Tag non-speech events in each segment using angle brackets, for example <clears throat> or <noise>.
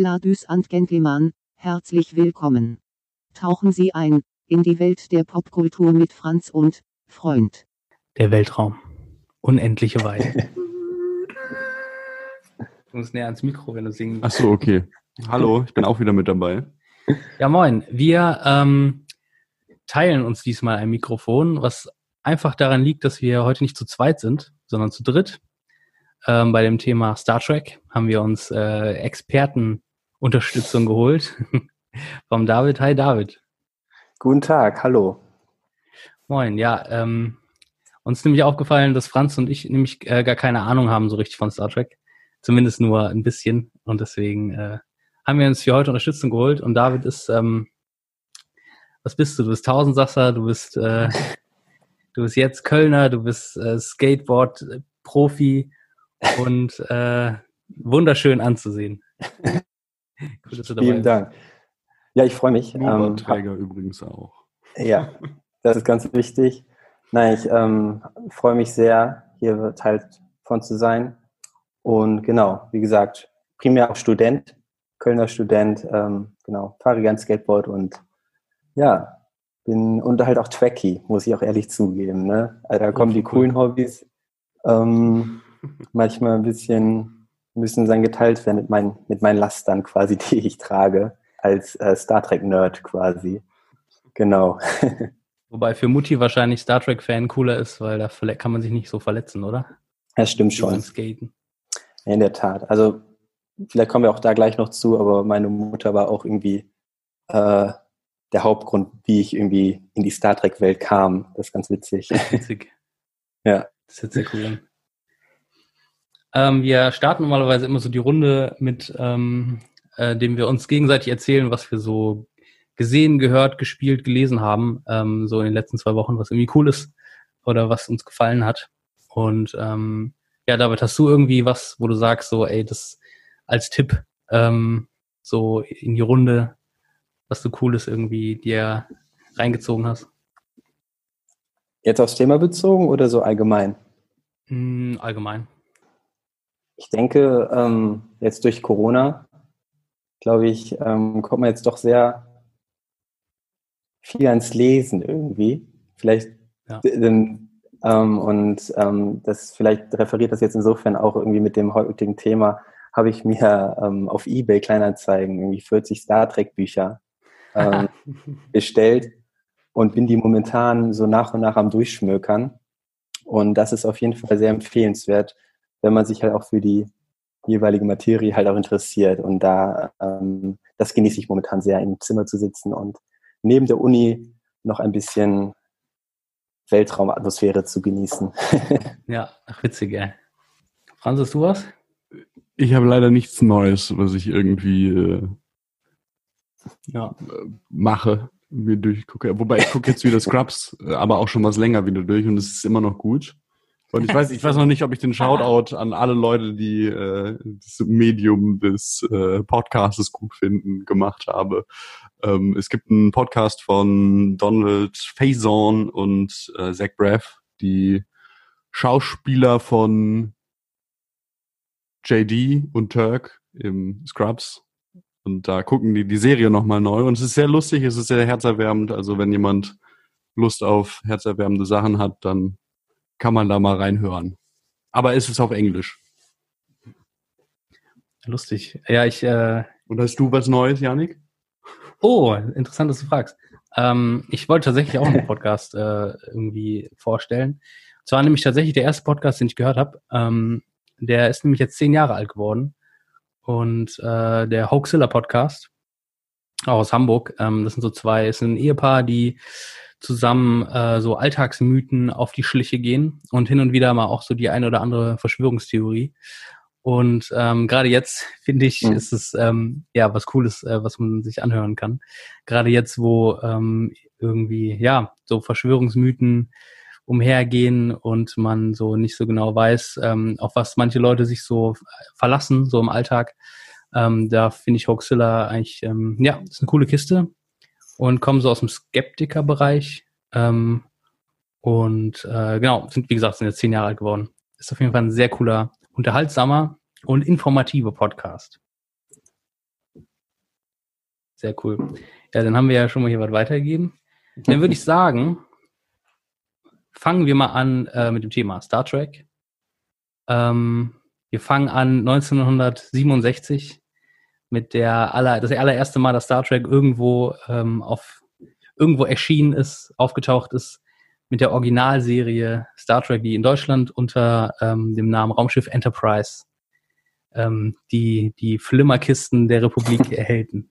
Ladies and Gentlemen, herzlich willkommen. Tauchen Sie ein in die Welt der Popkultur mit Franz und Freund. Der Weltraum. Unendliche Weite. <laughs> du musst näher ans Mikro, wenn du singen Ach so, okay. Hallo, ich bin auch wieder mit dabei. Ja, moin. Wir ähm, teilen uns diesmal ein Mikrofon, was einfach daran liegt, dass wir heute nicht zu zweit sind, sondern zu dritt. Ähm, bei dem Thema Star Trek haben wir uns äh, Expertenunterstützung geholt <laughs> vom David. Hi David. Guten Tag, hallo. Moin, ja, ähm, uns ist nämlich aufgefallen, dass Franz und ich nämlich äh, gar keine Ahnung haben so richtig von Star Trek. Zumindest nur ein bisschen. Und deswegen äh, haben wir uns für heute Unterstützung geholt. Und David ist, ähm, was bist du? Du bist Tausendsasser, du bist, äh, <laughs> du bist jetzt Kölner, du bist äh, Skateboard-Profi und äh, wunderschön anzusehen. <laughs> Cool, dass du dabei Vielen Dank. Ja, ich freue mich. Ähm, Träger übrigens auch. <laughs> Ja, das ist ganz wichtig. Nein, ich ähm, freue mich sehr, hier Teil von zu sein. Und genau, wie gesagt, primär auch Student, Kölner Student, ähm, genau, fahre gern Skateboard und ja, bin und halt auch Twacky, muss ich auch ehrlich zugeben. Ne? Also da kommen die coolen Hobbys. Ähm, <laughs> manchmal ein bisschen müssen dann geteilt werden mit meinen, mit meinen Lastern quasi, <laughs> die ich trage, als äh, Star Trek-Nerd quasi. Genau. <laughs> Wobei für Mutti wahrscheinlich Star Trek-Fan cooler ist, weil da kann man sich nicht so verletzen, oder? Das stimmt schon. Skaten. In der Tat. Also vielleicht kommen wir auch da gleich noch zu, aber meine Mutter war auch irgendwie äh, der Hauptgrund, wie ich irgendwie in die Star Trek-Welt kam. Das ist ganz witzig. Witzig. <laughs> ja. Das hört sehr cool an. Ähm, wir starten normalerweise immer so die Runde mit, ähm, äh, dem wir uns gegenseitig erzählen, was wir so gesehen, gehört, gespielt, gelesen haben, ähm, so in den letzten zwei Wochen, was irgendwie cool ist oder was uns gefallen hat. Und ähm, ja, David, hast du irgendwie was, wo du sagst, so, ey, das als Tipp ähm, so in die Runde, was du Cooles irgendwie dir reingezogen hast? Jetzt aufs Thema bezogen oder so allgemein? Mm, allgemein. Ich denke, ähm, jetzt durch Corona, glaube ich, ähm, kommt man jetzt doch sehr viel ans Lesen irgendwie. Vielleicht ja. ähm, und ähm, das vielleicht referiert das jetzt insofern auch irgendwie mit dem heutigen Thema, habe ich mir ähm, auf Ebay Kleinanzeigen irgendwie 40 Star Trek Bücher ähm, <laughs> bestellt und bin die momentan so nach und nach am Durchschmökern. Und das ist auf jeden Fall sehr empfehlenswert, wenn man sich halt auch für die jeweilige Materie halt auch interessiert. Und da, ähm, das genieße ich momentan sehr, im Zimmer zu sitzen und neben der Uni noch ein bisschen Weltraumatmosphäre zu genießen. <laughs> ja, ach, witzig, ey. Franz, hast du was? Ich habe leider nichts Neues, was ich irgendwie äh, ja. mache, mir durchgucke. Wobei ich gucke jetzt wieder <laughs> Scrubs, aber auch schon was länger wieder durch und es ist immer noch gut. Und ich weiß, ich weiß noch nicht, ob ich den Shoutout an alle Leute, die äh, das Medium des äh, Podcasts gut finden, gemacht habe. Ähm, es gibt einen Podcast von Donald Faison und äh, Zach Braff, die Schauspieler von JD und Turk im Scrubs. Und da gucken die die Serie nochmal neu. Und es ist sehr lustig, es ist sehr herzerwärmend. Also wenn jemand Lust auf herzerwärmende Sachen hat, dann kann man da mal reinhören. Aber es ist auf Englisch. Lustig. Ja, ich. Äh Und hast du was Neues, Janik? Oh, interessant, dass du fragst. Ähm, ich wollte tatsächlich auch einen <laughs> Podcast äh, irgendwie vorstellen. Es war nämlich tatsächlich der erste Podcast, den ich gehört habe. Ähm, der ist nämlich jetzt zehn Jahre alt geworden. Und äh, der Hoaxilla Podcast aus Hamburg. Ähm, das sind so zwei, es sind ein Ehepaar, die zusammen äh, so Alltagsmythen auf die Schliche gehen und hin und wieder mal auch so die eine oder andere Verschwörungstheorie. Und ähm, gerade jetzt, finde ich, mhm. ist es ähm, ja was Cooles, äh, was man sich anhören kann. Gerade jetzt, wo ähm, irgendwie, ja, so Verschwörungsmythen umhergehen und man so nicht so genau weiß, ähm, auf was manche Leute sich so verlassen, so im Alltag. Ähm, da finde ich Hoaxilla eigentlich, ähm, ja, ist eine coole Kiste und kommen so aus dem Skeptiker-Bereich. Ähm, und äh, genau, sind wie gesagt, sind jetzt zehn Jahre alt geworden. Ist auf jeden Fall ein sehr cooler, unterhaltsamer und informativer Podcast. Sehr cool. Ja, dann haben wir ja schon mal hier was weitergegeben. Dann würde ich sagen, fangen wir mal an äh, mit dem Thema Star Trek. Ähm, wir fangen an 1967 mit der aller, das allererste Mal, dass Star Trek irgendwo ähm, auf irgendwo erschienen ist, aufgetaucht ist, mit der Originalserie Star Trek, die in Deutschland unter ähm, dem Namen Raumschiff Enterprise ähm, die, die Flimmerkisten der Republik <laughs> erhälten.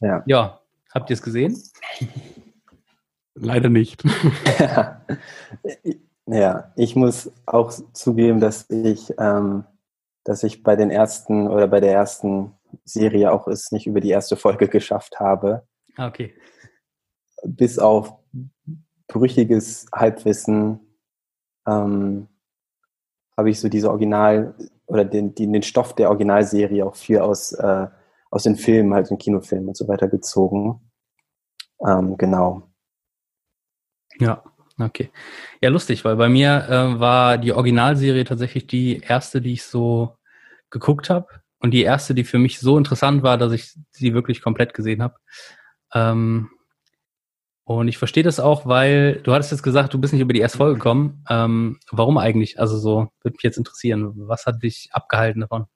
Ja. ja, habt ihr es gesehen? Leider nicht. <laughs> ja, ich muss auch zugeben, dass ich, ähm, dass ich bei den ersten oder bei der ersten Serie auch es nicht über die erste Folge geschafft habe. Ah, okay. Bis auf brüchiges Halbwissen ähm, habe ich so diese Original oder den, den Stoff der Originalserie auch viel aus, äh, aus den Filmen, halt den Kinofilmen und so weiter gezogen. Ähm, genau. Ja, okay. Ja, lustig, weil bei mir äh, war die Originalserie tatsächlich die erste, die ich so geguckt habe und die erste, die für mich so interessant war, dass ich sie wirklich komplett gesehen habe. Ähm, und ich verstehe das auch, weil du hattest jetzt gesagt, du bist nicht über die erste Folge gekommen. Ähm, warum eigentlich? Also so würde mich jetzt interessieren. Was hat dich abgehalten davon?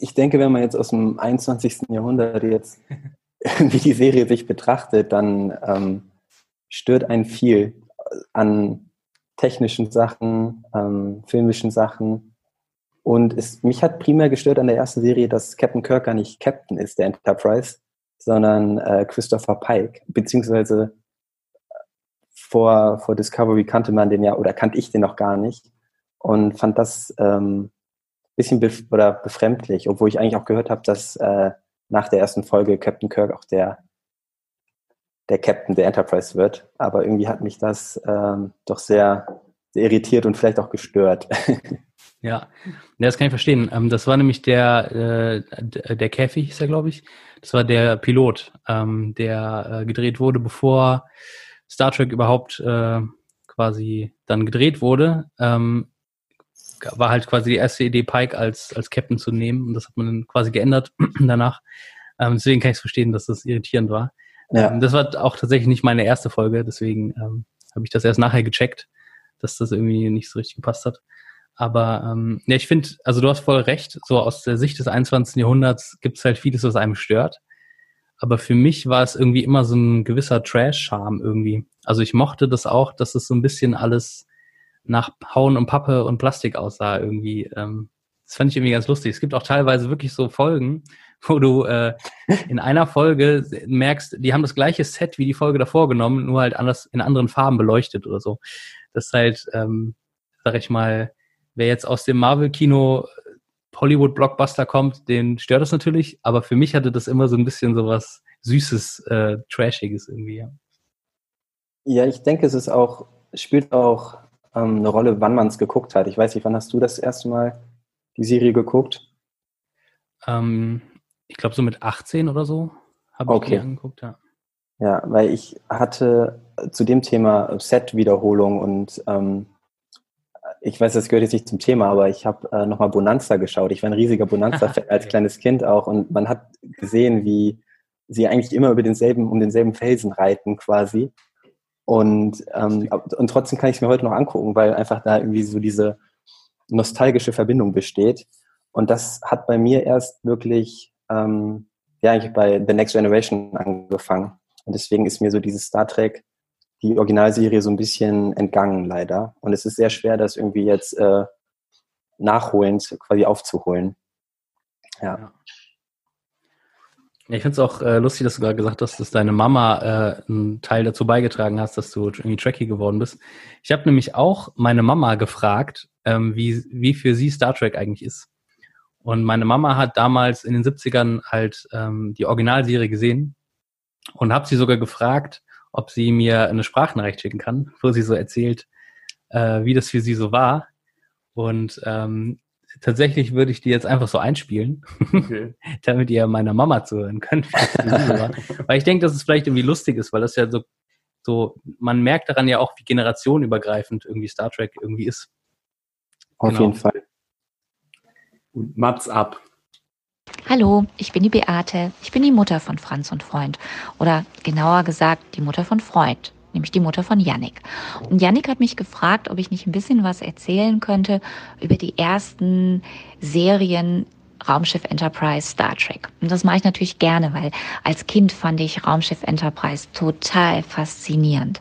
Ich denke, wenn man jetzt aus dem 21. Jahrhundert jetzt <laughs> wie die Serie sich betrachtet, dann ähm, stört einen viel an technischen Sachen, ähm, filmischen Sachen. Und es, mich hat primär gestört an der ersten Serie, dass Captain Kirk gar nicht Captain ist, der Enterprise, sondern äh, Christopher Pike, beziehungsweise äh, vor, vor Discovery kannte man den ja oder kannte ich den noch gar nicht und fand das ähm, bisschen bef oder befremdlich, obwohl ich eigentlich auch gehört habe, dass äh, nach der ersten Folge Captain Kirk auch der der Captain der Enterprise wird. Aber irgendwie hat mich das ähm, doch sehr, sehr irritiert und vielleicht auch gestört. <laughs> Ja, das kann ich verstehen. Ähm, das war nämlich der, äh, der Käfig, ist er, glaube ich. Das war der Pilot, ähm, der äh, gedreht wurde, bevor Star Trek überhaupt äh, quasi dann gedreht wurde. Ähm, war halt quasi die erste Idee, Pike als, als Captain zu nehmen. Und das hat man dann quasi geändert <clears throat> danach. Deswegen kann ich es verstehen, dass das irritierend war. Ja. Ähm, das war auch tatsächlich nicht meine erste Folge, deswegen ähm, habe ich das erst nachher gecheckt, dass das irgendwie nicht so richtig gepasst hat. Aber ähm, ja, ich finde, also du hast voll recht, so aus der Sicht des 21. Jahrhunderts gibt es halt vieles, was einem stört. Aber für mich war es irgendwie immer so ein gewisser Trash-Charme irgendwie. Also ich mochte das auch, dass es so ein bisschen alles nach Hauen und Pappe und Plastik aussah irgendwie. Ähm, das fand ich irgendwie ganz lustig. Es gibt auch teilweise wirklich so Folgen, <laughs> wo du äh, in einer Folge merkst, die haben das gleiche Set wie die Folge davor genommen, nur halt anders in anderen Farben beleuchtet oder so. Das ist halt, ähm, sag ich mal, wer jetzt aus dem Marvel-Kino Hollywood-Blockbuster kommt, den stört das natürlich, aber für mich hatte das immer so ein bisschen so was Süßes, äh, Trashiges irgendwie. Ja. ja, ich denke, es ist auch, spielt auch ähm, eine Rolle, wann man es geguckt hat. Ich weiß nicht, wann hast du das erste Mal die Serie geguckt? Ähm, ich glaube so mit 18 oder so habe okay. ich die angeguckt, ja. Ja, weil ich hatte zu dem Thema Set-Wiederholung und ähm, ich weiß, das gehört jetzt nicht zum Thema, aber ich habe äh, nochmal Bonanza geschaut. Ich war ein riesiger <laughs> Bonanza-Fan als kleines Kind auch und man hat gesehen, wie sie eigentlich immer über denselben, um denselben Felsen reiten quasi. Und, ähm, und trotzdem kann ich es mir heute noch angucken, weil einfach da irgendwie so diese nostalgische Verbindung besteht. Und das hat bei mir erst wirklich, ähm, ja, eigentlich bei The Next Generation angefangen. Und deswegen ist mir so dieses Star Trek die Originalserie so ein bisschen entgangen, leider. Und es ist sehr schwer, das irgendwie jetzt äh, nachholend quasi aufzuholen. Ja. ja. Ich finde es auch äh, lustig, dass du gerade gesagt hast, dass deine Mama äh, einen Teil dazu beigetragen hast, dass du irgendwie Trekkie geworden bist. Ich habe nämlich auch meine Mama gefragt, ähm, wie, wie für sie Star Trek eigentlich ist. Und meine Mama hat damals in den 70ern halt ähm, die Originalserie gesehen und habe sie sogar gefragt, ob sie mir eine Sprachnachricht schicken kann, wo sie so erzählt, äh, wie das für sie so war. Und ähm, tatsächlich würde ich die jetzt einfach so einspielen, okay. <laughs> damit ihr meiner Mama zuhören könnt. weil ich denke, dass es vielleicht irgendwie lustig ist, weil das ja so, so, man merkt daran ja auch, wie generationenübergreifend irgendwie Star Trek irgendwie ist. Auf genau. jeden Fall. Und Mats ab. Hallo, ich bin die Beate. Ich bin die Mutter von Franz und Freund. Oder genauer gesagt, die Mutter von Freund, nämlich die Mutter von Yannick. Und Yannick hat mich gefragt, ob ich nicht ein bisschen was erzählen könnte über die ersten Serien Raumschiff Enterprise Star Trek. Und das mache ich natürlich gerne, weil als Kind fand ich Raumschiff Enterprise total faszinierend.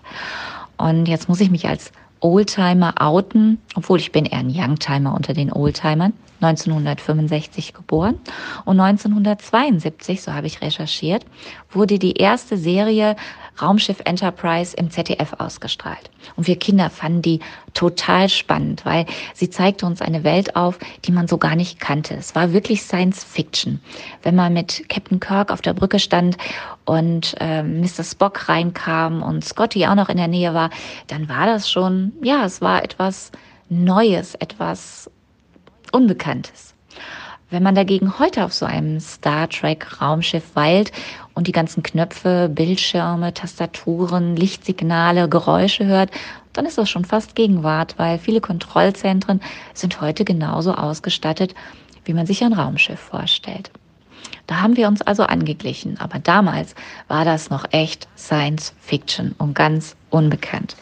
Und jetzt muss ich mich als Oldtimer outen, obwohl ich bin eher ein Youngtimer unter den Oldtimern. 1965 geboren und 1972, so habe ich recherchiert, wurde die erste Serie Raumschiff Enterprise im ZDF ausgestrahlt. Und wir Kinder fanden die total spannend, weil sie zeigte uns eine Welt auf, die man so gar nicht kannte. Es war wirklich Science Fiction. Wenn man mit Captain Kirk auf der Brücke stand und äh, Mr. Spock reinkam und Scotty auch noch in der Nähe war, dann war das schon, ja, es war etwas Neues, etwas Unbekanntes. Wenn man dagegen heute auf so einem Star Trek Raumschiff weilt und die ganzen Knöpfe, Bildschirme, Tastaturen, Lichtsignale, Geräusche hört, dann ist das schon fast Gegenwart, weil viele Kontrollzentren sind heute genauso ausgestattet, wie man sich ein Raumschiff vorstellt. Da haben wir uns also angeglichen, aber damals war das noch echt Science Fiction und ganz unbekannt.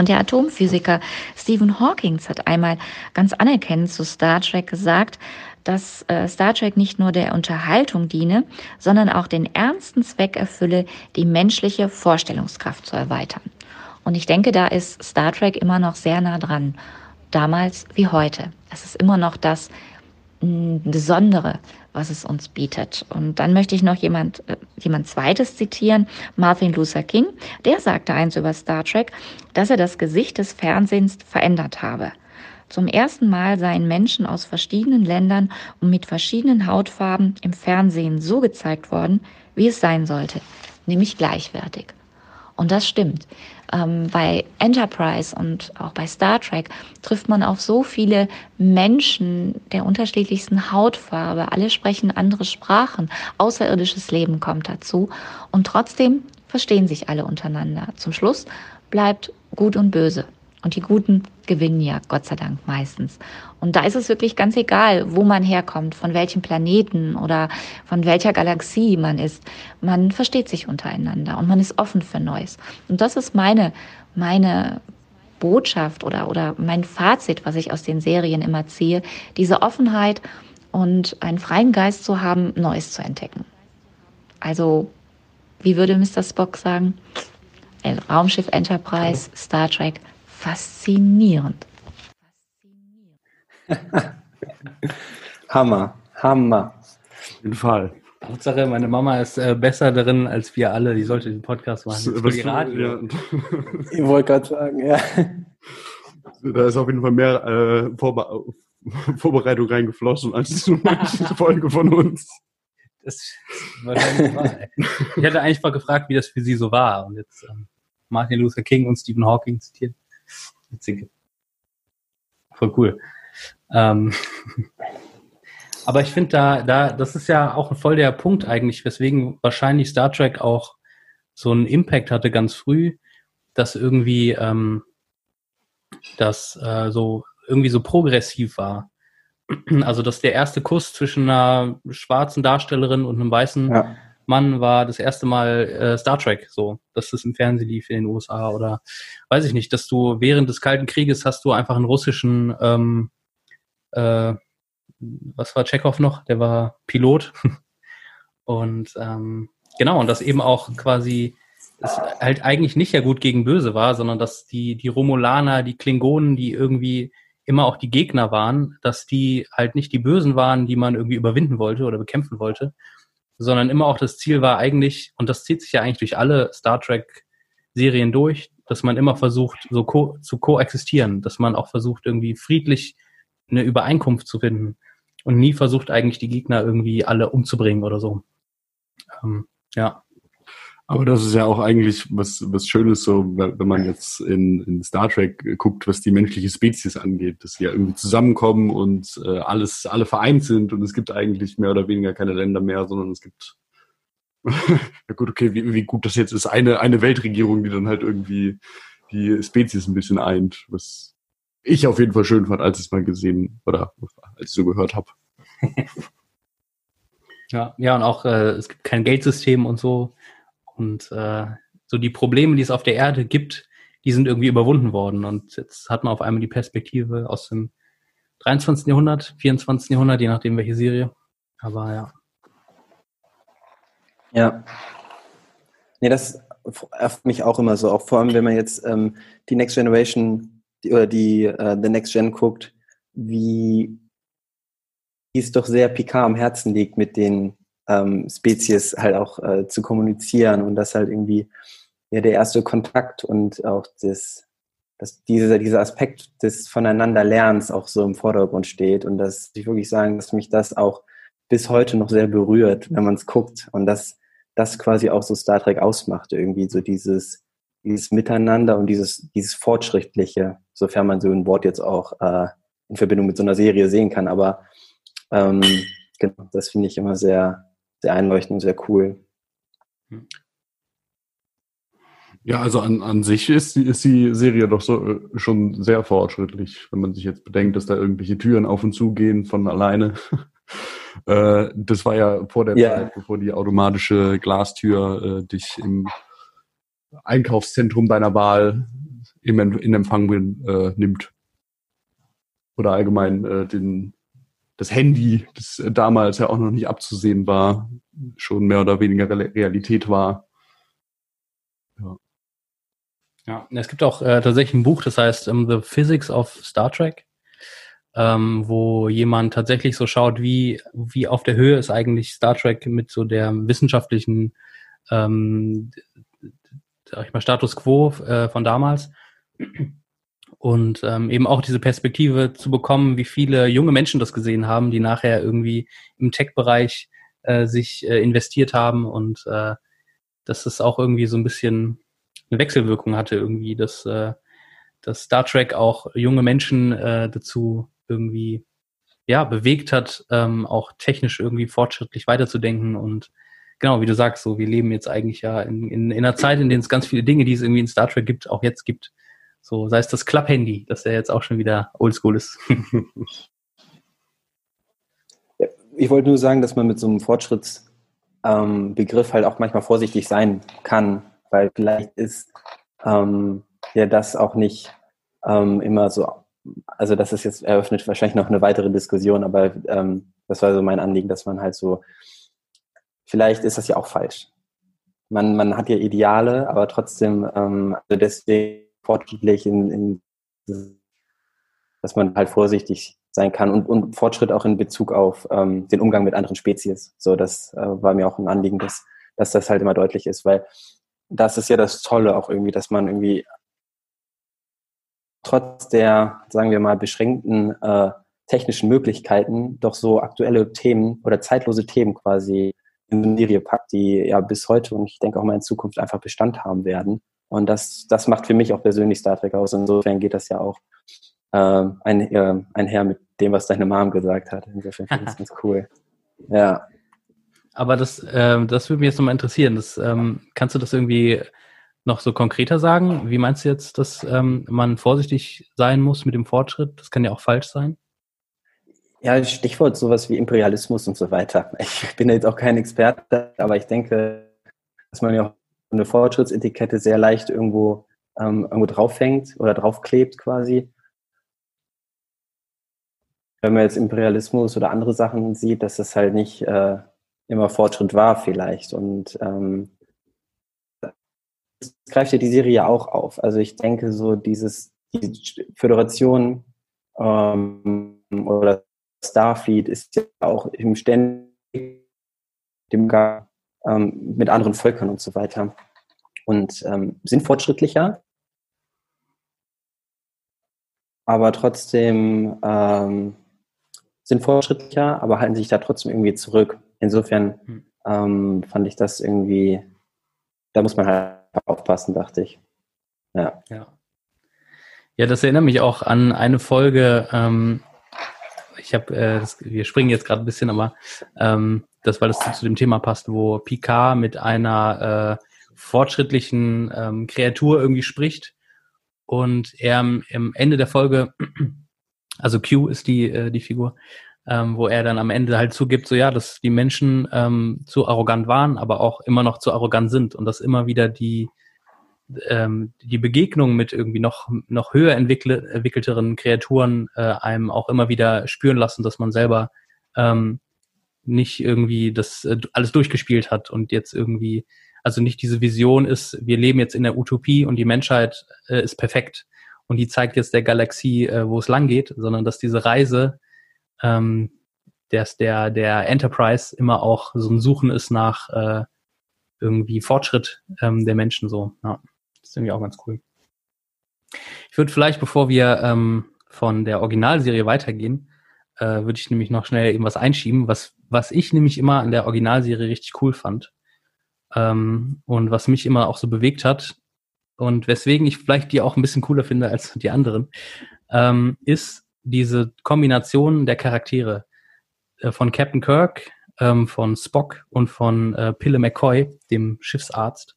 Und der Atomphysiker Stephen Hawking hat einmal ganz anerkennend zu Star Trek gesagt, dass äh, Star Trek nicht nur der Unterhaltung diene, sondern auch den ernsten Zweck erfülle, die menschliche Vorstellungskraft zu erweitern. Und ich denke, da ist Star Trek immer noch sehr nah dran, damals wie heute. Es ist immer noch das Besondere, was es uns bietet. Und dann möchte ich noch jemand, äh, jemand zweites zitieren, Martin Luther King. Der sagte eins über Star Trek, dass er das Gesicht des Fernsehens verändert habe. Zum ersten Mal seien Menschen aus verschiedenen Ländern und mit verschiedenen Hautfarben im Fernsehen so gezeigt worden, wie es sein sollte, nämlich gleichwertig. Und das stimmt. Ähm, bei Enterprise und auch bei Star Trek trifft man auf so viele Menschen der unterschiedlichsten Hautfarbe. Alle sprechen andere Sprachen. Außerirdisches Leben kommt dazu. Und trotzdem verstehen sich alle untereinander. Zum Schluss bleibt Gut und Böse. Und die Guten gewinnen ja, Gott sei Dank, meistens. Und da ist es wirklich ganz egal, wo man herkommt, von welchem Planeten oder von welcher Galaxie man ist. Man versteht sich untereinander und man ist offen für Neues. Und das ist meine, meine Botschaft oder, oder mein Fazit, was ich aus den Serien immer ziehe. Diese Offenheit und einen freien Geist zu haben, Neues zu entdecken. Also, wie würde Mr. Spock sagen? Raumschiff Enterprise, Star Trek, faszinierend. <laughs> Hammer, Hammer. Auf jeden Fall. Hauptsache, meine Mama ist äh, besser darin als wir alle. Die sollte den Podcast machen. Das, die Radio. Ja. <laughs> Ich wollte gerade sagen, ja. <laughs> Da ist auf jeden Fall mehr äh, Vorbe Vorbereitung reingeflossen als in manche Folge von uns. Das ist wahrscheinlich wahr. Ich hätte eigentlich mal gefragt, wie das für sie so war. Und jetzt ähm, Martin Luther King und Stephen Hawking zitiert. Witzige. Voll cool. Ähm, <laughs> aber ich finde da, da, das ist ja auch voll der Punkt eigentlich, weswegen wahrscheinlich Star Trek auch so einen Impact hatte ganz früh, dass irgendwie ähm, das äh, so irgendwie so progressiv war. <clears throat> Also dass der erste Kuss zwischen einer schwarzen Darstellerin und einem weißen ja. Mann war das erste Mal äh, Star Trek, so, dass das im Fernsehen lief in den USA oder weiß ich nicht, dass du während des Kalten Krieges hast du einfach einen russischen, ähm, äh, was war Chekhov noch? Der war Pilot. <laughs> und ähm, genau, und das eben auch quasi es halt eigentlich nicht ja gut gegen böse war, sondern dass die, die Romulaner, die Klingonen, die irgendwie immer auch die Gegner waren, dass die halt nicht die Bösen waren, die man irgendwie überwinden wollte oder bekämpfen wollte, sondern immer auch das Ziel war eigentlich, und das zieht sich ja eigentlich durch alle Star Trek-Serien durch, dass man immer versucht, so ko zu koexistieren, dass man auch versucht, irgendwie friedlich eine Übereinkunft zu finden und nie versucht, eigentlich die Gegner irgendwie alle umzubringen oder so. Ähm, ja. Aber das ist ja auch eigentlich was, was Schönes, so, wenn man jetzt in, in Star Trek guckt, was die menschliche Spezies angeht, dass sie ja irgendwie zusammenkommen und äh, alles, alle vereint sind und es gibt eigentlich mehr oder weniger keine Länder mehr, sondern es gibt, <laughs> ja gut, okay, wie, wie gut das jetzt ist, eine, eine Weltregierung, die dann halt irgendwie die Spezies ein bisschen eint, was ich auf jeden Fall schön fand, als ich es mal gesehen oder als ich so gehört habe. <laughs> Ja, ja, und auch äh, es gibt kein Geldsystem und so. Und äh, so die Probleme, die es auf der Erde gibt, die sind irgendwie überwunden worden. Und jetzt hat man auf einmal die Perspektive aus dem 23. Jahrhundert, 24. Jahrhundert, je nachdem welche Serie. Aber ja. Ja. Nee, das erfüllt mich auch immer so, auch vor allem, wenn man jetzt ähm, die Next Generation die, oder die äh, The Next Gen guckt, wie es doch sehr Picard am Herzen liegt, mit den ähm, Spezies halt auch äh, zu kommunizieren und das halt irgendwie ja der erste Kontakt und auch das, dass dieser, dieser Aspekt des Voneinanderlernens auch so im Vordergrund steht und dass ich wirklich sagen, dass mich das auch bis heute noch sehr berührt, wenn man es guckt und dass das quasi auch so Star Trek ausmacht, irgendwie so dieses, dieses Miteinander und dieses, dieses Fortschrittliche, sofern man so ein Wort jetzt auch äh, in Verbindung mit so einer Serie sehen kann, aber ähm, genau, das finde ich immer sehr, sehr einleuchtend und sehr cool. Ja, also an, an sich ist die, ist die Serie doch so äh, schon sehr fortschrittlich, wenn man sich jetzt bedenkt, dass da irgendwelche Türen auf und zu gehen von alleine. <laughs> äh, das war ja vor der yeah. Zeit, bevor die automatische Glastür äh, dich im Einkaufszentrum deiner Wahl in Empfang äh, nimmt. Oder allgemein äh, den, das Handy, das damals ja auch noch nicht abzusehen war, schon mehr oder weniger Realität war. Ja. Ja, es gibt auch äh, tatsächlich ein Buch, das heißt um, ähm, The Physics of Star Trek, ähm, wo jemand tatsächlich so schaut, wie, wie auf der Höhe ist eigentlich Star Trek mit so der wissenschaftlichen ähm, sag ich mal, Status quo äh, von damals. Und ähm, eben auch diese Perspektive zu bekommen, wie viele junge Menschen das gesehen haben, die nachher irgendwie im Tech-Bereich äh, sich äh, investiert haben und äh, dass es auch irgendwie so ein bisschen eine Wechselwirkung hatte irgendwie, dass, äh, dass Star Trek auch junge Menschen äh, dazu irgendwie ja bewegt hat, ähm, auch technisch irgendwie fortschrittlich weiterzudenken und genau, wie du sagst, so wir leben jetzt eigentlich ja in, in, in einer Zeit, in der es ganz viele Dinge, die es irgendwie in Star Trek gibt, auch jetzt gibt. So, sei es das Club-Handy, das ja jetzt auch schon wieder oldschool ist. <laughs> ich wollte nur sagen, dass man mit so einem Fortschrittsbegriff ähm, halt auch manchmal vorsichtig sein kann, weil vielleicht ist ähm, ja das auch nicht ähm, immer so, also das ist jetzt eröffnet wahrscheinlich noch eine weitere Diskussion, aber ähm, das war so mein Anliegen, dass man halt so, vielleicht ist das ja auch falsch. Man, man hat ja Ideale, aber trotzdem, ähm, also deswegen fortschrittlich in, in dass man halt vorsichtig sein kann und, und Fortschritt auch in Bezug auf ähm, den Umgang mit anderen Spezies. So, das äh, war mir auch ein Anliegen, dass, dass das halt immer deutlich ist, weil das ist ja das Tolle auch irgendwie, dass man irgendwie trotz der, sagen wir mal, beschränkten äh, technischen Möglichkeiten doch so aktuelle Themen oder zeitlose Themen quasi Serie packt, die ja bis heute und ich denke auch mal in Zukunft einfach Bestand haben werden. Und das, das macht für mich auch persönlich Star Trek aus. Insofern geht das ja auch äh, ein, äh, einher mit dem, was deine Mom gesagt hat. Insofern finde ich das <laughs> ganz cool. Ja. Aber das, ähm, das würde mich jetzt nochmal interessieren. Das, ähm, kannst du das irgendwie noch so konkreter sagen? Wie meinst du jetzt, dass ähm, man vorsichtig sein muss mit dem Fortschritt? Das kann ja auch falsch sein. Ja, Stichwort sowas wie Imperialismus und so weiter. Ich bin jetzt auch kein Experte, aber ich denke, dass man ja eine Fortschrittsetikette sehr leicht irgendwo, ähm, irgendwo draufhängt oder draufklebt quasi. Wenn man jetzt Imperialismus oder andere Sachen sieht, dass das halt nicht äh, immer Fortschritt war vielleicht. Und ähm, das greift ja die Serie ja auch auf. Also ich denke so dieses die Föderation ähm, oder Starfleet ist ja auch im ständigen ähm, mit anderen Völkern und so weiter. Und ähm, sind fortschrittlicher, aber trotzdem ähm, sind fortschrittlicher, aber halten sich da trotzdem irgendwie zurück. Insofern hm. ähm, fand ich das irgendwie, da muss man halt aufpassen, dachte ich. Ja. Ja, ja das erinnert mich auch an eine Folge, ähm, ich habe, äh, wir springen jetzt gerade ein bisschen, aber ähm, das, weil das zu, zu, dem Thema passt, wo Picard mit einer äh, fortschrittlichen ähm, Kreatur irgendwie spricht und er am, am Ende der Folge, <clears throat> also Q ist die, äh, die Figur, ähm, wo er dann am Ende halt zugibt, so ja, dass die Menschen ähm, zu arrogant waren, aber auch immer noch zu arrogant sind und dass immer wieder die ähm, die Begegnung mit irgendwie noch noch höher entwickle, entwickelteren Kreaturen äh, einem auch immer wieder spüren lassen, dass man selber ähm, nicht irgendwie das äh, alles durchgespielt hat und jetzt irgendwie also nicht diese Vision ist, wir leben jetzt in der Utopie und die Menschheit äh, ist perfekt und die zeigt jetzt der Galaxie, äh, wo es lang geht, sondern dass diese Reise ähm, dass der, der Enterprise immer auch so ein Suchen ist nach äh, irgendwie Fortschritt ähm, der Menschen so. Ja, ist irgendwie auch ganz cool. Ich würde vielleicht, bevor wir ähm, von der Originalserie weitergehen, äh, würde ich nämlich noch schnell eben was einschieben, was, was ich nämlich immer an der Originalserie richtig cool fand. Ähm, und was mich immer auch so bewegt hat und weswegen ich vielleicht die auch ein bisschen cooler finde als die anderen, ähm, ist diese Kombination der Charaktere äh, von Captain Kirk, ähm, von Spock und von äh, Pille McCoy, dem Schiffsarzt.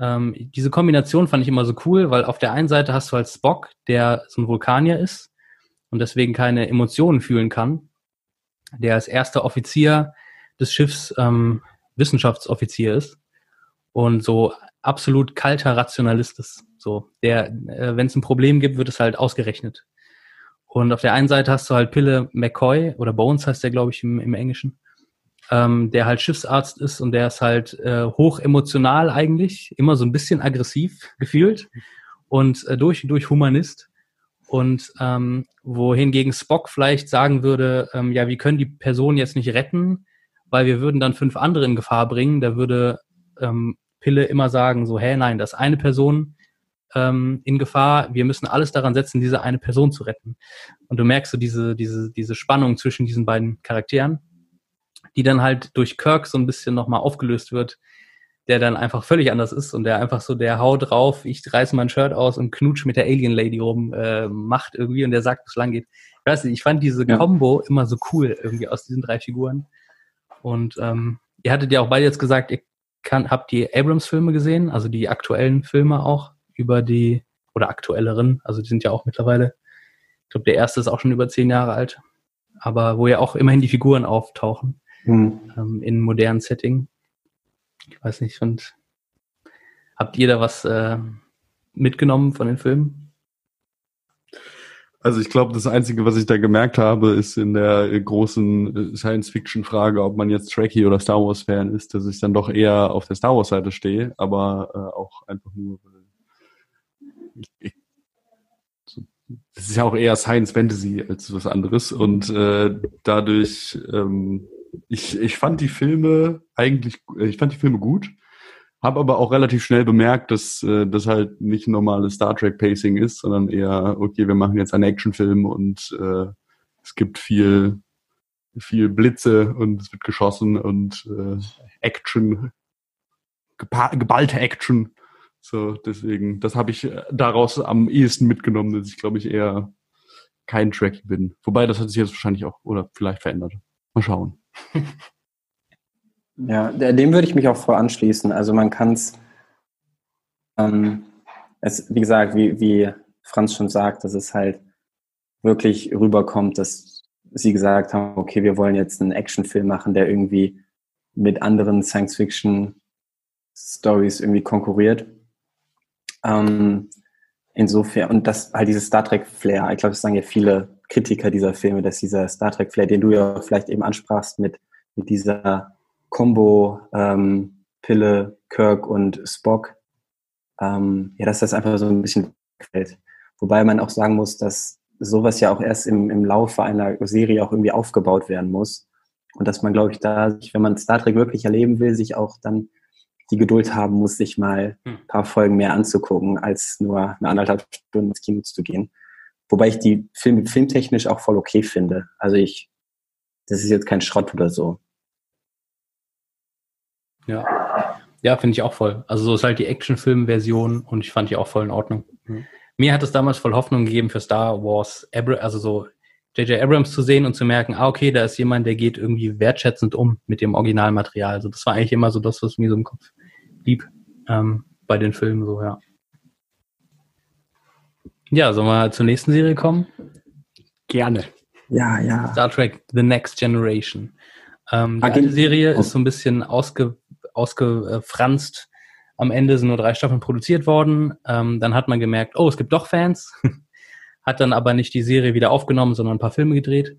Ähm, diese Kombination fand ich immer so cool, weil auf der einen Seite hast du halt Spock, der so ein Vulkanier ist und deswegen keine Emotionen fühlen kann, der als erster Offizier des Schiffs ähm, Wissenschaftsoffizier ist und so absolut kalter Rationalist ist. So, der, äh, wenn es ein Problem gibt, wird es halt ausgerechnet. Und auf der einen Seite hast du halt Pille McCoy oder Bones heißt der, glaube ich, im, im Englischen, ähm, der halt Schiffsarzt ist und der ist halt äh, hoch emotional eigentlich, immer so ein bisschen aggressiv gefühlt und äh, durch und durch Humanist. Und ähm, wohingegen Spock vielleicht sagen würde, ähm, ja, wir können die Person jetzt nicht retten, weil wir würden dann fünf andere in Gefahr bringen. Da würde ähm, Pille immer sagen, so, hä, nein, das ist eine Person, ähm, in Gefahr. Wir müssen alles daran setzen, diese eine Person zu retten. Und du merkst so diese, diese, diese Spannung zwischen diesen beiden Charakteren, die dann halt durch Kirk so ein bisschen nochmal aufgelöst wird, der dann einfach völlig anders ist und der einfach so, der haut drauf, ich reiße mein Shirt aus und knutsch mit der Alien Lady rum, äh, macht irgendwie und der sagt, wo es lang geht. Ich weiß nicht, ich fand diese ja. Combo immer so cool irgendwie aus diesen drei Figuren. Und ähm, ihr hattet ja auch beide jetzt gesagt, ihr kann, habt die Abrams-Filme gesehen, also die aktuellen Filme auch über die, oder aktuelleren, also die sind ja auch mittlerweile, ich glaube, der erste ist auch schon über zehn Jahre alt, aber wo ja auch immerhin die Figuren auftauchen mhm. ähm, in modernen Setting. Ich weiß nicht, und habt ihr da was äh, mitgenommen von den Filmen? Also ich glaube, das Einzige, was ich da gemerkt habe, ist in der großen Science-Fiction-Frage, ob man jetzt Trekkie oder Star Wars-Fan ist, dass ich dann doch eher auf der Star Wars-Seite stehe, aber äh, auch einfach nur, ich, es ist ja auch eher Science Fantasy als was anderes und äh, dadurch ähm, ich, ich fand die Filme eigentlich ich fand die Filme gut habe aber auch relativ schnell bemerkt dass äh, das halt nicht normales Star Trek Pacing ist sondern eher okay wir machen jetzt einen Actionfilm und äh, es gibt viel viel Blitze und es wird geschossen und äh, Action geballte Action so, deswegen, das habe ich äh, daraus am ehesten mitgenommen, dass ich, glaube ich, eher kein Track bin. Wobei, das hat sich jetzt wahrscheinlich auch oder vielleicht verändert. Mal schauen. <laughs> Ja, dem würde ich mich auch voll anschließen. Also man kann ähm, es, wie gesagt, wie, wie Franz schon sagt, dass es halt wirklich rüberkommt, dass sie gesagt haben, okay, wir wollen jetzt einen Actionfilm machen, der irgendwie mit anderen Science-Fiction-Stories irgendwie konkurriert. Ähm, insofern, und das halt dieses Star Trek-Flair, ich glaube, das sagen ja viele Kritiker dieser Filme, dass dieser Star Trek-Flair, den du ja vielleicht eben ansprachst mit, mit dieser Combo ähm, Pille, Kirk und Spock, ähm, ja, dass das einfach so ein bisschen gefällt. Wobei man auch sagen muss, dass sowas ja auch erst im, im Laufe einer Serie auch irgendwie aufgebaut werden muss. Und dass man, glaube ich, da, wenn man Star Trek wirklich erleben will, sich auch dann die Geduld haben muss, sich mal hm. ein paar Folgen mehr anzugucken, als nur eine anderthalb Stunden ins Kino zu gehen. Wobei ich die Filme filmtechnisch auch voll okay finde. Also ich, das ist jetzt kein Schrott oder so. Ja. Ja, finde ich auch voll. Also so ist halt die Actionfilm-Version und ich fand die auch voll in Ordnung. Mhm. Mir hat es damals voll Hoffnung gegeben für Star Wars, also so J.J. Abrams zu sehen und zu merken, ah, okay, da ist jemand, der geht irgendwie wertschätzend um mit dem Originalmaterial. Also das war eigentlich immer so das, was mir so im Kopf blieb ähm, bei den Filmen so, ja. Ja, sollen wir zur nächsten Serie kommen? Gerne. Ja, ja. Star Trek The Next Generation. Ähm, die alte Serie ist so ein bisschen ausge, ausgefranst. Am Ende sind nur drei Staffeln produziert worden. Ähm, dann hat man gemerkt, oh, es gibt doch Fans. <laughs> hat dann aber nicht die Serie wieder aufgenommen, sondern ein paar Filme gedreht.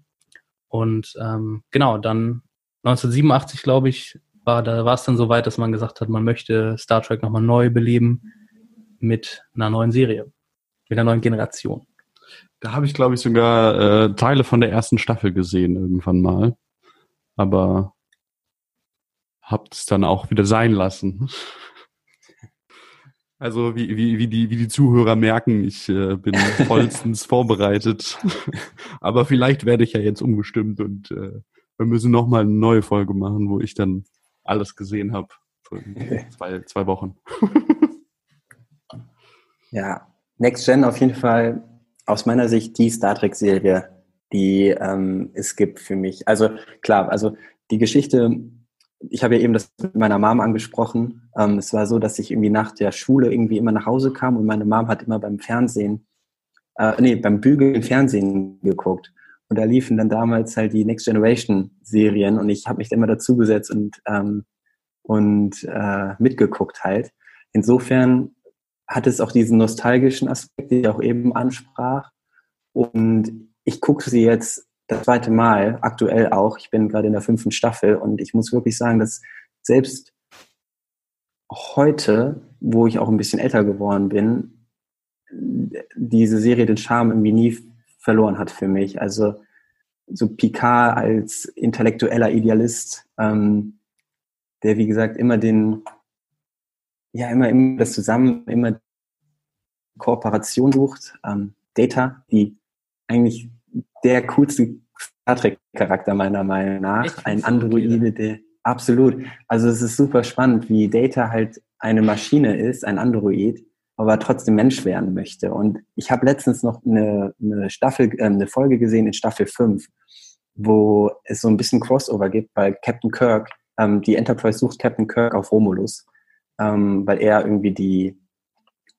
Und ähm, genau, dann 1987, glaube ich, war da war es dann so weit, dass man gesagt hat, man möchte Star Trek nochmal neu beleben mit einer neuen Serie, mit einer neuen Generation. Da habe ich, glaube ich, sogar äh, Teile von der ersten Staffel gesehen irgendwann mal. Aber habt es dann auch wieder sein lassen. <laughs> Also wie, wie, wie, die, wie die Zuhörer merken, ich äh, bin <laughs> vollstens vorbereitet. <laughs> Aber vielleicht werde ich ja jetzt umgestimmt und äh, wir müssen nochmal eine neue Folge machen, wo ich dann alles gesehen habe. Zwei, zwei Wochen. ja, Next Gen auf jeden Fall aus meiner Sicht die Star Trek-Serie, die ähm, es gibt für mich. Also klar, also die Geschichte, ich habe ja eben das mit meiner Mom angesprochen. Ähm, es war so, dass ich irgendwie nach der Schule irgendwie immer nach Hause kam und meine Mom hat immer beim Fernsehen, äh, nee, beim Bügeln Fernsehen geguckt. Und da liefen dann damals halt die Next Generation Serien und ich habe mich immer dazugesetzt und, ähm, und äh, mitgeguckt halt. Insofern hat es auch diesen nostalgischen Aspekt, den ich auch eben ansprach. Und ich gucke sie jetzt das zweite Mal, aktuell auch. Ich bin gerade in der fünften Staffel und ich muss wirklich sagen, dass selbst heute, wo ich auch ein bisschen älter geworden bin, diese Serie den Charme irgendwie nie verloren hat für mich. Also so Picard als intellektueller Idealist, ähm, der wie gesagt immer den ja immer, immer das Zusammen, immer Kooperation sucht. Ähm, Data, die eigentlich der coolste Star Trek-Charakter meiner Meinung nach. Echt? Ein Androide, der absolut. Also es ist super spannend, wie Data halt eine Maschine ist, ein Android, aber trotzdem Mensch werden möchte. Und ich habe letztens noch eine, eine Staffel, äh, eine Folge gesehen in Staffel 5, wo es so ein bisschen Crossover gibt, weil Captain Kirk, ähm, die Enterprise sucht Captain Kirk auf Romulus ähm, weil er irgendwie die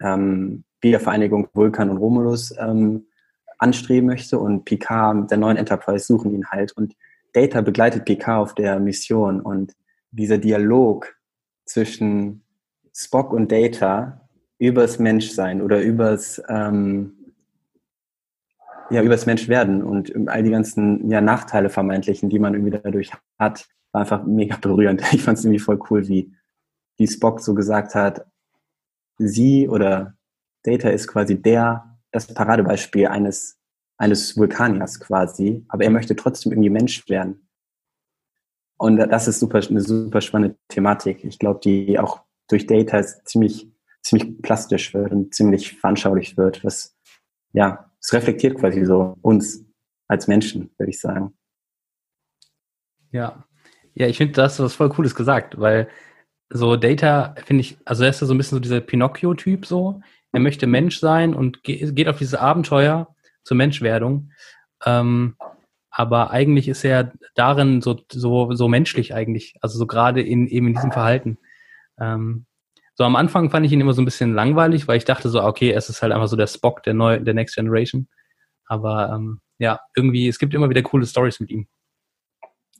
ähm, Wiedervereinigung Vulkan und Romulus ähm, anstreben möchte und Picard mit der neuen Enterprise suchen ihn halt und Data begleitet Picard auf der Mission und dieser Dialog zwischen Spock und Data übers Menschsein oder übers ähm, ja übers Menschwerden und all die ganzen ja, Nachteile vermeintlichen, die man irgendwie dadurch hat, war einfach mega berührend. <laughs> Ich fand es irgendwie voll cool, wie wie Spock so gesagt hat, sie oder Data ist quasi der, das Paradebeispiel eines, eines Vulkaniers quasi, aber er möchte trotzdem irgendwie Mensch werden. Und das ist super, eine super spannende Thematik. Ich glaube, die auch durch Data ziemlich, ziemlich plastisch wird und ziemlich veranschaulich wird, was, ja, es reflektiert quasi so uns als Menschen, würde ich sagen. Ja. Ja, ich finde, das was voll Cooles gesagt, weil so Data finde ich, also er ist ja so ein bisschen so dieser Pinocchio-Typ so. Er möchte Mensch sein und geht auf dieses Abenteuer zur Menschwerdung. Ähm, aber eigentlich ist er darin so, so, so menschlich eigentlich. Also so gerade in, eben in diesem Verhalten. Ähm, so am Anfang fand ich ihn immer so ein bisschen langweilig, weil ich dachte so, okay, es ist halt einfach so der Spock der neu, der Next Generation. Aber ähm, ja, irgendwie, es gibt immer wieder coole Stories mit ihm.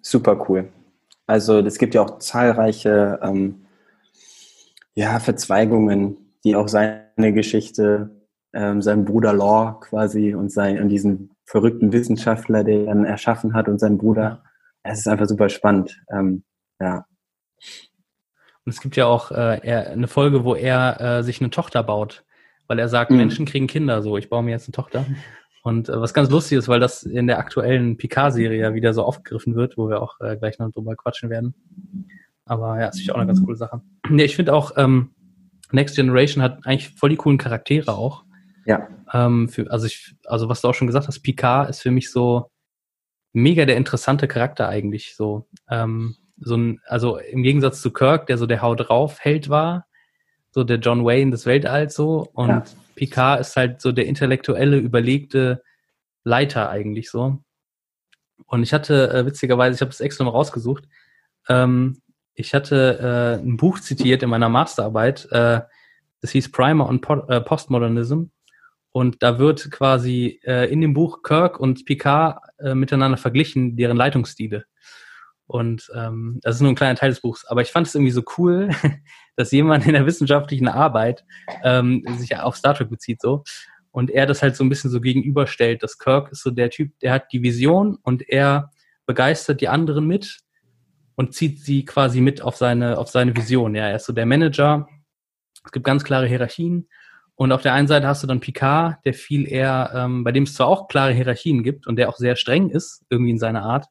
Super cool. Also es gibt ja auch zahlreiche ähm, ja, Verzweigungen, die auch seine Geschichte, ähm, seinem Bruder Law quasi und, sein, und diesen verrückten Wissenschaftler, der er dann erschaffen hat und sein Bruder. Es ist einfach super spannend. Ähm, ja. Und es gibt ja auch äh, eine Folge, wo er äh, sich eine Tochter baut, weil er sagt, mhm. Menschen kriegen Kinder so, ich baue mir jetzt eine Tochter. Und äh, was ganz lustig ist, weil das in der aktuellen Picard-Serie ja wieder so aufgegriffen wird, wo wir auch äh, gleich noch drüber quatschen werden. Aber ja, ist natürlich auch eine ganz coole Sache. Nee, ich finde auch, ähm, Next Generation hat eigentlich voll die coolen Charaktere auch. Ja. Ähm, für, also ich, also was du auch schon gesagt hast, Picard ist für mich so mega der interessante Charakter eigentlich. So, ähm, so ein, also im Gegensatz zu Kirk, der so der Haut drauf Held war, so der John Wayne des Weltalls so und ja. Picard ist halt so der intellektuelle, überlegte Leiter eigentlich so. Und ich hatte äh, witzigerweise, ich habe es extra mal rausgesucht, ähm, ich hatte äh, ein Buch zitiert in meiner Masterarbeit, äh, das hieß Primer on po äh, Postmodernism. Und da wird quasi äh, in dem Buch Kirk und Picard äh, miteinander verglichen, deren Leitungsstile. Und ähm, das ist nur ein kleiner Teil des Buchs. Aber ich fand es irgendwie so cool, <laughs> dass jemand in der wissenschaftlichen Arbeit ähm, sich auf Star Trek bezieht so. Und er das halt so ein bisschen so gegenüberstellt, dass Kirk ist so der Typ, der hat die Vision und er begeistert die anderen mit und zieht sie quasi mit auf seine, auf seine Vision. Ja, er ist so der Manager. Es gibt ganz klare Hierarchien. Und auf der einen Seite hast du dann Picard, der viel eher, ähm, bei dem es zwar auch klare Hierarchien gibt und der auch sehr streng ist, irgendwie in seiner Art,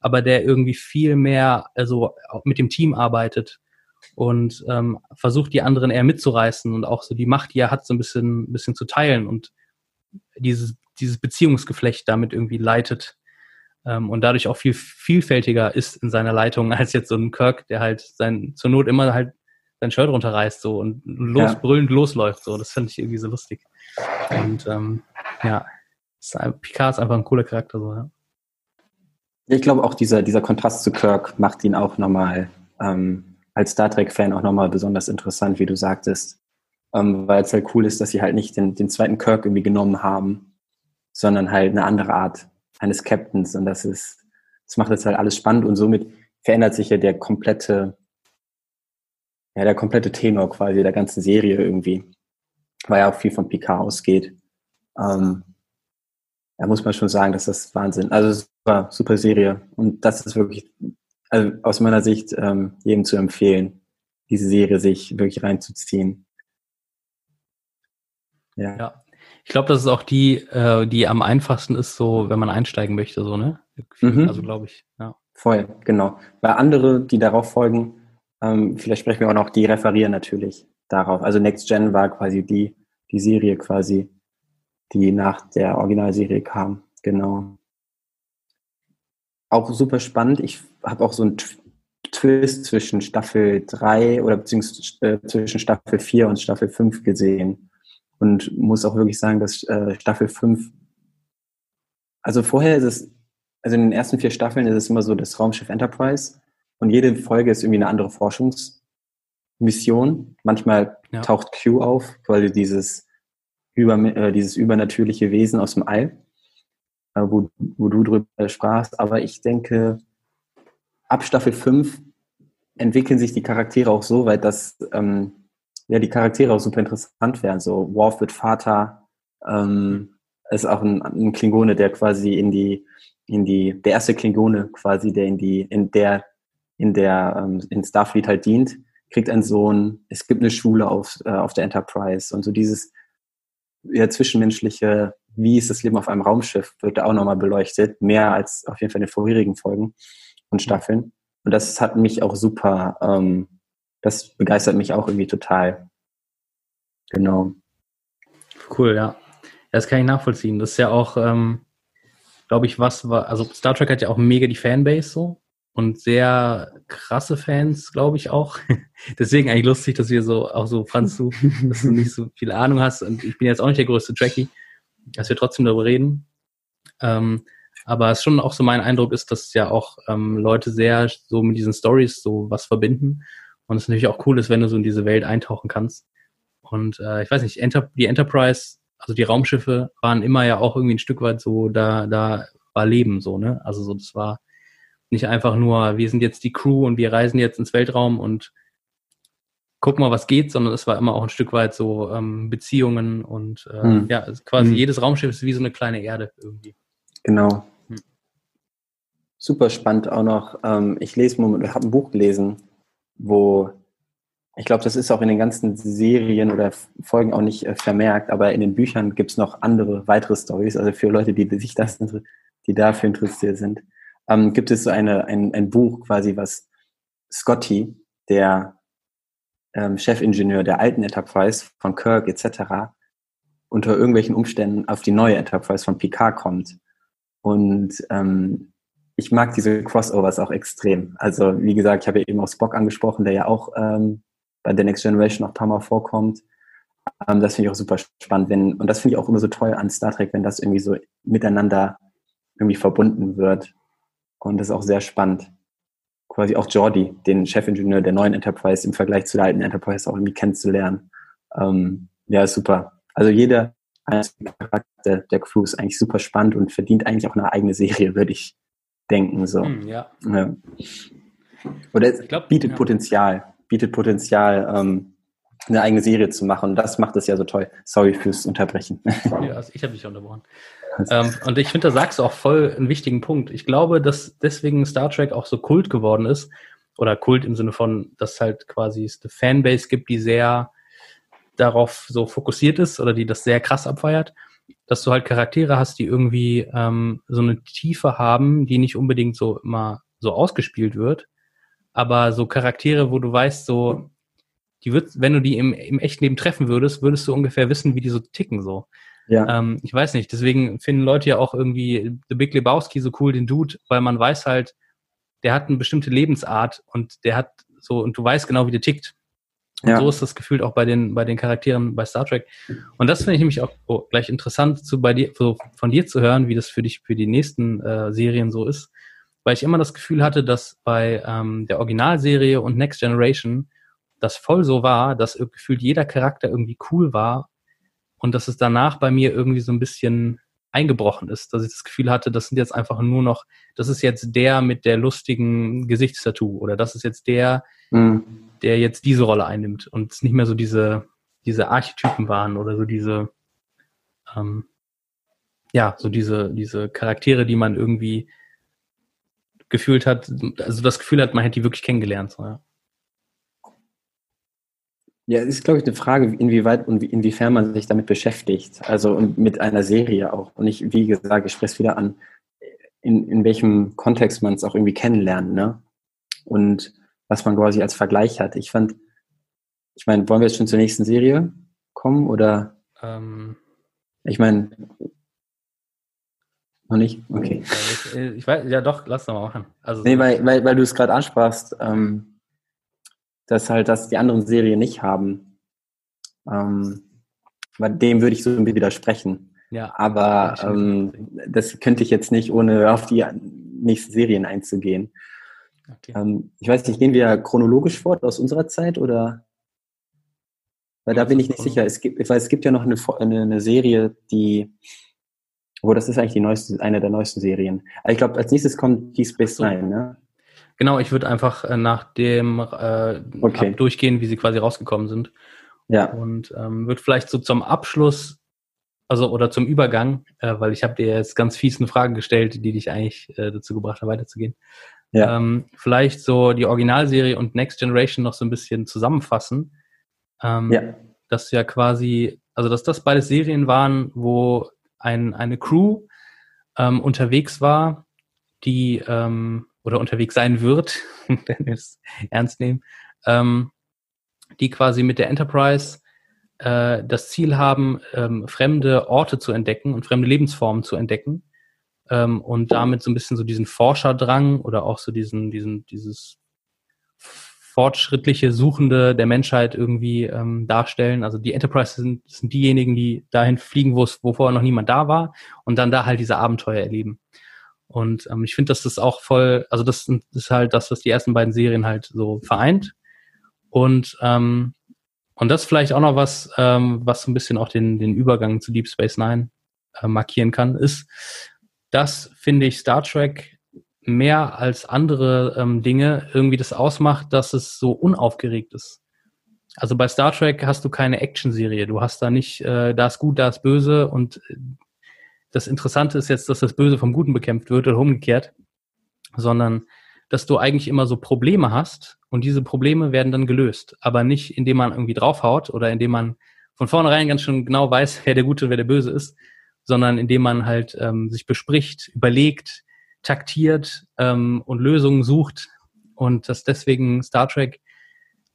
aber der irgendwie viel mehr, also mit dem Team arbeitet und ähm, versucht, die anderen eher mitzureißen und auch so die Macht, die er hat, so ein bisschen, ein bisschen zu teilen und dieses, dieses Beziehungsgeflecht damit irgendwie leitet ähm, und dadurch auch viel vielfältiger ist in seiner Leitung <laughs> als jetzt so ein Kirk, der halt sein, zur Not immer halt sein Shirt runterreißt so und losbrüllend ja. losläuft. So, das fand ich irgendwie so lustig. Und ähm, ja, Picard ist einfach ein cooler Charakter. So, ja. Ich glaube auch dieser, dieser Kontrast zu Kirk macht ihn auch nochmal ähm, als Star Trek-Fan auch nochmal besonders interessant, wie du sagtest. Ähm, weil es halt cool ist, dass sie halt nicht den, den zweiten Kirk irgendwie genommen haben, sondern halt eine andere Art eines Captains. Und das ist, das macht jetzt halt alles spannend und somit verändert sich ja der komplette, ja, der komplette Tenor quasi der ganzen Serie irgendwie. Weil ja auch viel von Picard ausgeht. Ähm, da muss man schon sagen, dass das Wahnsinn. Also super, super Serie. Und das ist wirklich, also aus meiner Sicht, ähm, jedem zu empfehlen, diese Serie sich wirklich reinzuziehen. Ja. ja. Ich glaube, das ist auch die, äh, die am einfachsten ist, so wenn man einsteigen möchte, so, ne? Mhm. Also glaube ich, ja. Voll, genau. Weil andere, die darauf folgen, ähm, vielleicht sprechen wir auch noch, die referieren natürlich darauf. Also Next Gen war quasi die, die Serie quasi, die nach der Originalserie kam. Genau. Auch super spannend. Ich habe auch so einen Twist zwischen Staffel 3 oder beziehungsweise äh, zwischen Staffel 4 und Staffel 5 gesehen. Und muss auch wirklich sagen, dass äh, Staffel 5, also vorher ist es, also in den ersten vier Staffeln ist es immer so das Raumschiff Enterprise und jede Folge ist irgendwie eine andere Forschungsmission. Manchmal ja. taucht Q auf, quasi dieses über, äh, dieses übernatürliche Wesen aus dem All, äh, wo, wo du drüber sprachst. Aber ich denke, ab Staffel 5 entwickeln sich die Charaktere auch so weit, dass ähm, ja die Charaktere auch super interessant werden. So Worf wird Vater, ähm, ist auch ein, ein Klingone, der quasi in die, in die, der erste Klingone quasi, der in die, in der, in der, ähm, in Starfleet halt dient, kriegt einen Sohn. Es gibt eine Schule auf, äh, auf der Enterprise und so dieses, ja, zwischenmenschliche, wie ist das Leben auf einem Raumschiff, wird da auch nochmal beleuchtet, mehr als auf jeden Fall in den vorherigen Folgen und Staffeln. Und das hat mich auch super, ähm, das begeistert mich auch irgendwie total. Genau. Cool, ja. Das kann ich nachvollziehen. Das ist ja auch, ähm, glaube ich, was war, also Star Trek hat ja auch mega die Fanbase so und sehr krasse Fans, glaube ich auch. <laughs> Deswegen eigentlich lustig, dass wir so, auch so, Franz, du, <laughs> dass du nicht so viel Ahnung hast und ich bin jetzt auch nicht der größte Trekkie, dass wir trotzdem darüber reden. Ähm, aber es schon auch so mein Eindruck ist, dass ja auch ähm, Leute sehr so mit diesen Stories so was verbinden und es natürlich auch cool ist, wenn du so in diese Welt eintauchen kannst. Und äh, ich weiß nicht, Enter die Enterprise, also die Raumschiffe waren immer ja auch irgendwie ein Stück weit so, da, da war Leben so, ne? Also so, das war nicht einfach nur, wir sind jetzt die Crew und wir reisen jetzt ins Weltraum und gucken mal, was geht, sondern es war immer auch ein Stück weit so ähm, Beziehungen und äh, hm. ja, quasi hm. jedes Raumschiff ist wie so eine kleine Erde irgendwie. Genau. Hm. Super spannend auch noch. Ähm, ich lese momentan, habe ein Buch gelesen, wo ich glaube, das ist auch in den ganzen Serien oder Folgen auch nicht äh, vermerkt, aber in den Büchern gibt es noch andere, weitere Stories, also für Leute, die sich das, die dafür interessiert sind ähm, gibt es so eine, ein, ein Buch quasi, was Scotty, der ähm, Chefingenieur der alten Enterprise von Kirk etc., unter irgendwelchen Umständen auf die neue Enterprise von Picard kommt. Und ähm, ich mag diese Crossovers auch extrem. Also wie gesagt, ich habe ja eben auch Spock angesprochen, der ja auch ähm, bei The Next Generation noch ein paar Mal vorkommt. Ähm, das finde ich auch super spannend. Wenn, und das finde ich auch immer so toll an Star Trek, wenn das irgendwie so miteinander irgendwie verbunden wird. Und das ist auch sehr spannend. Quasi auch Jordi, den Chefingenieur der neuen Enterprise im Vergleich zu der alten Enterprise auch irgendwie kennenzulernen. Ähm, ja, super. Also jeder, Charakter der Crew ist eigentlich super spannend und verdient eigentlich auch eine eigene Serie, würde ich denken. So. Hm, ja. ja. Oder es glaub, bietet ja. Potenzial, bietet Potenzial, ähm, eine eigene Serie zu machen. Und das macht es ja so toll. Sorry fürs Unterbrechen. Ja, also ich habe dich unterbrochen. ähm, und ich finde, da sagst du auch voll einen wichtigen Punkt. Ich glaube, dass deswegen Star Trek auch so Kult geworden ist. Oder Kult im Sinne von, dass halt quasi es eine Fanbase gibt, die sehr darauf so fokussiert ist oder die das sehr krass abfeiert, dass du halt Charaktere hast, die irgendwie ähm, so eine Tiefe haben, die nicht unbedingt so immer so ausgespielt wird, aber so Charaktere, wo du weißt, so, die wird, wenn du die im, im echten Leben treffen würdest, würdest du ungefähr wissen, wie die so ticken so. Ja. Ähm, ich weiß nicht, deswegen finden Leute ja auch irgendwie The Big Lebowski so cool, den Dude, weil man weiß halt, der hat eine bestimmte Lebensart und der hat so, und du weißt genau, wie der tickt. Und ja. so ist das gefühlt auch bei den, bei den Charakteren bei Star Trek. Und das finde ich nämlich auch oh, gleich interessant, zu, bei dir, so von dir zu hören, wie das für dich für die nächsten äh, Serien so ist. Weil ich immer das Gefühl hatte, dass bei ähm, der Originalserie und Next Generation das voll so war, dass gefühlt jeder Charakter irgendwie cool war und dass es danach bei mir irgendwie so ein bisschen eingebrochen ist, dass ich das Gefühl hatte, das sind jetzt einfach nur noch, das ist jetzt der mit der lustigen Gesichtstattoo oder das ist jetzt der, mhm der jetzt diese Rolle einnimmt und es nicht mehr so diese, diese Archetypen waren oder so diese, ähm, ja, so diese, diese Charaktere, die man irgendwie gefühlt hat, also das Gefühl hat, man hätte die wirklich kennengelernt. So, ja. Ja, es ist, glaube ich, eine Frage, inwieweit und inwiefern man sich damit beschäftigt. Also mit einer Serie auch. Und ich, wie gesagt, ich spreche es wieder an, in, in welchem Kontext man es auch irgendwie kennenlernt, ne? Und was man quasi als Vergleich hat. Ich fand, ich meine, wollen wir jetzt schon zur nächsten Serie kommen oder? Ähm, ich meine, noch nicht? Okay. Ich, äh, ich, weiß, ja doch, lass doch mal machen. Also, nee, weil, weil, weil du es gerade ansprachst, ähm, dass halt das die anderen Serien nicht haben. Ähm, bei dem würde ich so ein bisschen widersprechen. Ja. Aber ähm, das könnte ich jetzt nicht, ohne auf die nächsten Serien einzugehen. Okay. Ähm, ich weiß nicht, gehen wir chronologisch fort aus unserer Zeit oder? Weil da bin ich nicht sicher. Es gibt, weil es gibt ja noch eine, eine, Serie, die, wo das ist eigentlich die neueste, eine der neuesten Serien. Aber ich glaube, als nächstes kommt die Space Nine, ne? Genau, ich würde einfach äh, nach dem äh, okay. durchgehen, wie sie quasi rausgekommen sind. Ja. Und ähm, würde vielleicht so zum Abschluss, also oder zum Übergang, äh, weil ich habe dir jetzt ganz fiesen Fragen gestellt, die dich eigentlich äh, dazu gebracht haben, weiterzugehen. Ja. Ähm, vielleicht so die Originalserie und Next Generation noch so ein bisschen zusammenfassen. Ähm, ja. Dass ja quasi, also dass das beide Serien waren, wo ein, eine Crew ähm, unterwegs war, die ähm, oder unterwegs sein wird, <laughs> wenn wir es ernst nehmen, ähm, die quasi mit der Enterprise äh, das Ziel haben, ähm, fremde Orte zu entdecken und fremde Lebensformen zu entdecken ähm, und damit so ein bisschen so diesen Forscherdrang oder auch so diesen, diesen, dieses fortschrittliche Suchende der Menschheit irgendwie ähm, darstellen. Also die Enterprise sind, sind diejenigen, die dahin fliegen, wo es, wo vorher noch niemand da war und dann da halt diese Abenteuer erleben. Und ähm, ich finde, dass das auch voll, also das ist halt das, was die ersten beiden Serien halt so vereint. Und ähm, und das vielleicht auch noch was, ähm, was so ein bisschen auch den, den Übergang zu Deep Space Nine äh, markieren kann, ist, das finde ich Star Trek mehr als andere ähm, Dinge irgendwie das ausmacht, dass es so unaufgeregt ist. Also bei Star Trek hast du keine Action-Serie. Du hast da nicht, äh, da ist gut, da ist böse und äh, das Interessante ist jetzt, dass das Böse vom Guten bekämpft wird oder umgekehrt, sondern dass du eigentlich immer so Probleme hast und diese Probleme werden dann gelöst, aber nicht indem man irgendwie draufhaut oder indem man von vornherein ganz schön genau weiß, <laughs> wer der Gute und wer der Böse ist, sondern indem man halt ähm, sich bespricht, überlegt, taktiert ähm, und Lösungen sucht und dass deswegen Star Trek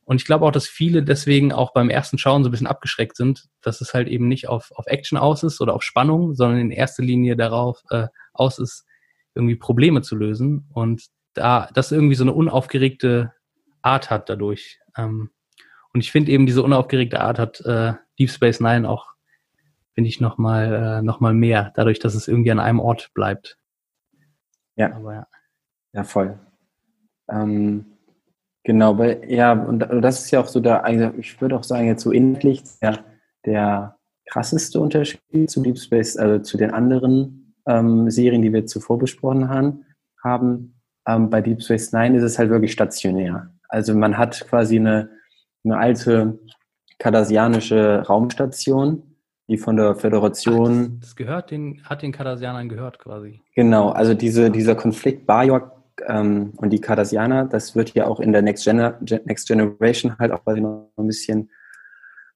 und ich glaube auch, dass viele deswegen auch beim ersten Schauen so ein bisschen abgeschreckt sind, dass es halt eben nicht auf, auf Action aus ist oder auf Spannung, sondern in erster Linie darauf äh, aus ist, irgendwie Probleme zu lösen und da das irgendwie so eine unaufgeregte Art hat dadurch. Ähm, und ich finde eben diese unaufgeregte Art hat äh, Deep Space Nine auch finde ich nochmal äh, noch mal mehr, dadurch, dass es irgendwie an einem Ort bleibt. Ja. Aber, ja. ja, voll. Ähm, genau, weil, ja, und das ist ja auch so der, also ich würde auch sagen, jetzt so inhaltlich der, der krasseste Unterschied zu Deep Space, also zu den anderen ähm, Serien, die wir zuvor besprochen haben. haben. Ähm, bei Deep Space Nine ist es halt wirklich stationär. Also man hat quasi eine, eine alte kardassianische Raumstation, die von der Föderation. Ach, das, das, gehört den, hat den Kardassianern gehört quasi. Genau, also diese, dieser Konflikt Bajor ähm, und die Cardassianer, das wird ja auch in der Next, Gener Next Generation halt auch quasi noch ein bisschen,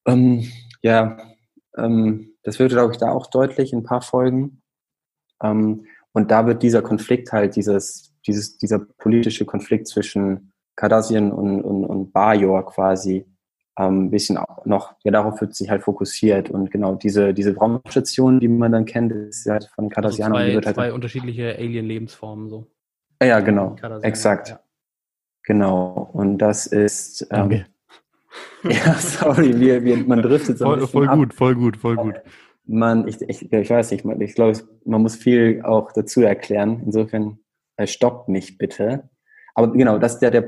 ähm, ja, ähm, das wird, glaube ich, da auch deutlich in ein paar Folgen. Ähm, und da wird dieser Konflikt halt, dieses, dieses, dieser politische Konflikt zwischen Cardassien und, und, und Bajor quasi ähm, ein bisschen noch, ja, darauf wird sich halt fokussiert. Und genau diese, diese Raumstation, die man dann kennt, ist halt von Cardassianern. Also zwei, halt zwei unterschiedliche Alien-Lebensformen so. Ja, genau. Exakt. Ja. Genau. Und das ist. Ähm, okay. <laughs> ja, sorry, wir, wir, man driftet so voll, voll gut, voll gut, voll gut. Man, ich, ich, ich weiß nicht, ich glaube, man muss viel auch dazu erklären. Insofern äh, stoppt mich bitte. Aber genau, das ist der, der,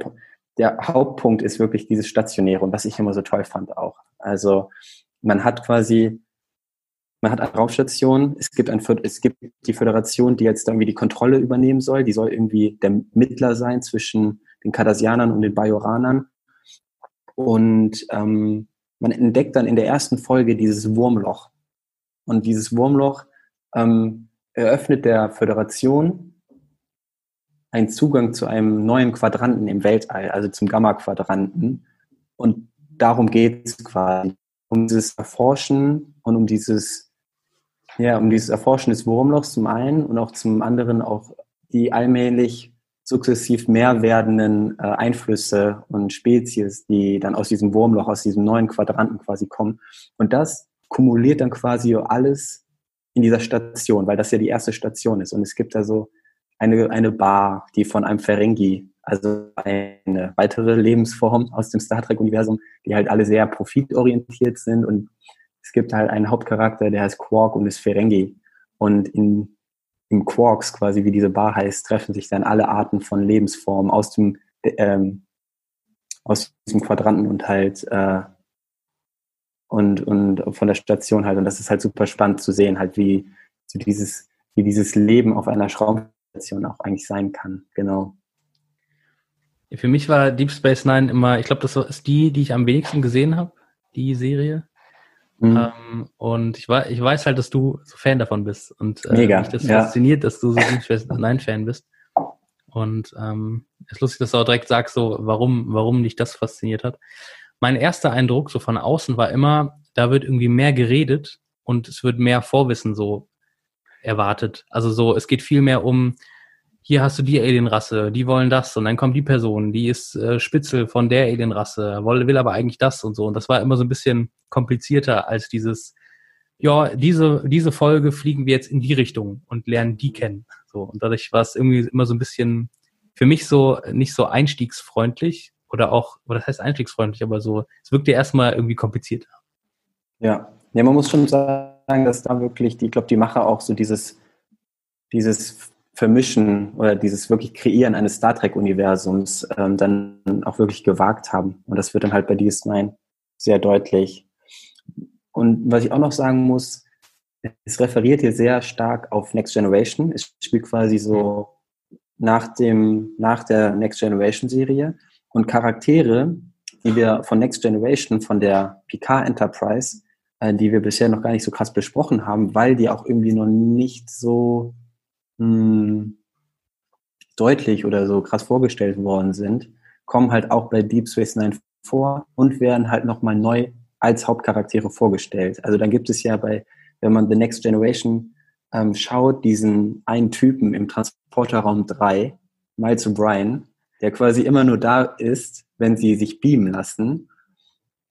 der Hauptpunkt ist wirklich dieses Stationäre und was ich immer so toll fand auch. Also man hat quasi man hat eine Raumstation, es gibt, ein, es gibt die Föderation, die jetzt irgendwie die Kontrolle übernehmen soll, die soll irgendwie der Mittler sein zwischen den Cardassianern und den Bajoranern. Und ähm, man entdeckt dann in der ersten Folge dieses Wurmloch. Und dieses Wurmloch ähm, eröffnet der Föderation einen Zugang zu einem neuen Quadranten im Weltall, also zum Gamma-Quadranten. Und darum geht es quasi, um dieses Erforschen und um dieses ja, um dieses Erforschen des Wurmlochs zum einen und auch zum anderen auch die allmählich sukzessiv mehr werdenden äh, Einflüsse und Spezies, die dann aus diesem Wurmloch, aus diesem neuen Quadranten quasi kommen. Und das kumuliert dann quasi alles in dieser Station, weil das ja die erste Station ist. Und es gibt da so eine, eine Bar, die von einem Ferengi, also eine weitere Lebensform aus dem Star Trek-Universum, die halt alle sehr profitorientiert sind und es gibt halt einen Hauptcharakter, der heißt Quark und ist Ferengi. Und in, in Quarks, quasi wie diese Bar heißt, treffen sich dann alle Arten von Lebensformen aus dem, ähm, aus diesem Quadranten und halt äh, und, und von der Station halt. Und das ist halt super spannend zu sehen, halt wie so dieses, wie dieses Leben auf einer Schraubstation auch eigentlich sein kann. Genau. Für mich war Deep Space Nine immer, ich glaube, das ist die, die ich am wenigsten gesehen habe, die Serie. Mhm. Ähm, und ich, ich weiß halt, dass du so Fan davon bist. Und äh, Mega, mich das ja. fasziniert, dass du so ein Nein-Fan bist. Und ähm, es ist lustig, dass du auch direkt sagst, so, warum, warum dich das fasziniert hat. Mein erster Eindruck so von außen war immer, da wird irgendwie mehr geredet und es wird mehr Vorwissen so erwartet. Also so, es geht viel mehr um, hier hast du die Alienrasse, die wollen das und dann kommt die Person, die ist äh, Spitzel von der Alienrasse, will, will aber eigentlich das und so. Und das war immer so ein bisschen komplizierter als dieses, ja, diese, diese Folge fliegen wir jetzt in die Richtung und lernen die kennen. So. Und dadurch war es irgendwie immer so ein bisschen für mich so nicht so einstiegsfreundlich oder auch, oder das heißt einstiegsfreundlich, aber so, es wirkte erstmal irgendwie komplizierter. Ja. Ja, man muss schon sagen, dass da wirklich, die, ich glaube, die Macher auch so dieses, dieses Vermischen oder dieses wirklich Kreieren eines Star Trek-Universums ähm, dann auch wirklich gewagt haben. Und das wird dann halt bei DS9 sehr deutlich. Und was ich auch noch sagen muss, es referiert hier sehr stark auf Next Generation. Es spielt quasi so nach dem, nach der Next Generation Serie. Und Charaktere, die wir von Next Generation, von der Picard Enterprise, äh, die wir bisher noch gar nicht so krass besprochen haben, weil die auch irgendwie noch nicht so mh, hm, deutlich oder so krass vorgestellt worden sind, kommen halt auch bei Deep Space Nine vor und werden halt nochmal neu als Hauptcharaktere vorgestellt. Also dann gibt es ja bei, wenn man The Next Generation ähm, schaut, diesen einen Typen im Transporterraum 3, Miles O'Brien, der quasi immer nur da ist, wenn sie sich beamen lassen.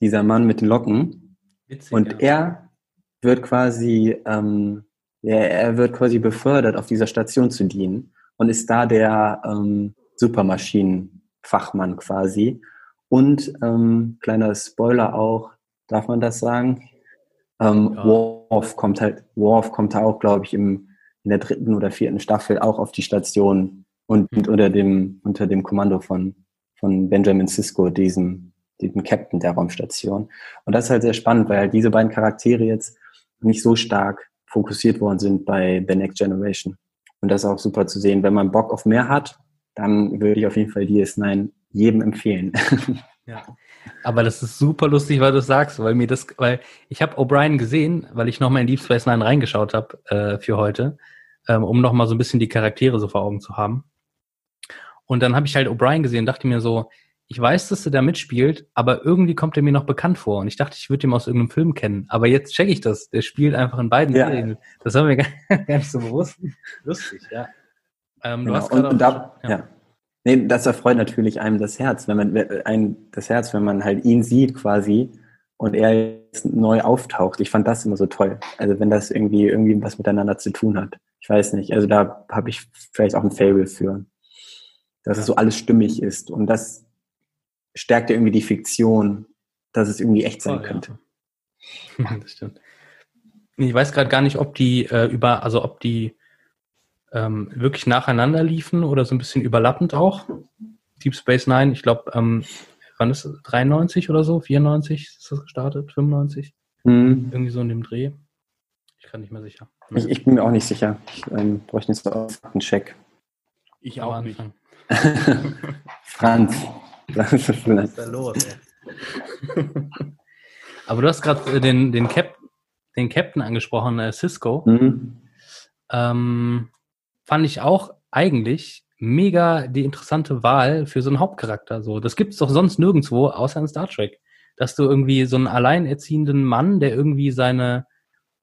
Dieser Mann mit den Locken. Witzig, und ja. er wird quasi ähm, er, er wird quasi befördert, auf dieser Station zu dienen und ist da der ähm, Supermaschinenfachmann quasi. Und ähm, kleiner Spoiler auch, darf man das sagen? Ähm, ja. Worf kommt halt, Worf kommt auch, glaube ich, im, in der dritten oder vierten Staffel auch auf die Station und, mhm. unter dem unter dem Kommando von von Benjamin Sisko, diesem diesem Captain der Raumstation. Und das ist halt sehr spannend, weil halt diese beiden Charaktere jetzt nicht so stark fokussiert worden sind bei The Next Generation. Und das ist auch super zu sehen. Wenn man Bock auf mehr hat, dann würde ich auf jeden Fall DS9 jedem empfehlen. <laughs> Ja. Aber das ist super lustig, weil du es sagst, weil mir das, weil ich habe O'Brien gesehen, weil ich nochmal in Deep Space Nine reingeschaut habe äh, für heute, ähm, um nochmal so ein bisschen die Charaktere so vor Augen zu haben. Und dann habe ich halt O'Brien gesehen und dachte mir so, ich weiß, dass er da mitspielt, aber irgendwie kommt er mir noch bekannt vor. Und ich dachte, ich würde ihn aus irgendeinem Film kennen. Aber jetzt checke ich das. Der spielt einfach in beiden ja. Serien. Das war mir gar, <laughs> gar, nicht so bewusst. Lustig, ja. Ähm, genau. und, und da, ja. ja. Nee, das erfreut natürlich einem das Herz, wenn man ein das Herz, wenn man halt ihn sieht quasi und er jetzt neu auftaucht. Ich fand das immer so toll. Also wenn das irgendwie irgendwie was miteinander zu tun hat. Ich weiß nicht. Also da habe ich vielleicht auch ein Fable für, dass es so alles stimmig ist und das stärkt ja irgendwie die Fiktion, dass es irgendwie echt sein oh, könnte. <laughs> Ja. das stimmt. Ich weiß gerade gar nicht, ob die äh, über, also ob die ähm, wirklich nacheinander liefen oder so ein bisschen überlappend auch. Deep Space Nine, ich glaube, ähm, wann ist es? 93 oder so? 94 ist das gestartet? 95? Mhm. Irgendwie so in dem Dreh. Ich kann nicht mehr sicher. Ich, ich bin mir auch nicht sicher. Ich ähm, bräuchte jetzt einen Check. Ich auch nicht. <laughs> Franz. Was ist da los, ey? <laughs> Aber du hast gerade äh, den, den, Cap, den Captain angesprochen, äh, Cisco. Mhm. Ähm, fand ich auch eigentlich mega die interessante Wahl für so einen Hauptcharakter. So, das gibt's doch sonst nirgendwo außer in Star Trek, dass du irgendwie so einen alleinerziehenden Mann, der irgendwie seine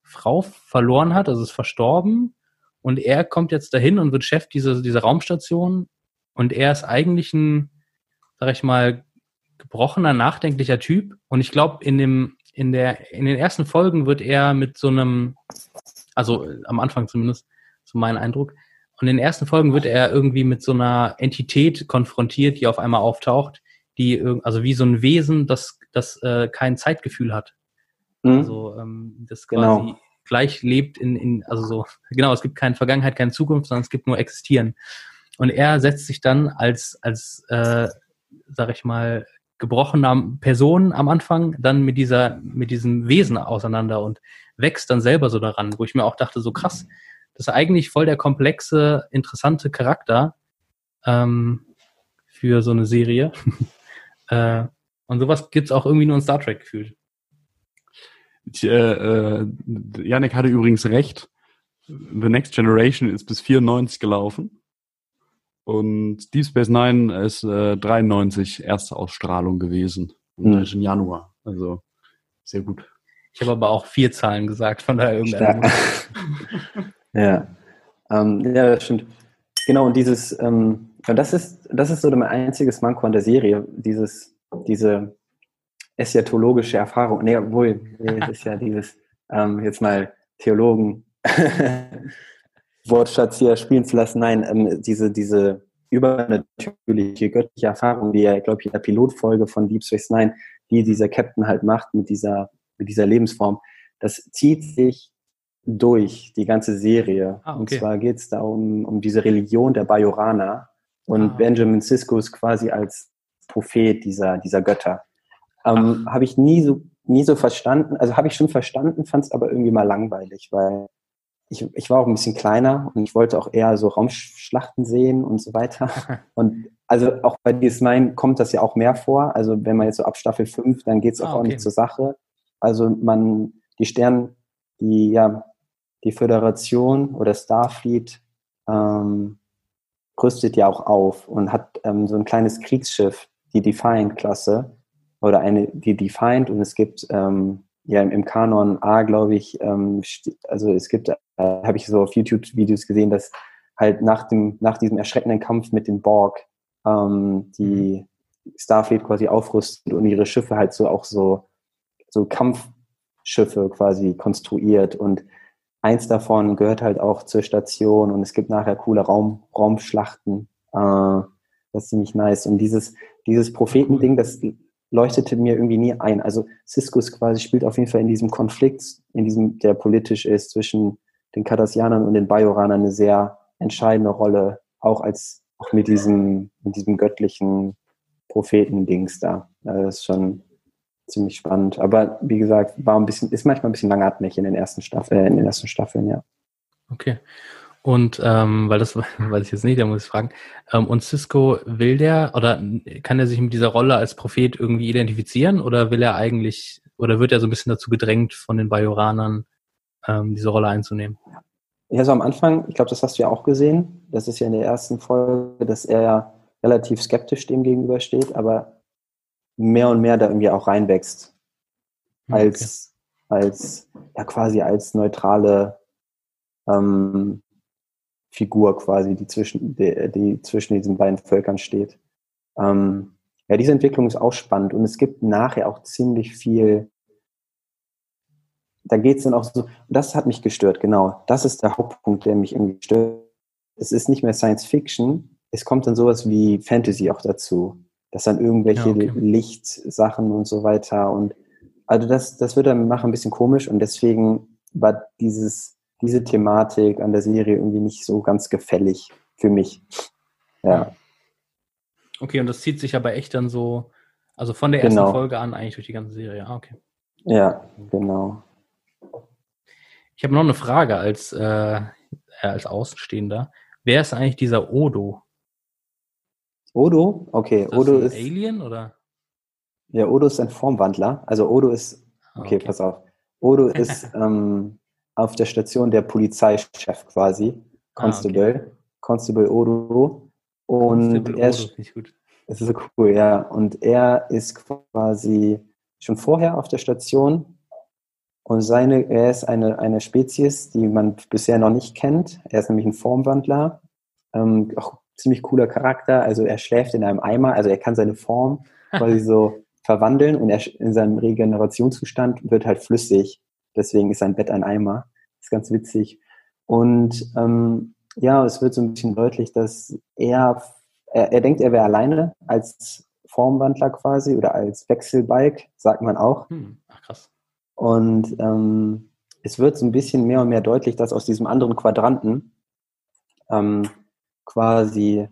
Frau verloren hat, also ist verstorben, und er kommt jetzt dahin und wird Chef dieser, dieser Raumstation und er ist eigentlich ein, sag ich mal, gebrochener, nachdenklicher Typ. Und ich glaube, in dem, in der, in den ersten Folgen wird er mit so einem, also am Anfang zumindest, so mein Eindruck, und in den ersten Folgen wird er irgendwie mit so einer Entität konfrontiert, die auf einmal auftaucht, die also wie so ein Wesen, das, das äh, kein Zeitgefühl hat. Mhm. Also ähm, das genau. quasi gleich lebt in, in, also so, <laughs> genau, es gibt keine Vergangenheit, keine Zukunft, sondern es gibt nur Existieren. Und er setzt sich dann als, als äh, sag ich mal, gebrochener Person am Anfang dann mit dieser, mit diesem Wesen auseinander und wächst dann selber so daran, wo ich mir auch dachte, so krass, das ist eigentlich voll der komplexe, interessante Charakter ähm, für so eine Serie. <laughs> äh, und sowas gibt es auch irgendwie nur in Star Trek gefühlt. Ich, äh, äh, Janik hatte übrigens recht. The Next Generation ist bis 94 gelaufen. Und Deep Space Nine ist äh, 93 erste Ausstrahlung gewesen. Und mhm. im Januar. Also sehr gut. Ich habe aber auch vier Zahlen gesagt, von daher irgendeiner. <laughs> Ja, ähm, ja, das stimmt. Genau, und dieses, ähm, das ist, das ist so mein einziges Manko an der Serie, dieses, diese eschatologische Erfahrung. Nee, obwohl, nee, das ist ja dieses, ähm, jetzt mal Theologen <laughs> Wortschatz hier spielen zu lassen. Nein, ähm, diese, diese übernatürliche, göttliche Erfahrung, die ja, glaube ich, in der Pilotfolge von Deep Space Nine, die dieser Captain halt macht mit dieser, mit dieser Lebensform, das zieht sich durch die ganze Serie. Ah, okay. Und zwar geht es da um, um diese Religion der Bajoraner. Und ah. Benjamin Sisko ist quasi als Prophet dieser, dieser Götter. Ähm, habe ich nie so, nie so verstanden, also habe ich schon verstanden, fand es aber irgendwie mal langweilig, weil ich, ich war auch ein bisschen kleiner und ich wollte auch eher so Raumschlachten sehen und so weiter. <laughs> Und also auch bei DS9 kommt das ja auch mehr vor. Also wenn man jetzt so ab Staffel 5, dann geht es auch ah, okay. nicht zur Sache. Also man, die Sterne, die, ja, die Föderation oder Starfleet ähm, rüstet ja auch auf und hat ähm, so ein kleines Kriegsschiff, die Defiant-Klasse oder eine, die Defiant und es gibt ähm, ja im, Kanon A, glaube ich, ähm, also es gibt, äh, habe ich so auf YouTube-Videos gesehen, dass halt nach dem, nach diesem erschreckenden Kampf mit den Borg ähm, die Starfleet quasi aufrüstet und ihre Schiffe halt so auch so, so Kampfschiffe quasi konstruiert und eins davon gehört halt auch zur Station und es gibt nachher coole Raum, Raumschlachten. Äh, das ist ziemlich nice. Und dieses, dieses Prophetending, das leuchtete mir irgendwie nie ein. Also Ciscus quasi spielt auf jeden Fall in diesem Konflikt, in diesem, der politisch ist, zwischen den Cardassianern und den Bajoranern eine sehr entscheidende Rolle, auch als auch mit diesem, mit diesem göttlichen Prophetendings da. Also das ist schon ziemlich spannend. Aber wie gesagt, war ein bisschen, ist manchmal ein bisschen langatmig in den ersten Staffeln, äh, in den ersten Staffeln, ja. Okay. Und ähm, weil das <laughs> weiß ich jetzt nicht, da muss ich fragen. Ähm, und Cisco will der oder kann er sich mit dieser Rolle als Prophet irgendwie identifizieren oder will er eigentlich oder wird er so ein bisschen dazu gedrängt von den Bajoranern, ähm, diese Rolle einzunehmen? Ja, so am Anfang, ich glaube, das hast du ja auch gesehen. Das ist ja in der ersten Folge, dass er ja relativ skeptisch dem gegenübersteht, aber mehr und mehr da irgendwie auch reinwächst. Hm, als, okay. als, ja, quasi als neutrale ähm, Figur quasi, die zwischen, die, die zwischen diesen beiden Völkern steht. Ähm, ja, diese Entwicklung ist auch spannend und es gibt nachher auch ziemlich viel. Da geht es dann auch so, das hat mich gestört, genau. Das ist der Hauptpunkt, der mich irgendwie stört. Es ist nicht mehr Science Fiction, es kommt dann sowas wie Fantasy auch dazu. Das dann irgendwelche ja, okay. Lichtsachen und so weiter. Und also das, das wird dann machen ein bisschen komisch und deswegen war dieses diese Thematik an der Serie irgendwie nicht so ganz gefällig für mich. Ja. Okay, und das zieht sich aber echt dann so, also von der ersten genau. Folge an eigentlich durch die ganze Serie. Ah, okay. Ja, genau. Ich habe noch eine Frage als, äh, als Außenstehender. Wer ist eigentlich dieser Odo? Odo? Okay, ist Odo ist. Alien oder? Ja, Odo ist ein Formwandler. Also Odo ist. Okay, okay. pass auf. Odo <laughs> ist ähm, auf der Station der Polizeichef quasi, Constable, ah, okay. Constable Odo. Und Constable er ist, Odo, gut. das ist so cool, ja. Und er ist quasi schon vorher auf der Station und seine, er ist eine, eine Spezies, die man bisher noch nicht kennt. Er ist nämlich ein Formwandler. Ähm, auch ziemlich cooler Charakter. Also er schläft in einem Eimer, also er kann seine Form <laughs> quasi so verwandeln und er in seinem Regenerationszustand wird halt flüssig. Deswegen ist sein Bett ein Eimer. Das ist ganz witzig. Und ähm, ja, es wird so ein bisschen deutlich, dass er, er, er denkt, er wäre alleine als Formwandler quasi oder als Wechselbalg, sagt man auch. Hm. Ach, krass. Und ähm, es wird so ein bisschen mehr und mehr deutlich, dass aus diesem anderen Quadranten ähm, quasi,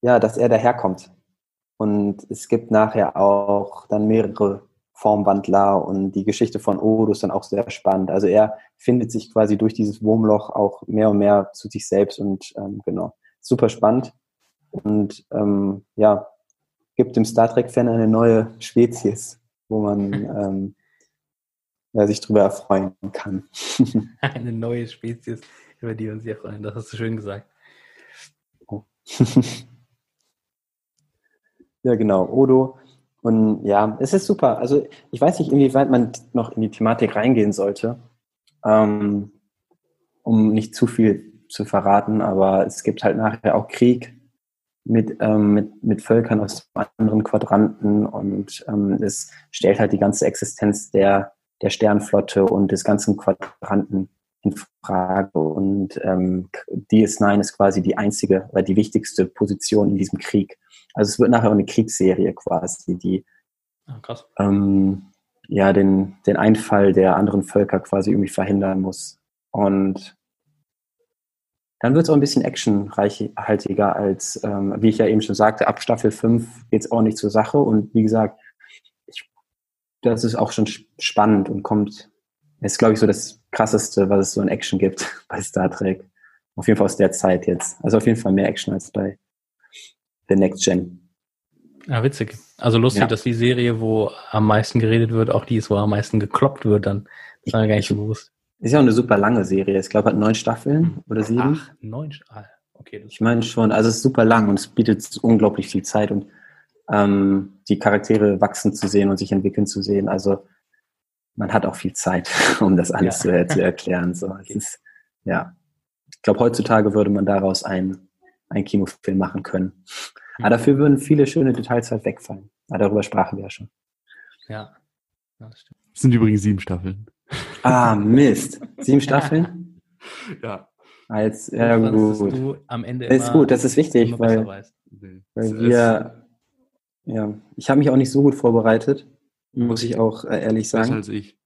ja, dass er daherkommt. Und es gibt nachher auch dann mehrere Formwandler und die Geschichte von Odo ist dann auch sehr spannend. Also er findet sich quasi durch dieses Wurmloch auch mehr und mehr zu sich selbst und ähm, genau, super spannend und ähm, ja, gibt dem Star Trek-Fan eine neue Spezies, wo man <laughs> ähm, ja, sich drüber erfreuen kann. <laughs> eine neue Spezies, über die wir uns hier freuen, das hast du schön gesagt. Oh. <laughs> ja, genau, Odo und ja, es ist super. Also ich weiß nicht, inwieweit man noch in die Thematik reingehen sollte, ähm, um nicht zu viel zu verraten, aber es gibt halt nachher auch Krieg mit, ähm, mit, mit Völkern aus anderen Quadranten und ähm, es stellt halt die ganze Existenz der, der Sternflotte und des ganzen Quadranten in Frage. Und ähm, DS9 ist quasi die einzige oder die wichtigste Position in diesem Krieg. Also es wird nachher eine Kriegsserie quasi, die ah, ähm, ja den, den Einfall der anderen Völker quasi irgendwie verhindern muss. Und dann wird es auch ein bisschen actionreichhaltiger als, ähm, wie ich ja eben schon sagte, ab Staffel 5 geht es auch nicht zur Sache. Und wie gesagt, das ist auch schon spannend und kommt, ist glaube ich so das krasseste, was es so in Action gibt <laughs> bei Star Trek. Auf jeden Fall aus der Zeit jetzt. Also auf jeden Fall mehr Action als bei The Next Gen. Ja, witzig. Also lustig, ja. dass die Serie, wo am meisten geredet wird, auch die ist, wo am meisten gekloppt wird, dann. Das war mir gar nicht so bewusst. Ist ja auch eine super lange Serie. Ich glaube, hat neun Staffeln oder sieben. Ach, neun Staffeln. Ah, okay. ich meine schon, also es ist super lang und es bietet unglaublich viel Zeit und ähm, die Charaktere wachsen zu sehen und sich entwickeln zu sehen. Also man hat auch viel Zeit, <laughs> um das alles ja. zu, zu, erklären. So, okay. es ist, ja. Ich glaube, heutzutage würde man daraus einen, einen Kinofilm machen können. Aber dafür würden viele schöne Details halt wegfallen. Aber darüber sprachen wir ja schon. Ja. ja das stimmt. Das sind übrigens sieben Staffeln. Ah, Mist. Sieben Staffeln? <laughs> ja. Als, ja, gut. Du am Ende ist gut, das ist wichtig, weil, weil wir, ja, ich habe mich auch nicht so gut vorbereitet, muss ich auch äh, ehrlich sagen. Besser als ich.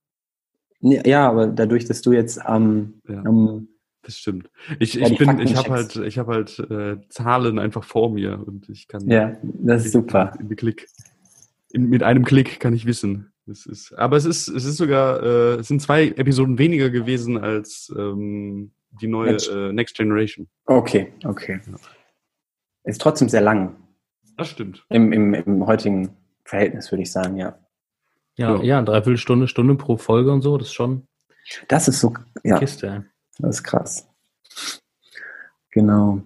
Ja, aber dadurch, dass du jetzt am, ja. am das stimmt. Ich, ich bin, ich habe halt, ich habe halt äh, Zahlen einfach vor mir und ich kann. Ja, das ist super. In, in Klick, in, mit einem Klick kann ich wissen, Es ist, aber es ist, es ist sogar, äh, es sind zwei Episoden weniger gewesen als ähm, die neue Next, äh, Next Generation. Okay, okay. Ist trotzdem sehr lang. Das stimmt. Im, im, im heutigen Verhältnis würde ich sagen, ja. Ja, ja, ja dreiviertel Stunde, Stunde pro Folge und so, das ist schon. Das ist so, ja. Kiste. Das ist krass. Genau.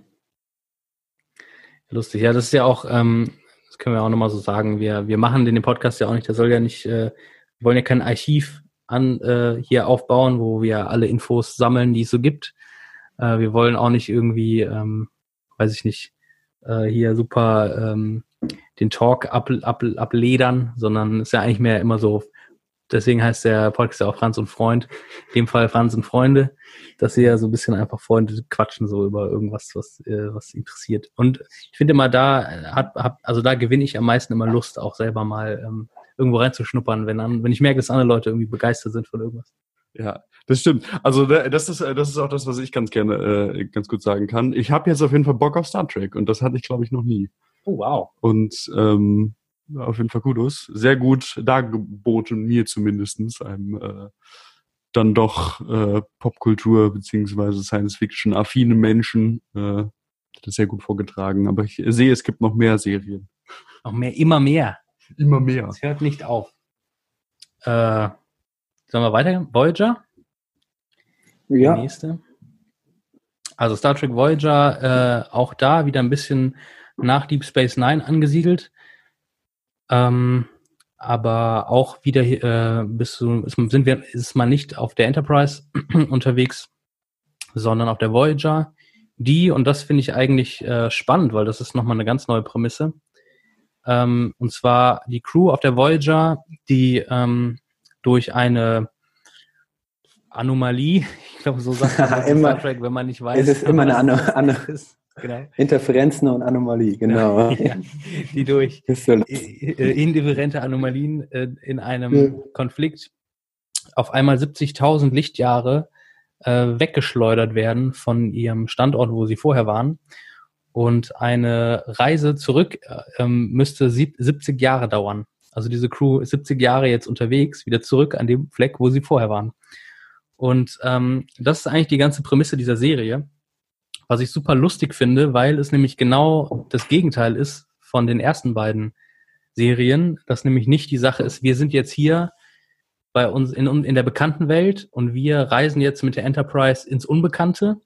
Lustig, ja, das ist ja auch, ähm, das können wir auch nochmal so sagen, wir, wir machen den Podcast ja auch nicht, der soll ja nicht, äh, wir wollen ja kein Archiv an äh, hier aufbauen, wo wir alle Infos sammeln, die es so gibt. Äh, wir wollen auch nicht irgendwie, ähm, weiß ich nicht, äh, hier super ähm, den Talk ab, ab, abledern, sondern ist ja eigentlich mehr immer so, deswegen heißt der Podcast ja auch Franz und Freund, in dem Fall Franz und Freunde, dass sie ja so ein bisschen einfach Freunde quatschen so über irgendwas, was, äh, was interessiert. Und ich finde immer da hat, hat, also da gewinne ich am meisten immer Lust, auch selber mal ähm, irgendwo reinzuschnuppern, wenn, an, wenn ich merke, dass andere Leute irgendwie begeistert sind von irgendwas. Ja, das stimmt. Also das ist das ist auch das, was ich ganz gerne äh, ganz gut sagen kann. Ich habe jetzt auf jeden Fall Bock auf Star Trek und das hatte ich glaube ich noch nie. Oh wow. Und ähm, auf jeden Fall Kudos. Sehr gut dargeboten, mir zumindestens einem äh, dann doch äh, Popkultur beziehungsweise Science-Fiction affine Menschen äh, das sehr gut vorgetragen. Aber ich sehe, es gibt noch mehr Serien. Noch mehr, immer mehr. Immer mehr. Es hört nicht auf. Äh, Sollen wir weiter? Voyager? Ja. Die nächste. Also Star Trek Voyager, äh, auch da wieder ein bisschen nach Deep Space Nine angesiedelt. Ähm, aber auch wieder äh, bist du, sind wir, ist man nicht auf der Enterprise <clears throat> unterwegs, sondern auf der Voyager. Die, und das finde ich eigentlich äh, spannend, weil das ist nochmal eine ganz neue Prämisse. Ähm, und zwar die Crew auf der Voyager, die ähm, durch eine Anomalie, <laughs> ich glaube, so sagt man <laughs> immer, Star Trek, wenn man nicht weiß. Es ist <laughs> immer eine Anomalie. Genau. Interferenzen und Anomalie, genau. Ja, die durch indifferente Anomalien äh, in einem ja. Konflikt auf einmal 70.000 Lichtjahre äh, weggeschleudert werden von ihrem Standort, wo sie vorher waren. Und eine Reise zurück äh, ähm, müsste 70 Jahre dauern. Also diese Crew ist 70 Jahre jetzt unterwegs, wieder zurück an dem Fleck, wo sie vorher waren. Und ähm, das ist eigentlich die ganze Prämisse dieser Serie, was ich super lustig finde, weil es nämlich genau das Gegenteil ist von den ersten beiden Serien, dass nämlich nicht die Sache ist, wir sind jetzt hier bei uns in, in der bekannten Welt und wir reisen jetzt mit der Enterprise ins Unbekannte,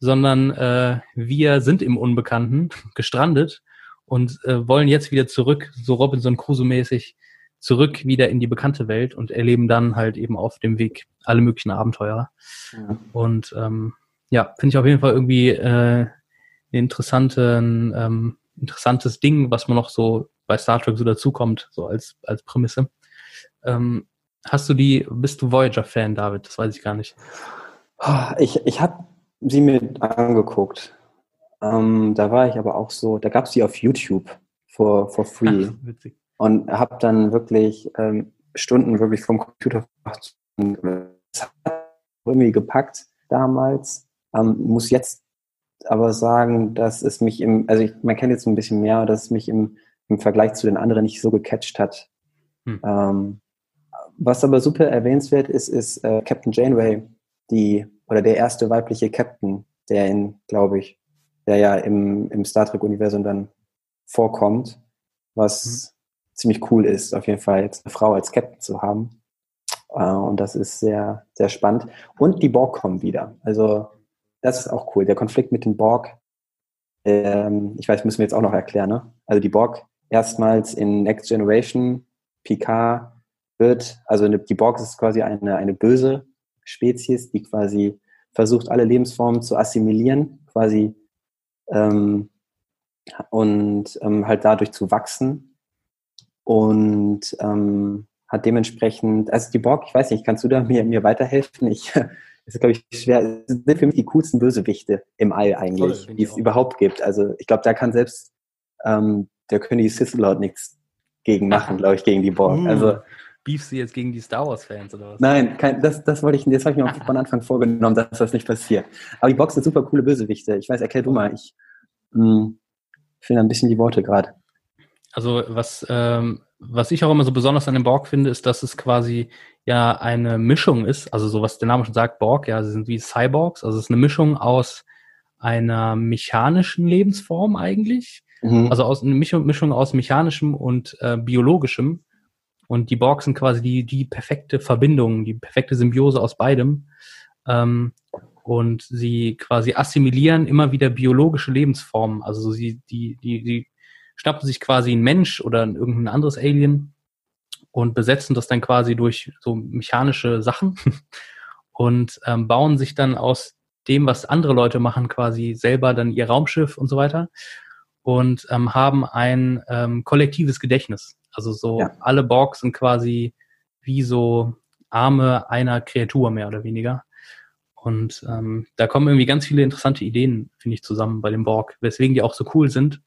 sondern äh, wir sind im Unbekannten <laughs> gestrandet und äh, wollen jetzt wieder zurück, so Robinson Crusoe-mäßig, zurück wieder in die bekannte Welt und erleben dann halt eben auf dem Weg alle möglichen Abenteuer. Ja. Und ähm, ja, finde ich auf jeden Fall irgendwie äh, interessanten, ähm, interessantes Ding, was man noch so bei Star Trek so dazukommt, so als, als Prämisse. Ähm, hast du die, bist du Voyager-Fan, David? Das weiß ich gar nicht. Ich, ich habe sie mir angeguckt. Ähm, da war ich aber auch so, da gab es die auf YouTube for, for free. Ach, witzig. Und habe dann wirklich ähm, Stunden wirklich vom Computer das hat irgendwie gepackt damals. Ähm, muss jetzt aber sagen, dass es mich im, also ich, man kennt jetzt ein bisschen mehr, dass es mich im, im Vergleich zu den anderen nicht so gecatcht hat. Hm. Ähm, was aber super erwähnenswert ist, ist äh, Captain Janeway, die, oder der erste weibliche Captain, der in, glaube ich, der ja im, im Star Trek-Universum dann vorkommt, was mhm. Ziemlich cool ist, auf jeden Fall jetzt eine Frau als Captain zu haben. Äh, und das ist sehr, sehr spannend. Und die Borg kommen wieder. Also das ist auch cool. Der Konflikt mit den Borg, ähm, ich weiß, müssen wir jetzt auch noch erklären. Ne? Also die Borg erstmals in Next Generation, Picard wird, also die Borg ist quasi eine, eine böse Spezies, die quasi versucht, alle Lebensformen zu assimilieren, quasi ähm, und ähm, halt dadurch zu wachsen. Und ähm, hat dementsprechend, also die Borg, ich weiß nicht, kannst du da mir, mir weiterhelfen? Ich, <laughs> das ist, glaube ich, schwer. Das sind für mich die coolsten Bösewichte im All eigentlich, Voll, die es überhaupt gibt. Also ich glaube, da kann selbst ähm, der König Sith Lord nichts gegen machen, <laughs> glaube ich, gegen die Borg. Uh, also beefst du jetzt gegen die Star Wars Fans oder was? Nein, kein, das, das wollte ich, das habe ich mir <laughs> von Anfang vorgenommen, dass das nicht passiert. Aber die Borg sind super coole Bösewichte. Ich weiß, erklär du mal. Ich mh, hm, finde ein bisschen die Worte gerade. Also was, ähm, was ich auch immer so besonders an dem Borg finde, ist, dass es quasi ja eine Mischung ist, also so was der Name schon sagt, Borg, ja, sie sind wie Cyborgs, also es ist eine Mischung aus einer mechanischen Lebensform eigentlich, mhm. also aus einer Mischung, Mischung aus mechanischem und äh, biologischem. Und die Borg sind quasi die, die perfekte Verbindung, die perfekte Symbiose aus beidem. Ähm, und sie quasi assimilieren immer wieder biologische Lebensformen. Also sie, die, die, die schnappen sich quasi einen Mensch oder irgendein anderes Alien und besetzen das dann quasi durch so mechanische Sachen <laughs> und ähm, bauen sich dann aus dem, was andere Leute machen, quasi selber dann ihr Raumschiff und so weiter und ähm, haben ein ähm, kollektives Gedächtnis. Also so ja. alle Borgs sind quasi wie so Arme einer Kreatur mehr oder weniger. Und ähm, da kommen irgendwie ganz viele interessante Ideen, finde ich, zusammen bei dem Borg, weswegen die auch so cool sind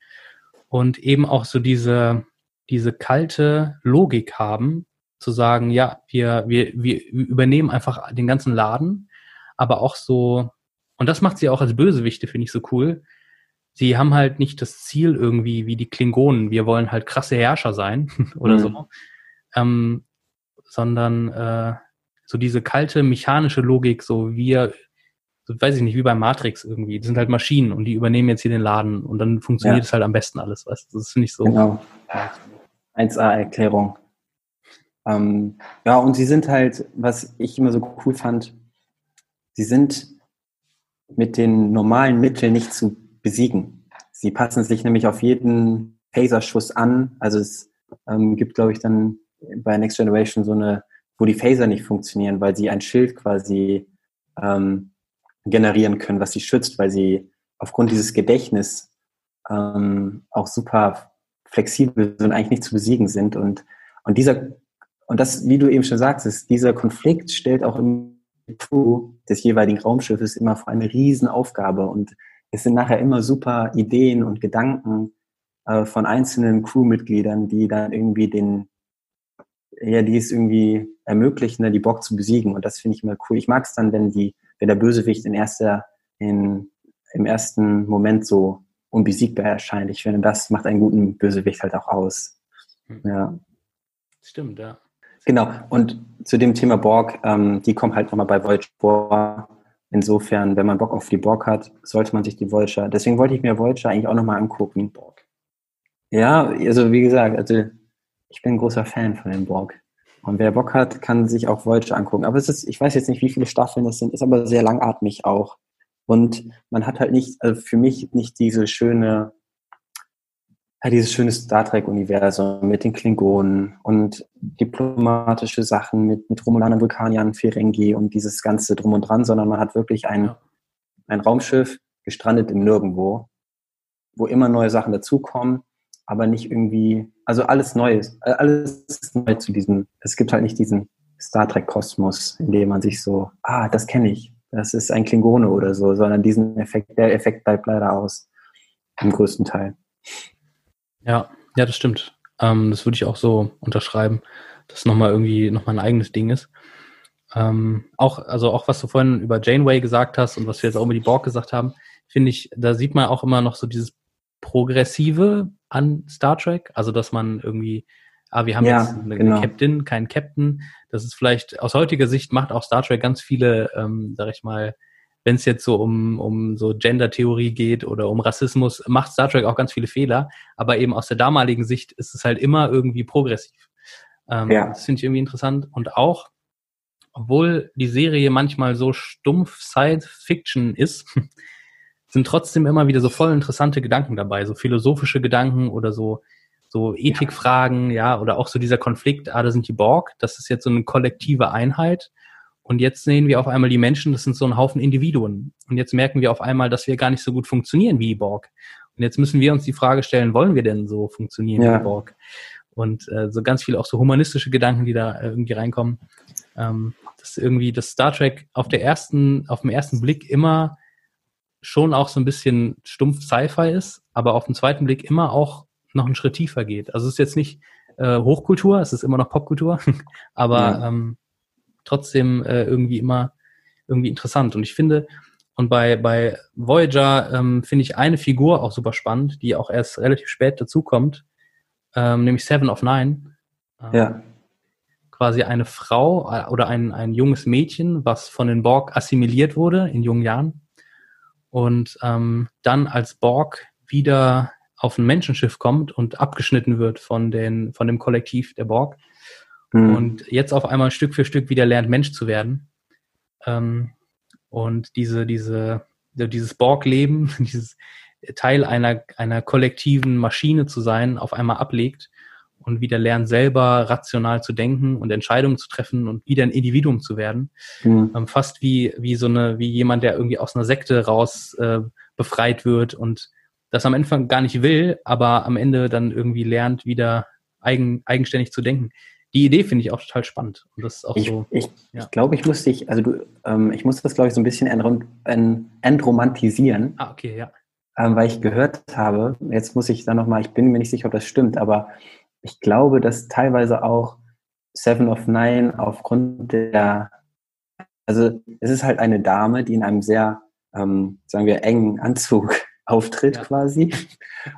und eben auch so diese, diese kalte Logik haben, zu sagen, ja, wir, wir, wir übernehmen einfach den ganzen Laden, aber auch so, und das macht sie auch als Bösewichte, finde ich so cool. Sie haben halt nicht das Ziel irgendwie wie die Klingonen, wir wollen halt krasse Herrscher sein <laughs> oder mhm. so, ähm, sondern äh, so diese kalte mechanische Logik, so wir weiß ich nicht, wie bei Matrix irgendwie. Die sind halt Maschinen und die übernehmen jetzt hier den Laden und dann funktioniert es halt am besten alles, weißt du? Das finde ich so. Genau. 1A-Erklärung. Ähm, ja, und sie sind halt, was ich immer so cool fand, sie sind mit den normalen Mitteln nicht zu besiegen. Sie passen sich nämlich auf jeden Phaserschuss an. Also es ähm, gibt, glaube ich, dann bei Next Generation so eine, wo die Phaser nicht funktionieren, weil sie ein Schild quasi ähm, generieren können, was sie schützt, weil sie aufgrund dieses Gedächtnis ähm, auch super flexibel und eigentlich nicht zu besiegen sind. Und, und dieser, und das, wie du eben schon sagst, ist, dieser Konflikt stellt auch im Crew des jeweiligen Raumschiffes immer vor eine Riesenaufgabe. Und es sind nachher immer super Ideen und Gedanken äh, von einzelnen Crewmitgliedern, die dann irgendwie den, ja, die es irgendwie ermöglichen, ne, die Bock zu besiegen. Und das finde ich immer cool. Ich mag es dann, wenn die wenn der Bösewicht in erster, in, im ersten Moment so unbesiegbar erscheint. Ich finde, das macht einen guten Bösewicht halt auch aus. Hm. Ja. Stimmt, ja. Genau. Und zu dem Thema Borg, ähm, die kommen halt nochmal bei Voyager vor. Insofern, wenn man Bock auf die Borg hat, sollte man sich die Voyager, deswegen wollte ich mir Voyager eigentlich auch nochmal angucken. Borg. Ja, also wie gesagt, also ich bin ein großer Fan von den Borg. Und wer Bock hat, kann sich auch Voyager angucken. Aber es ist, ich weiß jetzt nicht, wie viele Staffeln das sind, ist aber sehr langatmig auch. Und man hat halt nicht, also für mich nicht diese schöne, ja, dieses schöne Star Trek-Universum mit den Klingonen und diplomatische Sachen mit, mit Romulanern, Vulkaniern, Ferengi und dieses ganze Drum und Dran, sondern man hat wirklich ein, ein Raumschiff gestrandet im Nirgendwo, wo immer neue Sachen dazukommen aber nicht irgendwie, also alles Neues, äh, alles neu zu diesem, es gibt halt nicht diesen Star Trek-Kosmos, in dem man sich so, ah, das kenne ich, das ist ein Klingone oder so, sondern diesen Effekt, der Effekt bleibt leider aus, im größten Teil. Ja, ja, das stimmt. Ähm, das würde ich auch so unterschreiben, dass nochmal irgendwie nochmal ein eigenes Ding ist. Ähm, auch, also auch was du vorhin über Janeway gesagt hast und was wir jetzt auch über die Borg gesagt haben, finde ich, da sieht man auch immer noch so dieses Progressive an Star Trek. Also, dass man irgendwie, ah, wir haben ja, jetzt eine, genau. Captain, keinen Captain. Das ist vielleicht aus heutiger Sicht macht auch Star Trek ganz viele, ähm, sag ich mal, wenn es jetzt so um, um so Gender-Theorie geht oder um Rassismus, macht Star Trek auch ganz viele Fehler. Aber eben aus der damaligen Sicht ist es halt immer irgendwie progressiv. Ähm, ja. Das finde ich irgendwie interessant. Und auch, obwohl die Serie manchmal so stumpf Science-Fiction ist, <laughs> sind trotzdem immer wieder so voll interessante Gedanken dabei, so philosophische Gedanken oder so, so Ethikfragen, ja. ja, oder auch so dieser Konflikt, ah, da sind die Borg, das ist jetzt so eine kollektive Einheit. Und jetzt sehen wir auf einmal die Menschen, das sind so ein Haufen Individuen. Und jetzt merken wir auf einmal, dass wir gar nicht so gut funktionieren wie die Borg. Und jetzt müssen wir uns die Frage stellen, wollen wir denn so funktionieren ja. wie die Borg? Und äh, so ganz viele auch so humanistische Gedanken, die da äh, irgendwie reinkommen. Ähm, dass irgendwie das Star Trek auf der ersten, auf dem ersten Blick immer schon auch so ein bisschen stumpf Sci-Fi ist, aber auf den zweiten Blick immer auch noch einen Schritt tiefer geht. Also es ist jetzt nicht äh, Hochkultur, es ist immer noch Popkultur, <laughs> aber ja. ähm, trotzdem äh, irgendwie immer irgendwie interessant. Und ich finde, und bei, bei Voyager ähm, finde ich eine Figur auch super spannend, die auch erst relativ spät dazukommt. ähm, nämlich Seven of Nine. Ähm, ja. Quasi eine Frau äh, oder ein, ein junges Mädchen, was von den Borg assimiliert wurde in jungen Jahren und ähm, dann als Borg wieder auf ein Menschenschiff kommt und abgeschnitten wird von, den, von dem Kollektiv der Borg mhm. und jetzt auf einmal Stück für Stück wieder lernt, Mensch zu werden. Ähm, und diese, diese, dieses Borg-Leben, <laughs> dieses Teil einer, einer kollektiven Maschine zu sein, auf einmal ablegt und wieder lernt, selber rational zu denken und Entscheidungen zu treffen und wieder ein Individuum zu werden. Mhm. Ähm, fast wie, wie so eine, wie jemand, der irgendwie aus einer Sekte raus äh, befreit wird und das am Anfang gar nicht will, aber am Ende dann irgendwie lernt, wieder eigen, eigenständig zu denken. Die Idee finde ich auch total spannend. Und das ist auch ich, so. Ich, ja. ich glaube, ich muss dich, also du, ähm, ich muss das, glaube ich, so ein bisschen entromantisieren. Ah, okay, ja. Ähm, weil ich gehört habe, jetzt muss ich da nochmal, ich bin mir nicht sicher, ob das stimmt, aber ich glaube, dass teilweise auch Seven of Nine aufgrund der, also es ist halt eine Dame, die in einem sehr, ähm, sagen wir, engen Anzug <laughs> auftritt ja. quasi.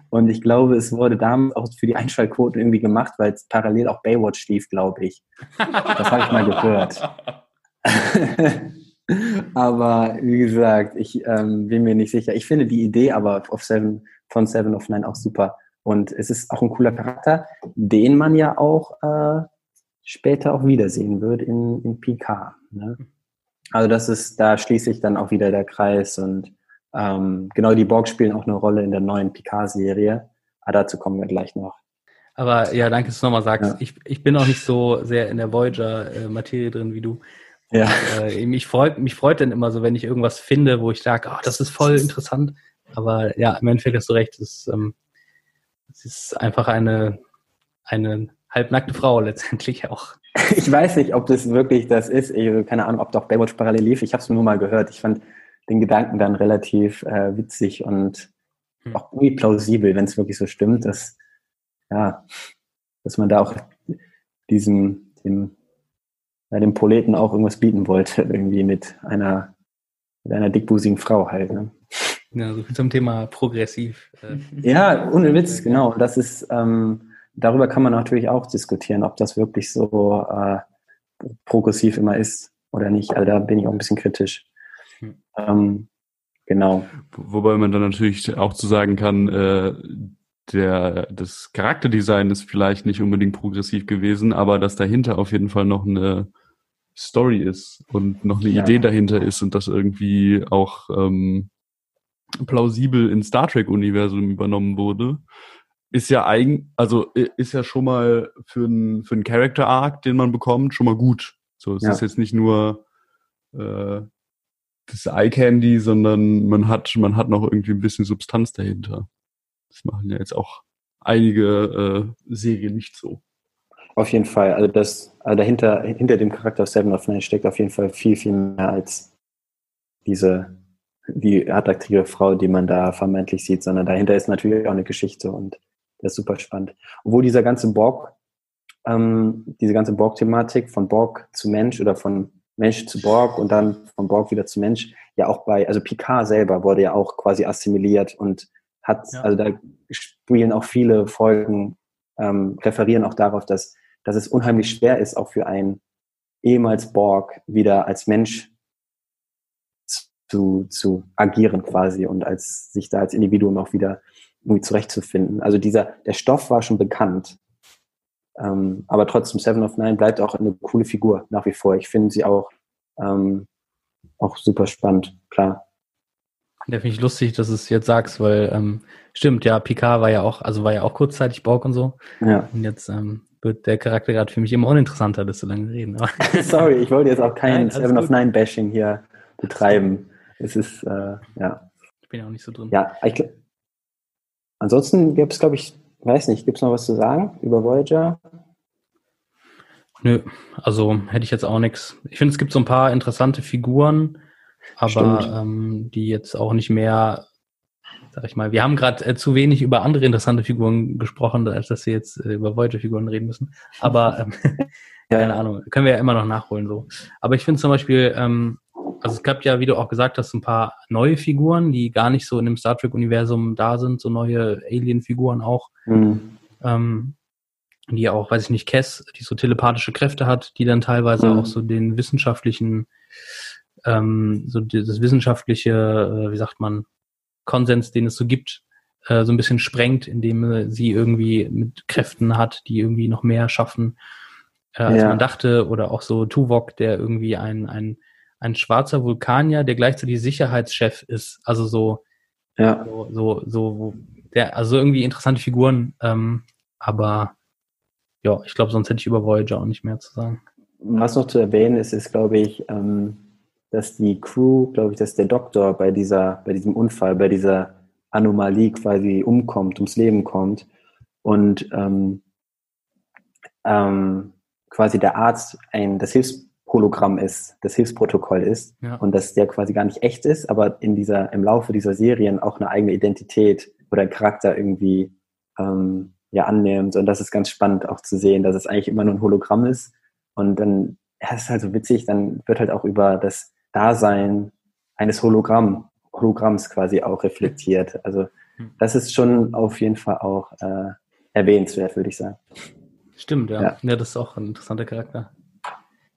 Und ich glaube, es wurde damals auch für die Einschaltquoten irgendwie gemacht, weil es parallel auch Baywatch lief, glaube ich. Das habe ich mal gehört. <laughs> aber wie gesagt, ich ähm, bin mir nicht sicher. Ich finde die Idee aber auf Seven, von Seven of Nine auch super. Und es ist auch ein cooler Charakter, den man ja auch äh, später auch wiedersehen wird in, in PK. Ne? Also das ist, da schließt sich dann auch wieder der Kreis und ähm, genau die Borg spielen auch eine Rolle in der neuen Picard-Serie. Aber dazu kommen wir gleich noch. Aber ja, danke, dass du nochmal sagst. Ja. Ich, ich bin auch nicht so sehr in der Voyager-Materie drin wie du. Ja. Und, äh, mich, freut, mich freut dann immer so, wenn ich irgendwas finde, wo ich sage, oh, das ist voll interessant. Aber ja, im Endeffekt hast du recht, ist, ähm, es ist einfach eine, eine halbnackte Frau letztendlich auch. <laughs> Ich weiß nicht, ob das wirklich das ist. Ich, keine Ahnung, ob doch Baywatch parallel lief. Ich habe es nur mal gehört. Ich fand den Gedanken dann relativ äh, witzig und hm. auch irgendwie plausibel, wenn es wirklich so stimmt, dass, ja, dass man da auch diesem, dem, ja, dem Proleten auch irgendwas bieten wollte, <laughs> irgendwie mit einer, mit einer dickbusigen Frau halt. Ne? Ja, so viel zum Thema progressiv. Äh. Ja, ohne Witz, genau. Das ist, ähm, darüber kann man natürlich auch diskutieren, ob das wirklich so äh, progressiv immer ist oder nicht. Also da bin ich auch ein bisschen kritisch. Hm. Ähm, genau. Wobei man dann natürlich auch zu sagen kann, äh, der, das Charakterdesign ist vielleicht nicht unbedingt progressiv gewesen, aber dass dahinter auf jeden Fall noch eine Story ist und noch eine ja. Idee dahinter ist und das irgendwie auch ähm, plausibel ins Star Trek-Universum übernommen wurde, ist ja eigen, also ist ja schon mal für einen für einen Character Arc, den man bekommt, schon mal gut. So, es ja. ist jetzt nicht nur äh, das Eye Candy, sondern man hat man hat noch irgendwie ein bisschen Substanz dahinter. Das machen ja jetzt auch einige äh, Serien nicht so. Auf jeden Fall. Also das, also dahinter, hinter dem Charakter Seven of Nine steckt auf jeden Fall viel, viel mehr als diese die attraktive Frau, die man da vermeintlich sieht, sondern dahinter ist natürlich auch eine Geschichte und das ist super spannend. Obwohl dieser ganze Borg, ähm, diese ganze Borg-Thematik von Borg zu Mensch oder von Mensch zu Borg und dann von Borg wieder zu Mensch, ja auch bei, also Picard selber wurde ja auch quasi assimiliert und hat, ja. also da spielen auch viele Folgen, ähm, referieren auch darauf, dass, dass es unheimlich schwer ist, auch für einen ehemals Borg wieder als Mensch zu, zu agieren quasi und als sich da als Individuum auch wieder irgendwie zurechtzufinden. Also dieser, der Stoff war schon bekannt. Ähm, aber trotzdem, Seven of Nine bleibt auch eine coole Figur nach wie vor. Ich finde sie auch, ähm, auch super spannend, klar. Ja, finde ich lustig, dass du es jetzt sagst, weil ähm, stimmt, ja, Picard war ja auch, also war ja auch kurzzeitig Borg und so. Ja. Und jetzt ähm, wird der Charakter gerade für mich immer uninteressanter, das so lange reden. <laughs> Sorry, ich wollte jetzt auch kein Nein, Seven gut. of Nine Bashing hier betreiben es ist, äh, ja. Ich bin ja auch nicht so drin. Ja, ich, ansonsten gibt es, glaube ich, weiß nicht, gibt es noch was zu sagen über Voyager? Nö, also hätte ich jetzt auch nichts. Ich finde, es gibt so ein paar interessante Figuren, aber ähm, die jetzt auch nicht mehr, sag ich mal, wir haben gerade äh, zu wenig über andere interessante Figuren gesprochen, als dass wir jetzt äh, über Voyager-Figuren reden müssen. Aber ähm, <laughs> keine Ahnung, können wir ja immer noch nachholen so. Aber ich finde zum Beispiel, ähm, also es gab ja, wie du auch gesagt hast, ein paar neue Figuren, die gar nicht so in dem Star Trek-Universum da sind, so neue Alien-Figuren auch. Mhm. Ähm, die auch, weiß ich nicht, Cass, die so telepathische Kräfte hat, die dann teilweise Mhm. auch so den wissenschaftlichen, ähm, so das wissenschaftliche, äh, wie sagt man, Konsens, den es so gibt, äh, so ein bisschen sprengt, indem äh, sie irgendwie mit Kräften hat, die irgendwie noch mehr schaffen, äh, als Ja. man dachte, oder auch so Tuvok, der irgendwie ein, ein, ein schwarzer Vulkanier, der gleichzeitig Sicherheitschef ist, also so, Ja. so, so, so, der, also irgendwie interessante Figuren, ähm, aber ja, ich glaube, sonst hätte ich über Voyager auch nicht mehr zu sagen. Was noch zu erwähnen ist, ist, glaube ich, ähm, dass die Crew, glaube ich, dass der Doktor bei dieser, bei diesem Unfall, bei dieser Anomalie quasi umkommt, ums Leben kommt und ähm, ähm, quasi der Arzt ein das Hilfshologramm ist, das Hilfsprotokoll ist Ja. und dass der quasi gar nicht echt ist, aber in dieser im Laufe dieser Serien auch eine eigene Identität oder einen Charakter irgendwie ähm, ja annimmt und das ist ganz spannend auch zu sehen, dass es eigentlich immer nur ein Hologramm ist und dann ja, es ist halt so witzig, dann wird halt auch über das Dasein eines Hologramm, Hologramms quasi auch reflektiert. Also Hm. das ist schon auf jeden Fall auch äh, erwähnenswert, würde ich sagen. Stimmt, ja. Ja. ja. das ist auch ein interessanter Charakter.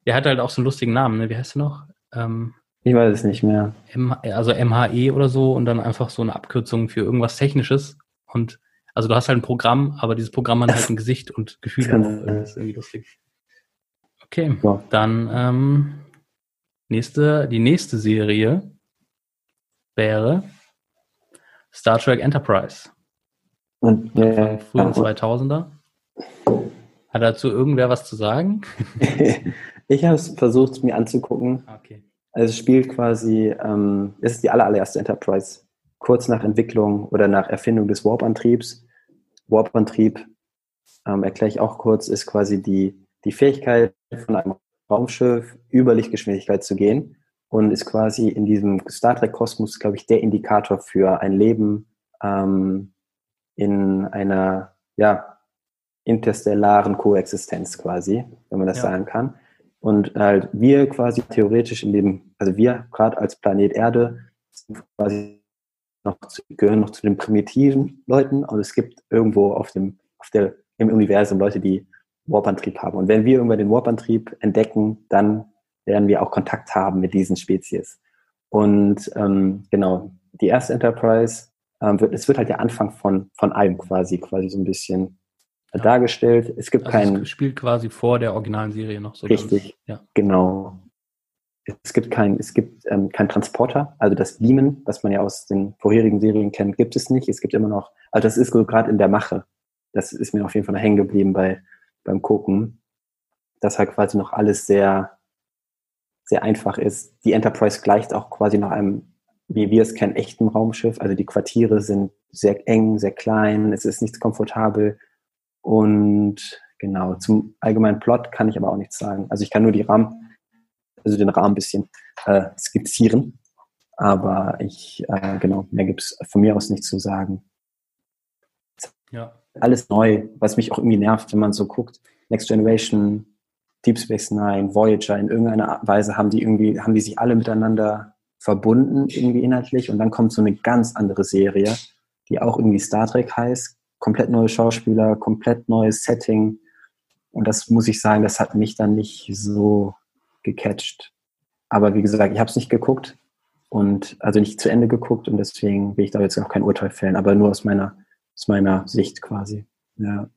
Der hat halt auch so einen lustigen Namen, ne? Wie heißt der noch? Ähm, Ich weiß es nicht mehr. M also MHE oder so und dann einfach so eine Abkürzung für irgendwas Technisches. Und also du hast halt ein Programm, aber dieses Programm hat halt ein Gesicht und Gefühle Kann auch. sein. Das ist irgendwie lustig. Okay, Ja. dann ähm, nächste, die nächste Serie wäre Star Trek Enterprise. Und äh, frühen 2000er. Hat dazu irgendwer was zu sagen? <laughs> <laughs> ich habe es versucht, mir anzugucken. Okay. Also es spielt quasi, ähm, es ist die aller, allererste Enterprise, kurz nach Entwicklung oder nach Erfindung des Warp-Antriebs. Warp-Antrieb, ähm, erkläre ich auch kurz, ist quasi die, die Fähigkeit von einem Raumschiff über Lichtgeschwindigkeit zu gehen und ist quasi in diesem Star Trek-Kosmos, glaube ich, der Indikator für ein Leben ähm, in einer, ja, interstellaren Koexistenz quasi, wenn man das Ja. sagen kann. Und halt wir quasi theoretisch in dem, also wir gerade als Planet Erde sind quasi noch zu, gehören noch zu den primitiven Leuten und es gibt irgendwo auf dem, auf der, im Universum Leute, die Warp-Antrieb haben. Und wenn wir irgendwann den Warp-Antrieb entdecken, dann werden wir auch Kontakt haben mit diesen Spezies. Und ähm, genau, die erste Enterprise, ähm, wird, es wird halt der Anfang von, von allem quasi, quasi so ein bisschen Ja. dargestellt. Es gibt Also keinen, es spielt quasi vor der originalen Serie noch so. Richtig. Ja. Genau. Es gibt kein, es gibt ähm, kein Transporter, also das Beamen, was man ja aus den vorherigen Serien kennt, gibt es nicht. Es gibt immer noch, also das ist so gerade in der Mache. Das ist mir auf jeden Fall noch hängen geblieben bei, beim Gucken, dass halt quasi noch alles sehr, sehr einfach ist. Die Enterprise gleicht auch quasi noch einem, wie wir es kennen, echten Raumschiff. Also die Quartiere sind sehr eng, sehr klein, es ist nichts komfortabel. Und genau, zum allgemeinen Plot kann ich aber auch nichts sagen. Also ich kann nur die Rahmen, also den Rahmen ein bisschen äh, skizzieren. Aber ich, äh, genau, mehr gibt's von mir aus nichts zu sagen. Ja. Alles neu, was mich auch irgendwie nervt, wenn man so guckt. Next Generation, Deep Space Nine, Voyager, in irgendeiner Weise haben die irgendwie, haben die sich alle miteinander verbunden, irgendwie inhaltlich. Und dann kommt so eine ganz andere Serie, die auch irgendwie Star Trek heißt. Komplett neue Schauspieler, komplett neues Setting. Und das muss ich sagen, das hat mich dann nicht so gecatcht. Aber wie gesagt, ich habe es nicht geguckt und also nicht zu Ende geguckt und deswegen will ich da jetzt auch kein Urteil fällen, aber nur aus meiner, aus meiner Sicht quasi. Ja.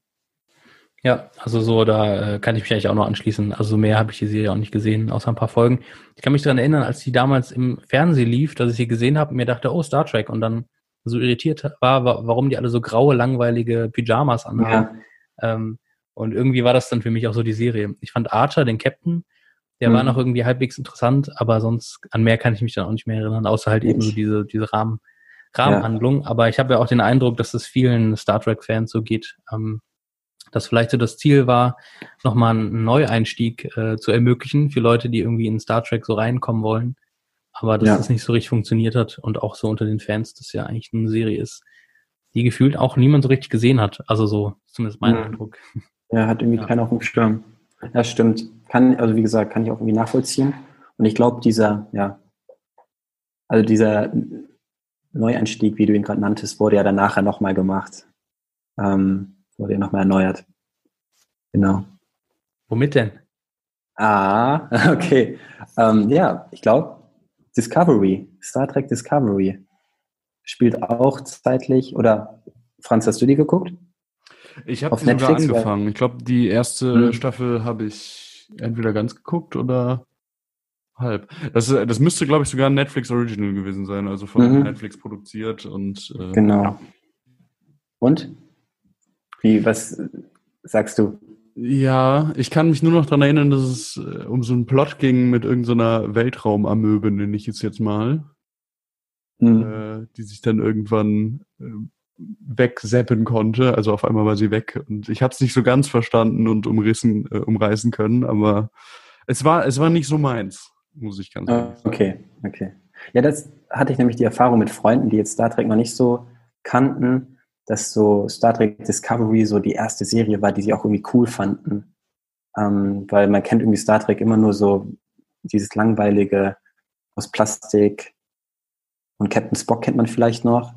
Ja, also so, da äh, kann ich mich eigentlich auch noch anschließen. Also mehr habe ich die Serie auch nicht gesehen, außer ein paar Folgen. Ich kann mich daran erinnern, als die damals im Fernsehen lief, dass ich sie gesehen habe und mir dachte, oh, Star Trek und dann so irritiert war, wa- warum die alle so graue, langweilige Pyjamas anhaben. ja. Ähm, und irgendwie war das dann für mich auch so die Serie. Ich fand Archer, den Captain, der war Mhm. noch irgendwie halbwegs interessant, aber sonst an mehr kann ich mich dann auch nicht mehr erinnern, außer halt eben so Ich- diese, diese Rahmen, Rahmenhandlung. Aber ich habe ja auch den Eindruck, dass es vielen Star Trek-Fans so geht, ähm, dass vielleicht so das Ziel war, nochmal einen Neueinstieg äh, zu ermöglichen für Leute, die irgendwie in Star Trek so reinkommen wollen. Aber dass Ja. das nicht so richtig funktioniert hat und auch so unter den Fans, das ja eigentlich eine Serie ist, die gefühlt auch niemand so richtig gesehen hat. Also so zumindest mein Mhm. Eindruck. Ja, hat irgendwie Ja. keiner auf dem Schirm. Ja, stimmt. Kann, also wie gesagt, kann ich auch irgendwie nachvollziehen. Und ich glaube, dieser, ja, also dieser Neueinstieg, wie du ihn gerade nanntest, wurde ja dann nachher nochmal gemacht. Ähm, wurde ja nochmal erneuert. Genau. Womit denn? Ah, <laughs> okay. Ähm, ja, ich glaube, Discovery, Star Trek Discovery spielt auch zeitlich, oder Franz, hast du die geguckt? Ich habe sogar Netflix, angefangen. Ich glaube, die erste mhm. Staffel habe ich entweder ganz geguckt oder halb. Das, das müsste, glaube ich, sogar ein Netflix Original gewesen sein, also von mhm. Netflix produziert und äh, genau. Ja. Und? Wie, was sagst du? Ja, ich kann mich nur noch daran erinnern, dass es äh, um so einen Plot ging mit irgendeiner so Weltraumamöbe, nenne ich es jetzt mal. Mhm. Äh, die sich dann irgendwann äh, wegseppen konnte. Also auf einmal war sie weg. Und ich habe es nicht so ganz verstanden und umrissen, äh, umreißen können, aber es war, es war nicht so meins, muss ich ganz ehrlich sagen. Okay, okay. Ja, das hatte ich nämlich die Erfahrung mit Freunden, die jetzt Star Trek noch nicht so kannten, dass so Star Trek Discovery so die erste Serie war, die sie auch irgendwie cool fanden. Ähm, weil man kennt irgendwie Star Trek immer nur so dieses langweilige aus Plastik. Und Captain Spock kennt man vielleicht noch.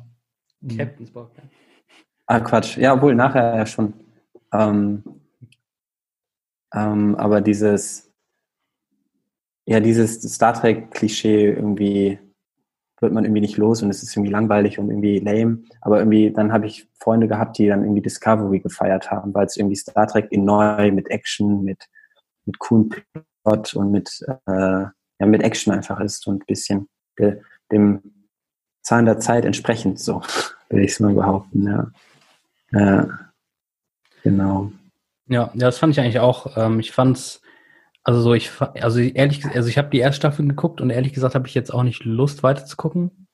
Mhm. Captain Spock. Ja. Ah, Quatsch. Ja, obwohl nachher ja schon. Ähm, ähm, aber dieses, ja, dieses Star Trek-Klischee irgendwie wird man irgendwie nicht los und es ist irgendwie langweilig und irgendwie lame. Aber irgendwie, dann habe ich Freunde gehabt, die dann irgendwie Discovery gefeiert haben, weil es irgendwie Star Trek in neu mit Action, mit, mit coolen Plot und mit, äh, ja, mit Action einfach ist und ein bisschen de, dem Zahlen der Zeit entsprechend so, <laughs> würde ich es mal behaupten, ja. ja. Genau. Ja, das fand ich eigentlich auch. Ähm, ich fand's, also so, ich, also ehrlich also ich habe die erste Staffel geguckt und ehrlich gesagt habe ich jetzt auch nicht Lust weiter zu gucken.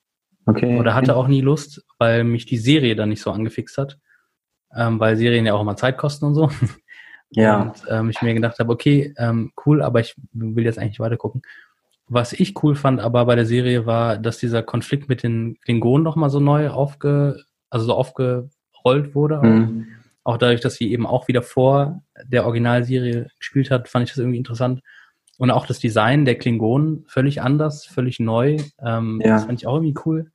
Okay. Oder hatte auch nie Lust, weil mich die Serie dann nicht so angefixt hat. Ähm, weil Serien ja auch immer Zeit kosten und so. <laughs> Ja. Und ähm, ich mir gedacht habe, okay, ähm, cool, aber ich will jetzt eigentlich weiter gucken. Was ich cool fand aber bei der Serie war, dass dieser Konflikt mit den Klingonen nochmal so neu aufge, also so aufgerollt wurde. Mhm. Auch dadurch, dass sie eben auch wieder vor der Originalserie gespielt hat, fand ich das irgendwie interessant. Und auch das Design der Klingonen völlig anders, völlig neu. Ähm, ja. Das fand ich auch irgendwie cool.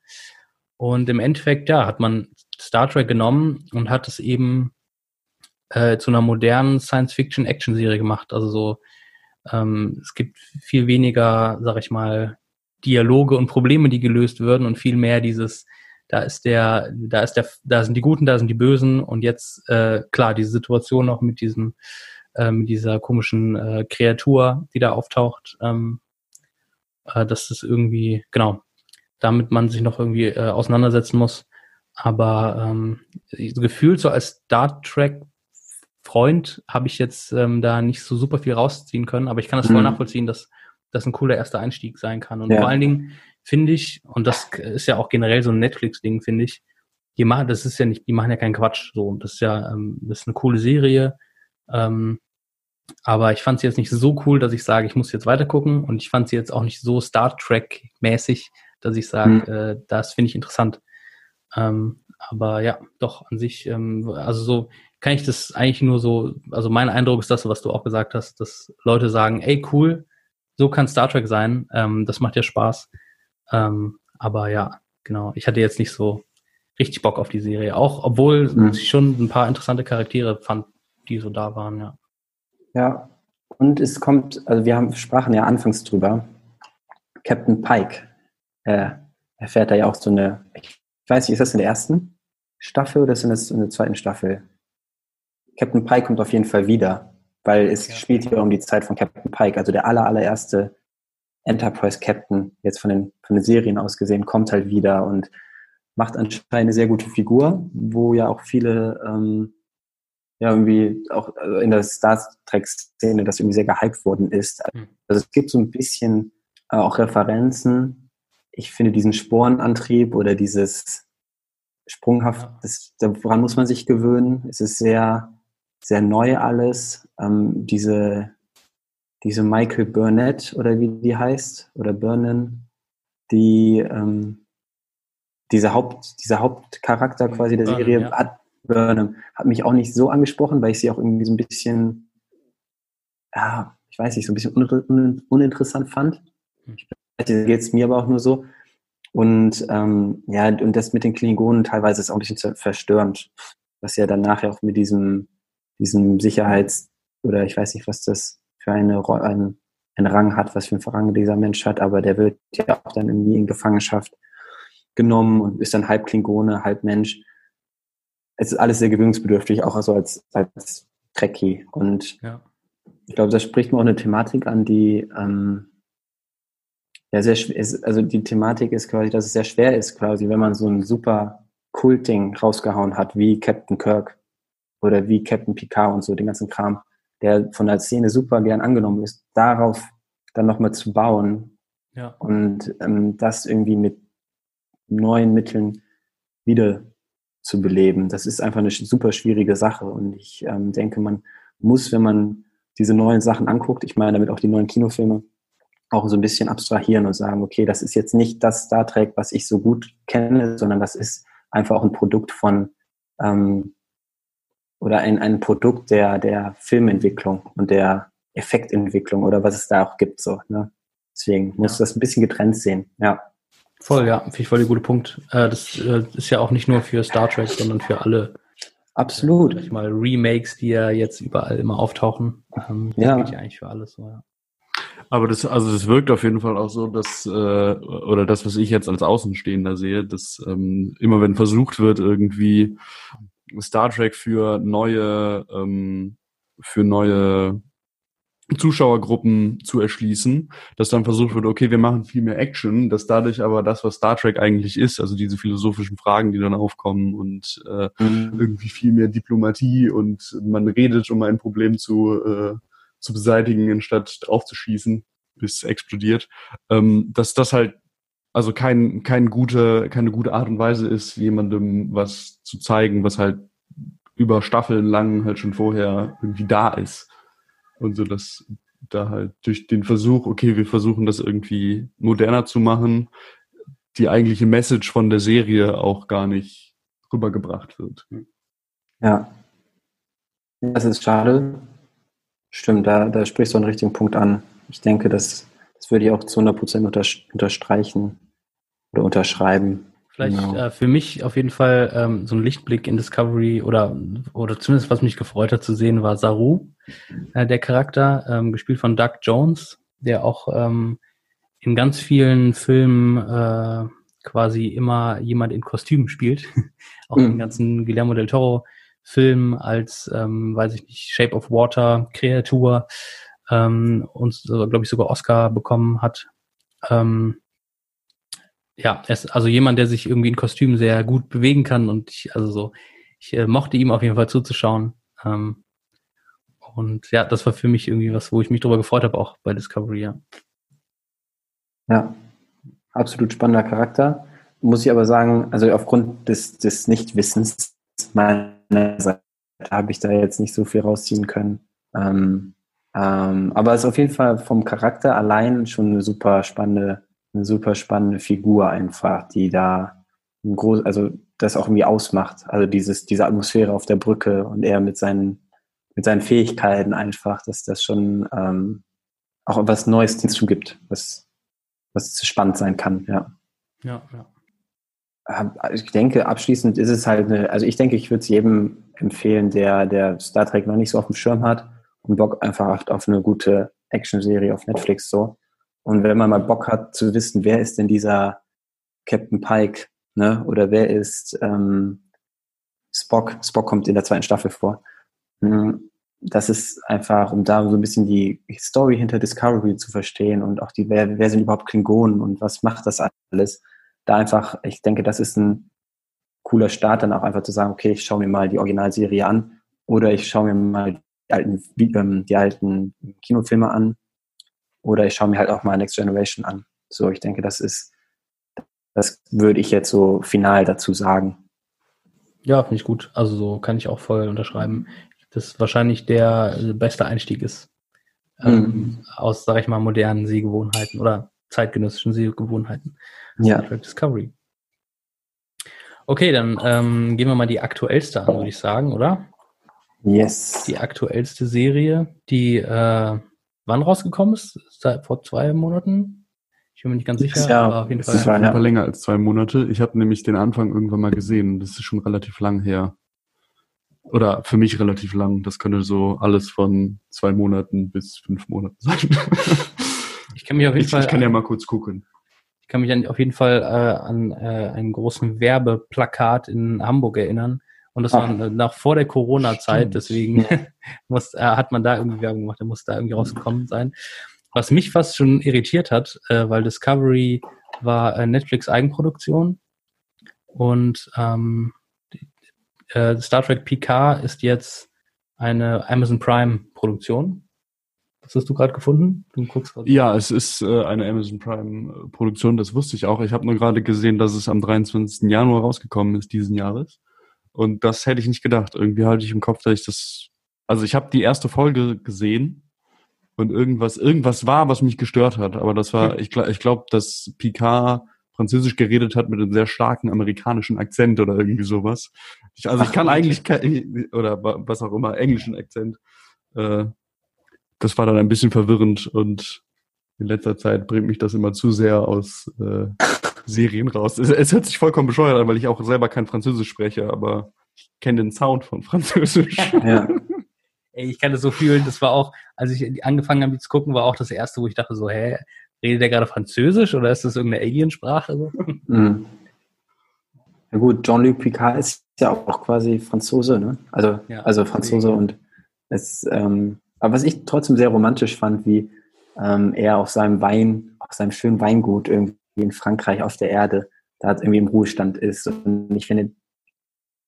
Und im Endeffekt, ja, hat man Star Trek genommen und hat es eben äh, zu einer modernen Science-Fiction-Action-Serie gemacht. Also so ähm, es gibt viel weniger, sag ich mal, Dialoge und Probleme, die gelöst würden und viel mehr dieses, da ist der, da ist der, da sind die Guten, da sind die Bösen und jetzt äh, klar diese Situation auch mit diesem, äh, mit dieser komischen äh, Kreatur, die da auftaucht, ähm, äh, dass das irgendwie genau, damit man sich noch irgendwie äh, auseinandersetzen muss. Aber ähm, gefühlt so als Star Trek Freund habe ich jetzt ähm, da nicht so super viel rausziehen können, aber ich kann das voll mhm. nachvollziehen, dass das ein cooler erster Einstieg sein kann. Und ja. vor allen Dingen finde ich, und das ist ja auch generell so ein Netflix-Ding, finde ich, die machen, das ist ja nicht, die machen ja keinen Quatsch. So, das ist ja, ähm, das ist eine coole Serie. Ähm, aber ich fand sie jetzt nicht so cool, dass ich sage, ich muss jetzt weiter gucken. Und ich fand sie jetzt auch nicht so Star Trek-mäßig, dass ich sage, mhm. äh, das finde ich interessant. Ähm, aber ja, doch an sich, ähm, also so, kann ich das eigentlich nur so, also mein Eindruck ist das, was du auch gesagt hast, dass Leute sagen, ey, cool, so kann Star Trek sein, ähm, das macht ja Spaß. Ähm, aber ja, genau, ich hatte jetzt nicht so richtig Bock auf die Serie, auch obwohl mhm. ich schon ein paar interessante Charaktere fand, die so da waren, ja. Ja, und es kommt, also wir haben, sprachen ja anfangs drüber, Captain Pike äh, erfährt da ja auch so eine, ich weiß nicht, ist das in der ersten Staffel oder ist das in der zweiten Staffel? Captain Pike kommt auf jeden Fall wieder, weil es ja. spielt hier um die Zeit von Captain Pike, also der aller, allererste Enterprise Captain, jetzt von den, von den Serien aus gesehen, kommt halt wieder und macht anscheinend eine sehr gute Figur, wo ja auch viele ähm, ja irgendwie auch äh, in der Star Trek-Szene das irgendwie sehr gehypt worden ist. Hm. Also es gibt so ein bisschen äh, auch Referenzen. Ich finde diesen Sporenantrieb oder dieses sprunghaft, das, daran muss man sich gewöhnen. Es ist sehr sehr neu alles. Ähm, diese, diese Michael Burnett oder wie die heißt, oder Burnen, die ähm, dieser Haupt, dieser Hauptcharakter quasi der Burnham, Serie ja. hat, Burnham, hat mich auch nicht so angesprochen, weil ich sie auch irgendwie so ein bisschen, ja, ich weiß nicht, so ein bisschen un uninteressant fand. Hm. Geht es mir aber auch nur so. Und ähm, ja, und das mit den Klingonen teilweise ist auch ein bisschen verstörend, was ja dann nachher auch mit diesem diesem Sicherheits, oder ich weiß nicht, was das für eine, ein, einen Rang hat, was für einen Rang dieser Mensch hat, aber der wird ja auch dann irgendwie in Gefangenschaft genommen und ist dann halb Klingone, halb Mensch. Es ist alles sehr gewöhnungsbedürftig, auch also als, als Trekkie. Und ja. ich glaube, das spricht mir auch eine Thematik an, die ähm, ja sehr schwer ist. Also die Thematik ist quasi, dass es sehr schwer ist, quasi, wenn man so ein super Kultding rausgehauen hat, wie Captain Kirk oder wie Captain Picard und so, den ganzen Kram, der von der Szene super gern angenommen ist, darauf dann nochmal zu bauen ja. und ähm, das irgendwie mit neuen Mitteln wieder zu beleben. Das ist einfach eine super schwierige Sache und ich ähm, denke, man muss, wenn man diese neuen Sachen anguckt, ich meine damit auch die neuen Kinofilme, auch so ein bisschen abstrahieren und sagen, okay, das ist jetzt nicht das Star Trek, was ich so gut kenne, sondern das ist einfach auch ein Produkt von ähm, oder ein, ein Produkt der, der Filmentwicklung und der Effektentwicklung oder was es da auch gibt. So, ne? Deswegen muss ja. das ein bisschen getrennt sehen, ja. Voll, ja, finde ich voll der gute Punkt. Äh, das äh, ist ja auch nicht nur für Star Trek, sondern für alle. Absolut. Äh, mal Remakes, die ja jetzt überall immer auftauchen. Ähm, das ja. geht ja eigentlich für alles so, ja. Aber das, also das wirkt auf jeden Fall auch so, dass, äh, oder das, was ich jetzt als Außenstehender sehe, dass ähm, immer wenn versucht wird, irgendwie Star Trek für neue, ähm, für neue Zuschauergruppen zu erschließen, dass dann versucht wird, okay, wir machen viel mehr Action, dass dadurch aber das, was Star Trek eigentlich ist, also diese philosophischen Fragen, die dann aufkommen und äh, mhm. irgendwie viel mehr Diplomatie und man redet, um ein Problem zu, äh, zu beseitigen, anstatt draufzuschießen, bis es explodiert, ähm, dass das halt also kein, kein gute, keine gute Art und Weise ist, jemandem was zu zeigen, was halt über Staffeln lang halt schon vorher irgendwie da ist. Und so, dass da halt durch den Versuch, okay, wir versuchen das irgendwie moderner zu machen, die eigentliche Message von der Serie auch gar nicht rübergebracht wird. Ja. Das ist schade. Stimmt, da, da sprichst du einen richtigen Punkt an. Ich denke, das, das würde ich auch zu 100% unterstreichen oder unterschreiben. Vielleicht genau. äh, für mich auf jeden Fall ähm, so ein Lichtblick in Discovery oder, oder zumindest was mich gefreut hat zu sehen, war Saru, äh, der Charakter, ähm, gespielt von Doug Jones, der auch ähm, in ganz vielen Filmen äh, quasi immer jemand in Kostüm spielt. <laughs> auch mhm. in den ganzen Guillermo del Toro Filmen als, ähm, weiß ich nicht, Shape of Water, Kreatur ähm, und, glaube ich, sogar Oscar bekommen hat. Ähm, ja, er ist also jemand, der sich irgendwie in Kostüm sehr gut bewegen kann und ich, also so, ich äh, mochte ihm auf jeden Fall zuzuschauen. Ähm, und ja, das war für mich irgendwie was, wo ich mich drüber gefreut habe, auch bei Discovery, ja. Ja, absolut spannender Charakter. Muss ich aber sagen, also aufgrund des, des Nichtwissens meiner Seite habe ich da jetzt nicht so viel rausziehen können. Ähm, ähm, aber es ist auf jeden Fall vom Charakter allein schon eine super spannende eine super spannende Figur einfach, die da ein groß, also das auch irgendwie ausmacht. Also dieses, diese Atmosphäre auf der Brücke und er mit seinen, mit seinen Fähigkeiten einfach, dass das schon ähm, auch was Neues hinzugibt, was, was spannend sein kann, ja. Ja, ja. Ich denke, abschließend ist es halt eine, also ich denke, ich würde es jedem empfehlen, der, der Star Trek noch nicht so auf dem Schirm hat und Bock einfach auf eine gute Action-Serie auf Netflix so und wenn man mal Bock hat zu wissen, wer ist denn dieser Captain Pike, ne? Oder wer ist ähm, Spock? Spock kommt in der zweiten Staffel vor. Hm, das ist einfach, um da so ein bisschen die Story hinter Discovery zu verstehen und auch die, wer, wer sind überhaupt Klingonen und was macht das alles? Da einfach, ich denke, das ist ein cooler Start, dann auch einfach zu sagen, okay, ich schaue mir mal die Originalserie an oder ich schaue mir mal die alten, ähm, die alten Kinofilme an oder ich schaue mir halt auch mal Next Generation an. So, ich denke, das ist, das würde ich jetzt so final dazu sagen. Ja, finde ich gut. Also so kann ich auch voll unterschreiben, dass wahrscheinlich der beste Einstieg ist. Ähm, mhm. aus, sag ich mal, modernen Sehgewohnheiten oder zeitgenössischen Sehgewohnheiten. Ja. Discovery. Okay, dann ähm, gehen wir mal die aktuellste an, würde ich sagen, oder? Yes. Die aktuellste Serie, die äh, wann rausgekommen ist? Seit vor zwei Monaten? Ich bin mir nicht ganz sicher, ja, aber auf jeden Fall. Das war ja. länger als zwei Monate. Ich habe nämlich den Anfang irgendwann mal gesehen. Das ist schon relativ lang her. Oder für mich relativ lang. Das könnte so alles von zwei Monaten bis fünf Monaten sein. <laughs> Ich kann mich auf jeden ich, Fall. Ich kann ja mal kurz gucken. Ich kann mich an, auf jeden Fall äh, an äh, einen großen Werbeplakat in Hamburg erinnern. Und das Ach. war nach vor der Corona-Zeit, deswegen <laughs> muss, äh, hat man da irgendwie Werbung gemacht, der muss da irgendwie rausgekommen sein. Was mich fast schon irritiert hat, äh, weil Discovery war äh, Netflix Eigenproduktion und ähm, äh, Star Trek PK ist jetzt eine Amazon Prime Produktion. Was hast du gerade gefunden? Du guckst grad. Ja, es ist äh, eine Amazon Prime äh, Produktion, das wusste ich auch. Ich habe nur gerade gesehen, dass es am 23. Januar rausgekommen ist diesen Jahres. Und das hätte ich nicht gedacht. Irgendwie halte ich im Kopf, dass ich das. Also ich habe die erste Folge gesehen und irgendwas, irgendwas war, was mich gestört hat. Aber das war, ich, ich glaube, dass Picard Französisch geredet hat mit einem sehr starken amerikanischen Akzent oder irgendwie sowas. Ich, also ich kann eigentlich oder was auch immer, englischen Akzent. Äh, das war dann ein bisschen verwirrend und in letzter Zeit bringt mich das immer zu sehr aus äh, Serien raus. Es, es hört sich vollkommen bescheuert an, weil ich auch selber kein Französisch spreche, aber ich kenne den Sound von <laughs> Französisch. Ja. Ey, ich kann das so fühlen. Das war auch, als ich angefangen habe, zu gucken, war auch das erste, wo ich dachte so, hä, Redet er gerade Französisch oder ist das irgendeine Aliensprache? <laughs> Mhm. Ja gut, Jean-Luc Picard ist ja auch quasi Franzose, ne? Also, ja, also Franzose und es, ähm, aber was ich trotzdem sehr romantisch fand, wie ähm, er auf seinem Wein, auf seinem schönen Weingut irgendwie in Frankreich auf der Erde, da irgendwie im Ruhestand ist. Und ich finde,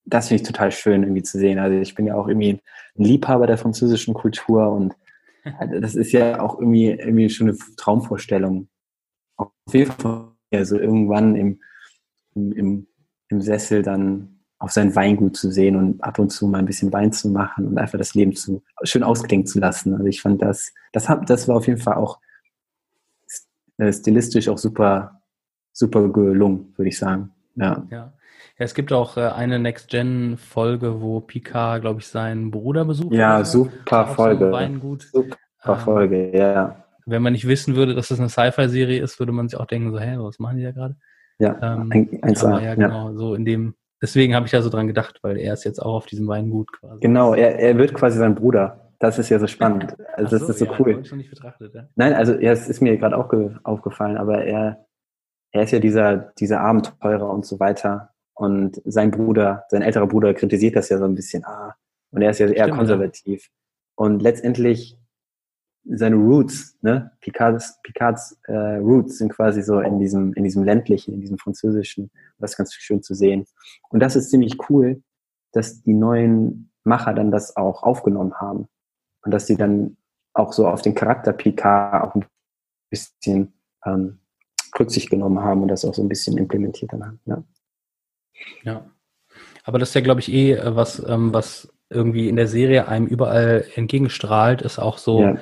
das finde ich total schön irgendwie zu sehen. Also ich bin ja auch irgendwie ein Liebhaber der französischen Kultur und also das ist ja auch irgendwie, irgendwie schon eine Traumvorstellung. Auf jeden Fall, also irgendwann im, im, im Sessel dann auf sein Weingut zu sehen und ab und zu mal ein bisschen Wein zu machen und einfach das Leben zu, schön ausklingen zu lassen. Also ich fand das, das, hat, das war auf jeden Fall auch stilistisch auch super, super gelungen, würde ich sagen. Ja. ja. Ja, es gibt auch äh, eine Next-Gen-Folge, wo Picard, glaube ich, seinen Bruder besucht. Ja, super Folge. Super ähm, Folge, ja. Wenn man nicht wissen würde, dass das eine Sci-Fi-Serie ist, würde man sich auch denken, so, hä, was machen die da gerade? Ja, ähm, ein, eins aber ja, genau, ja. so in dem, deswegen habe ich da so dran gedacht, weil er ist jetzt auch auf diesem Weingut quasi. Genau, er, er wird quasi sein Bruder. Das ist ja so spannend. Also so, das ist so ja, cool. Ich nicht betrachtet, ja. Nein, also ja, es ist mir gerade auch aufgefallen, aber er, er ist ja dieser, dieser Abenteurer und so weiter. Und sein Bruder, sein älterer Bruder kritisiert das ja so ein bisschen. Ah, und er ist ja eher Stimmt, konservativ. Ja. Und letztendlich seine Roots, ne? Picards, Picards äh, Roots sind quasi so in diesem, in diesem ländlichen, in diesem französischen. Das ist ganz schön zu sehen. Und das ist ziemlich cool, dass die neuen Macher dann das auch aufgenommen haben. Und dass sie dann auch so auf den Charakter Picard auch ein bisschen ähm, Rücksicht genommen haben und das auch so ein bisschen implementiert dann haben. Ja. Ja. Aber das ist ja, glaube ich, eh äh, was, ähm, was irgendwie in der Serie einem überall entgegenstrahlt, ist auch so ja.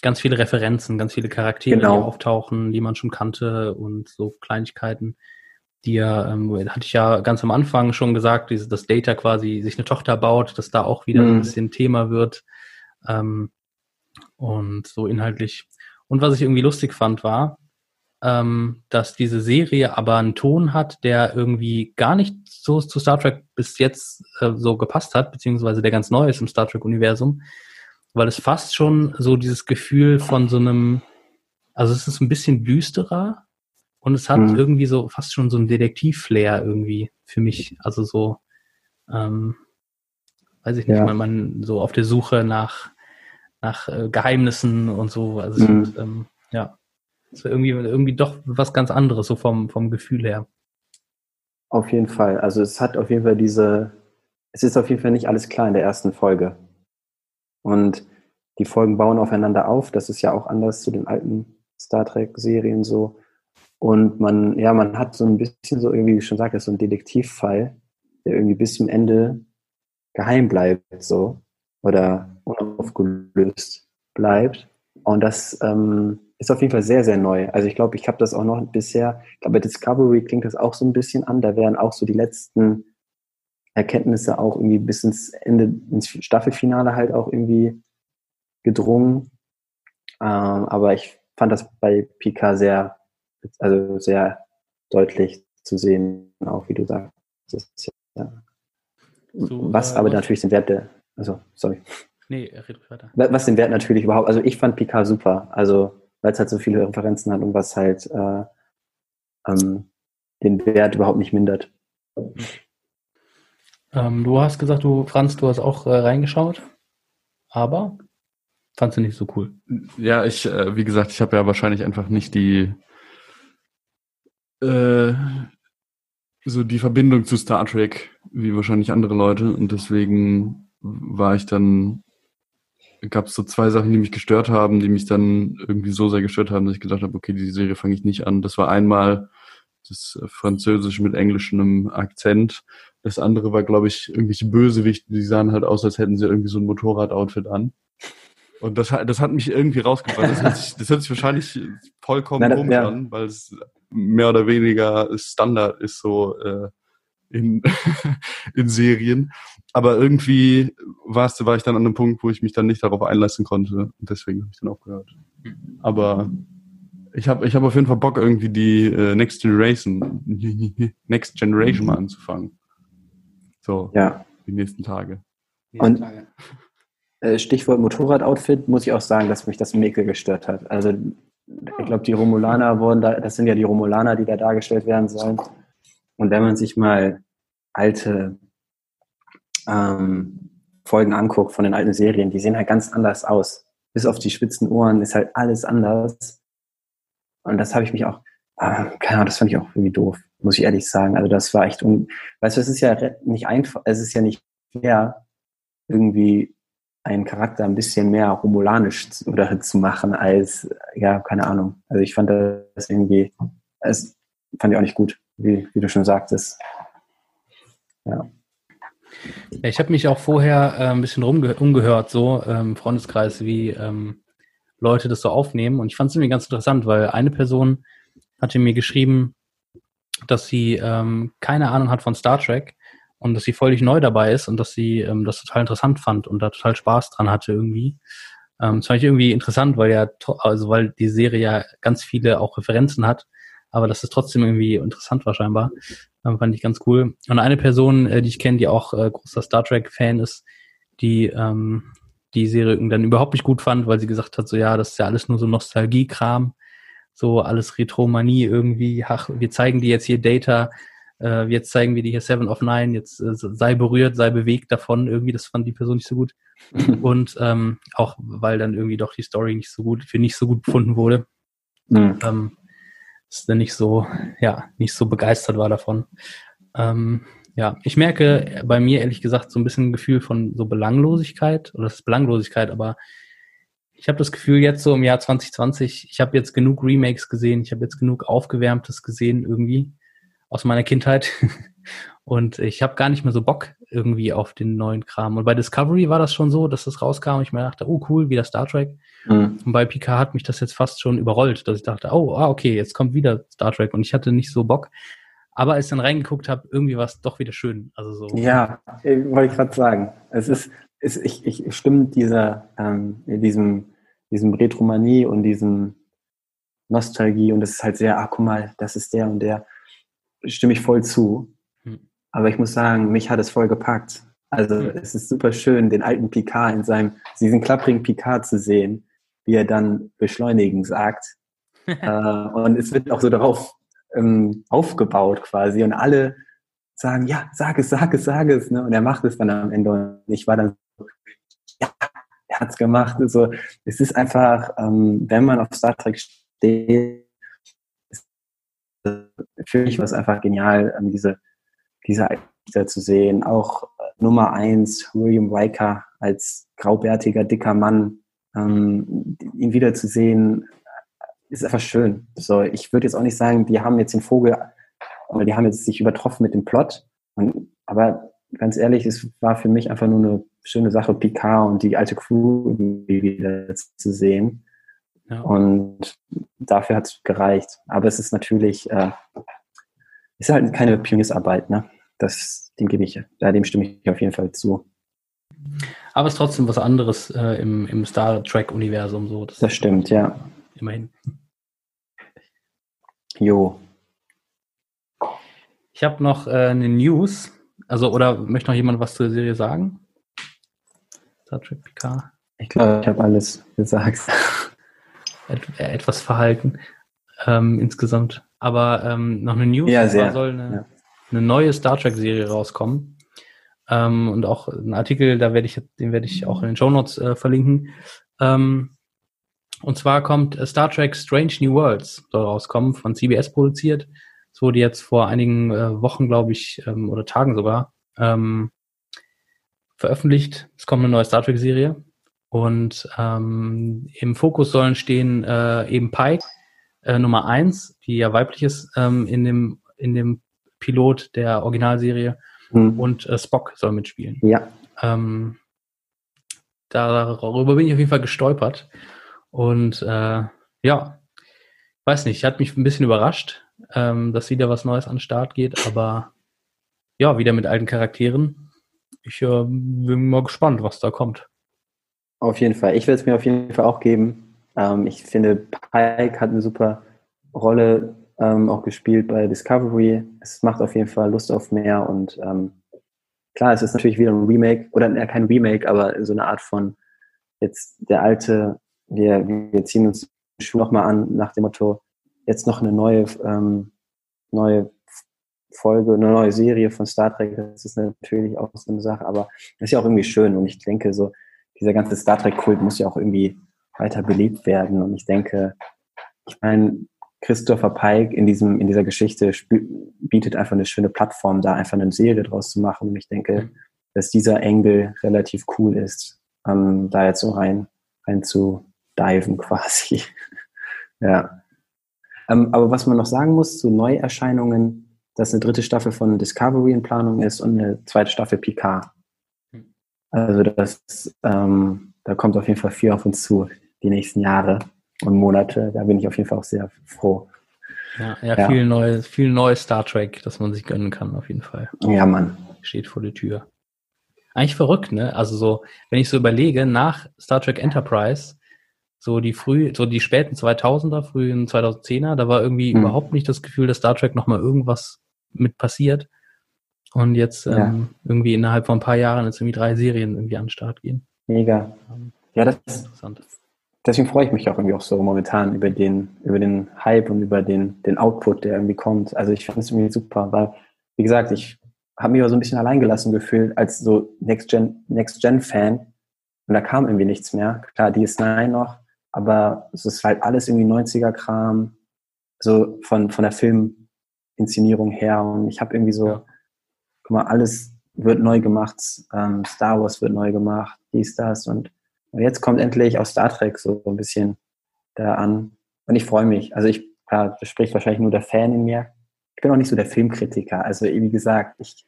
ganz viele Referenzen, ganz viele Charaktere, genau. die auftauchen, die man schon kannte und so Kleinigkeiten, die ja, ähm, hatte ich ja ganz am Anfang schon gesagt, dass Data quasi sich eine Tochter baut, dass da auch wieder mhm. ein bisschen Thema wird. Ähm, und so inhaltlich. Und was ich irgendwie lustig fand, war, ähm, dass diese Serie aber einen Ton hat, der irgendwie gar nicht so zu Star Trek bis jetzt äh, so gepasst hat, beziehungsweise der ganz neu ist im Star Trek-Universum, weil es fast schon so dieses Gefühl von so einem, also es ist ein bisschen düsterer und es hat mhm. irgendwie so fast schon so ein Detektiv-Flair irgendwie für mich, also so, ähm, weiß ich nicht, ja. man so auf der Suche nach nach äh, Geheimnissen und so, also mhm. und, ähm, ja. Das wäre irgendwie, irgendwie doch was ganz anderes, so vom, vom Gefühl her. Auf jeden Fall. Also es hat auf jeden Fall diese, es ist auf jeden Fall nicht alles klar in der ersten Folge. Und die Folgen bauen aufeinander auf. Das ist ja auch anders zu den alten Star Trek-Serien so. Und man, ja, man hat so ein bisschen so irgendwie, wie ich schon sagte, so ein Detektivfall, der irgendwie bis zum Ende geheim bleibt, so. Oder unaufgelöst bleibt. Und das, ähm, ist auf jeden Fall sehr, sehr neu. Also ich glaube, ich habe das auch noch bisher, ich glaube, bei Discovery klingt das auch so ein bisschen an. Da wären auch so die letzten Erkenntnisse auch irgendwie bis ins Ende, ins Staffelfinale halt auch irgendwie gedrungen. Ähm, aber ich fand das bei Pika sehr, also sehr deutlich zu sehen, auch wie du sagst. Ja. So, was äh, aber was? natürlich den Wert der, also, sorry. Nee, red weiter. Was den Wert natürlich überhaupt, also ich fand Picard super, also, weil es halt so viele Referenzen hat und was halt äh, ähm, den Wert überhaupt nicht mindert. Ähm, du hast gesagt, du, Franz, du hast auch äh, reingeschaut, aber fandst du nicht so cool. Ja, ich, äh, wie gesagt, ich habe ja wahrscheinlich einfach nicht die äh, so die Verbindung zu Star Trek wie wahrscheinlich andere Leute und deswegen war ich dann gab es so zwei Sachen, die mich gestört haben, die mich dann irgendwie so sehr gestört haben, dass ich gedacht habe, okay, die Serie fange ich nicht an. Das war einmal das Französisch mit englischem Akzent. Das andere war, glaube ich, irgendwelche Bösewichte, die sahen halt aus, als hätten sie irgendwie so ein Motorradoutfit an. Und das, das hat mich irgendwie rausgebracht. Das hört sich, das hört sich wahrscheinlich vollkommen komisch ja. an, weil es mehr oder weniger Standard ist so äh, in, <laughs> in Serien. Aber irgendwie war's, war ich dann an einem Punkt, wo ich mich dann nicht darauf einlassen konnte. Und deswegen habe ich dann aufgehört. Aber ich habe ich hab auf jeden Fall Bock, irgendwie die äh, Next Generation, <laughs> Next Generation mal anzufangen. So, ja. die nächsten Tage. Und äh, Stichwort Motorradoutfit, muss ich auch sagen, dass mich das Mäkel gestört hat. Also ich glaube, die Romulaner wurden da, das sind ja die Romulaner, die da dargestellt werden sollen. Und wenn man sich mal alte ähm, Folgen anguckt von den alten Serien, die sehen halt ganz anders aus. Bis auf die spitzen Ohren ist halt alles anders. Und das habe ich mich auch, äh, keine Ahnung, das fand ich auch irgendwie doof, muss ich ehrlich sagen. Also das war echt, un weißt du, es ist ja nicht einfach, es ist ja nicht fair, irgendwie einen Charakter ein bisschen mehr romulanisch zu, oder zu machen als, ja, keine Ahnung. Also ich fand das irgendwie, es fand ich auch nicht gut, wie, wie du schon sagtest. Ja. ich habe mich auch vorher äh, ein bisschen umgehört, so ähm, im Freundeskreis, wie ähm, Leute das so aufnehmen. Und ich fand es irgendwie ganz interessant, weil eine Person hatte mir geschrieben, dass sie ähm, keine Ahnung hat von Star Trek und dass sie völlig neu dabei ist und dass sie ähm, das total interessant fand und da total Spaß dran hatte irgendwie. Ähm, das fand ich irgendwie interessant, weil ja, also weil die Serie ja ganz viele auch Referenzen hat, aber dass es trotzdem irgendwie interessant war scheinbar. Ähm, fand ich ganz cool. Und eine Person, äh, die ich kenne, die auch äh, großer Star Trek-Fan ist, die ähm, die Serie dann überhaupt nicht gut fand, weil sie gesagt hat, so ja, das ist ja alles nur so Nostalgie-Kram, so alles Retromanie irgendwie, ach, wir zeigen dir jetzt hier Data, äh, jetzt zeigen wir dir hier Seven of Nine, jetzt äh, sei berührt, sei bewegt davon, irgendwie, das fand die Person nicht so gut. <laughs> Und ähm, auch weil dann irgendwie doch die Story nicht so gut, für nicht so gut befunden wurde. Mhm. Ähm, ist dann nicht so, ja, nicht so begeistert war davon. Ähm, ja, ich merke bei mir ehrlich gesagt so ein bisschen ein Gefühl von so Belanglosigkeit, oder das ist Belanglosigkeit, aber ich habe das Gefühl jetzt so im Jahr 2020, ich habe jetzt genug Remakes gesehen, ich habe jetzt genug Aufgewärmtes gesehen irgendwie aus meiner Kindheit <laughs> und ich habe gar nicht mehr so Bock irgendwie auf den neuen Kram. Und bei Discovery war das schon so, dass das rauskam und ich mir dachte, oh cool, wieder Star Trek. Mhm. Und bei Picard hat mich das jetzt fast schon überrollt, dass ich dachte, oh, ah, okay, jetzt kommt wieder Star Trek und ich hatte nicht so Bock. Aber als ich dann reingeguckt habe, irgendwie war es doch wieder schön. Also so. Ja, wollte ich gerade sagen. Es ist, es, ich, ich stimme dieser, ähm, diesem, diesem Retromanie und diesem Nostalgie und es ist halt sehr, ah, guck mal, das ist der und der, stimme ich voll zu. Hm. Aber ich muss sagen, mich hat es voll gepackt. Also hm. es ist super schön, den alten Picard in seinem, diesen klapprigen Picard zu sehen, wie er dann beschleunigen sagt. <laughs> äh, und es wird auch so darauf ähm, aufgebaut quasi und alle sagen, ja, sag es, sag es, sag es. Ne? Und er macht es dann am Ende und ich war dann so, ja, er hat es gemacht. Also, es ist einfach, ähm, wenn man auf Star Trek steht, für mich war es einfach genial, ähm, diese, diese Actor zu sehen. Auch äh, Nummer eins, William Riker als graubärtiger, dicker Mann, ähm, ihn wiederzusehen, ist einfach schön. So, ich würde jetzt auch nicht sagen, die haben jetzt den Vogel, oder die haben jetzt sich übertroffen mit dem Plot. Und, aber ganz ehrlich, es war für mich einfach nur eine schöne Sache, Picard und die alte Crew wieder zu sehen. Ja. Und dafür hat es gereicht. Aber es ist natürlich, äh, ist halt keine Pioniersarbeit, ne? Das, dem gebe ich, da dem stimme ich auf jeden Fall zu. Aber es ist trotzdem was anderes äh, im, im Star Trek-Universum so. Das, das stimmt, ja immerhin. Jo. Ich habe noch äh, eine News. Also, oder möchte noch jemand was zur Serie sagen? Star Trek Picard? Ich glaube, ich habe alles gesagt. Äh, etwas verhalten ähm, insgesamt. Aber ähm, noch eine News, ja, sehr. soll eine, Ja. eine neue Star Trek-Serie rauskommen. Ähm, und auch ein Artikel, da werde ich, den werde ich auch in den Show Notes äh, verlinken. Ähm, und zwar kommt äh, Star Trek Strange New Worlds soll rauskommen, von CBS produziert. Es wurde jetzt vor einigen äh, Wochen, glaube ich, ähm, oder Tagen sogar, ähm, veröffentlicht. Es kommt eine neue Star Trek-Serie. Und ähm, im Fokus sollen stehen äh, eben Pike, äh, Nummer eins, die ja weiblich ist ähm, in, dem, in dem Pilot der Originalserie. Hm. Und äh, Spock soll mitspielen. Ja, Ähm, darüber bin ich auf jeden Fall gestolpert. Und äh, ja, weiß nicht, hat mich ein bisschen überrascht, ähm, dass wieder was Neues an den Start geht, aber ja, wieder mit alten Charakteren. Ich äh, bin mal gespannt, was da kommt. Auf jeden Fall. Ich will es mir auf jeden Fall auch geben. Ähm, ich finde, Pike hat eine super Rolle ähm, auch gespielt bei Discovery. Es macht auf jeden Fall Lust auf mehr und ähm, klar, es ist natürlich wieder ein Remake oder äh, kein Remake, aber so eine Art von jetzt der alte, wir, wir ziehen uns den Schuh nochmal an nach dem Motto, jetzt noch eine neue, ähm, neue Folge, eine neue Serie von Star Trek. Das ist natürlich auch so eine Sache, aber das ist ja auch irgendwie schön und ich denke so, dieser ganze Star Trek-Kult muss ja auch irgendwie weiter belebt werden. Und ich denke, ich meine, Christopher Pike in diesem, in dieser Geschichte bietet einfach eine schöne Plattform, da einfach eine Serie draus zu machen. Und ich denke, dass dieser Engel relativ cool ist, ähm, da jetzt so rein, rein zu diven quasi. <laughs> ja. Ähm, aber was man noch sagen muss zu Neuerscheinungen, dass eine dritte Staffel von Discovery in Planung ist und eine zweite Staffel Picard. Also das, ähm, da kommt auf jeden Fall viel auf uns zu, die nächsten Jahre und Monate. Da bin ich auf jeden Fall auch sehr froh. Ja, ja, Ja. viel neues, viel neues Star Trek, das man sich gönnen kann, auf jeden Fall. Ja, Mann. Steht vor der Tür. Eigentlich verrückt, ne? Also so, wenn ich so überlege, nach Star Trek Enterprise, so die früh, so die späten 2000er, frühen 2010er, da war irgendwie Hm. überhaupt nicht das Gefühl, dass Star Trek nochmal irgendwas mit passiert. Und jetzt Ja. ähm, irgendwie innerhalb von ein paar Jahren jetzt irgendwie drei Serien irgendwie an den Start gehen. Mega. Ja, das, Interessant. deswegen freue ich mich auch irgendwie auch so momentan über den, über den Hype und über den, den Output, der irgendwie kommt. Also ich finde es irgendwie super, weil, wie gesagt, ich habe mich aber so ein bisschen alleingelassen gefühlt als so Next-Gen, Next-Gen-Fan. Und da kam irgendwie nichts mehr. Klar, DS9 noch, aber es ist halt alles irgendwie 90er-Kram, so von, von der Filminszenierung her. Und ich habe irgendwie so, Ja. Guck mal, alles wird neu gemacht, ähm, Star Wars wird neu gemacht, dies, das und jetzt kommt endlich auch Star Trek so ein bisschen da an. Und ich freue mich. Also ich, klar, das spricht wahrscheinlich nur der Fan in mir. Ich bin auch nicht so der Filmkritiker. Also wie gesagt, ich,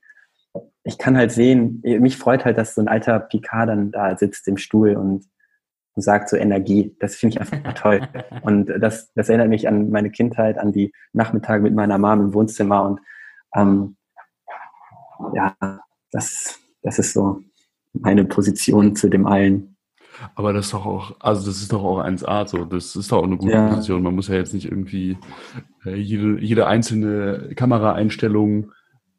ich kann halt sehen, mich freut halt, dass so ein alter Picard dann da sitzt im Stuhl und, und sagt so Energie. Das finde ich einfach toll. <laughs> Und das, das erinnert mich an meine Kindheit, an die Nachmittage mit meiner Mom im Wohnzimmer. Und ähm, ja, das, das ist so meine Position zu dem allen. Aber das ist doch auch, also das ist doch auch 1A, so, das ist doch auch eine gute Ja. Position. Man muss ja jetzt nicht irgendwie äh, jede, jede einzelne Kameraeinstellung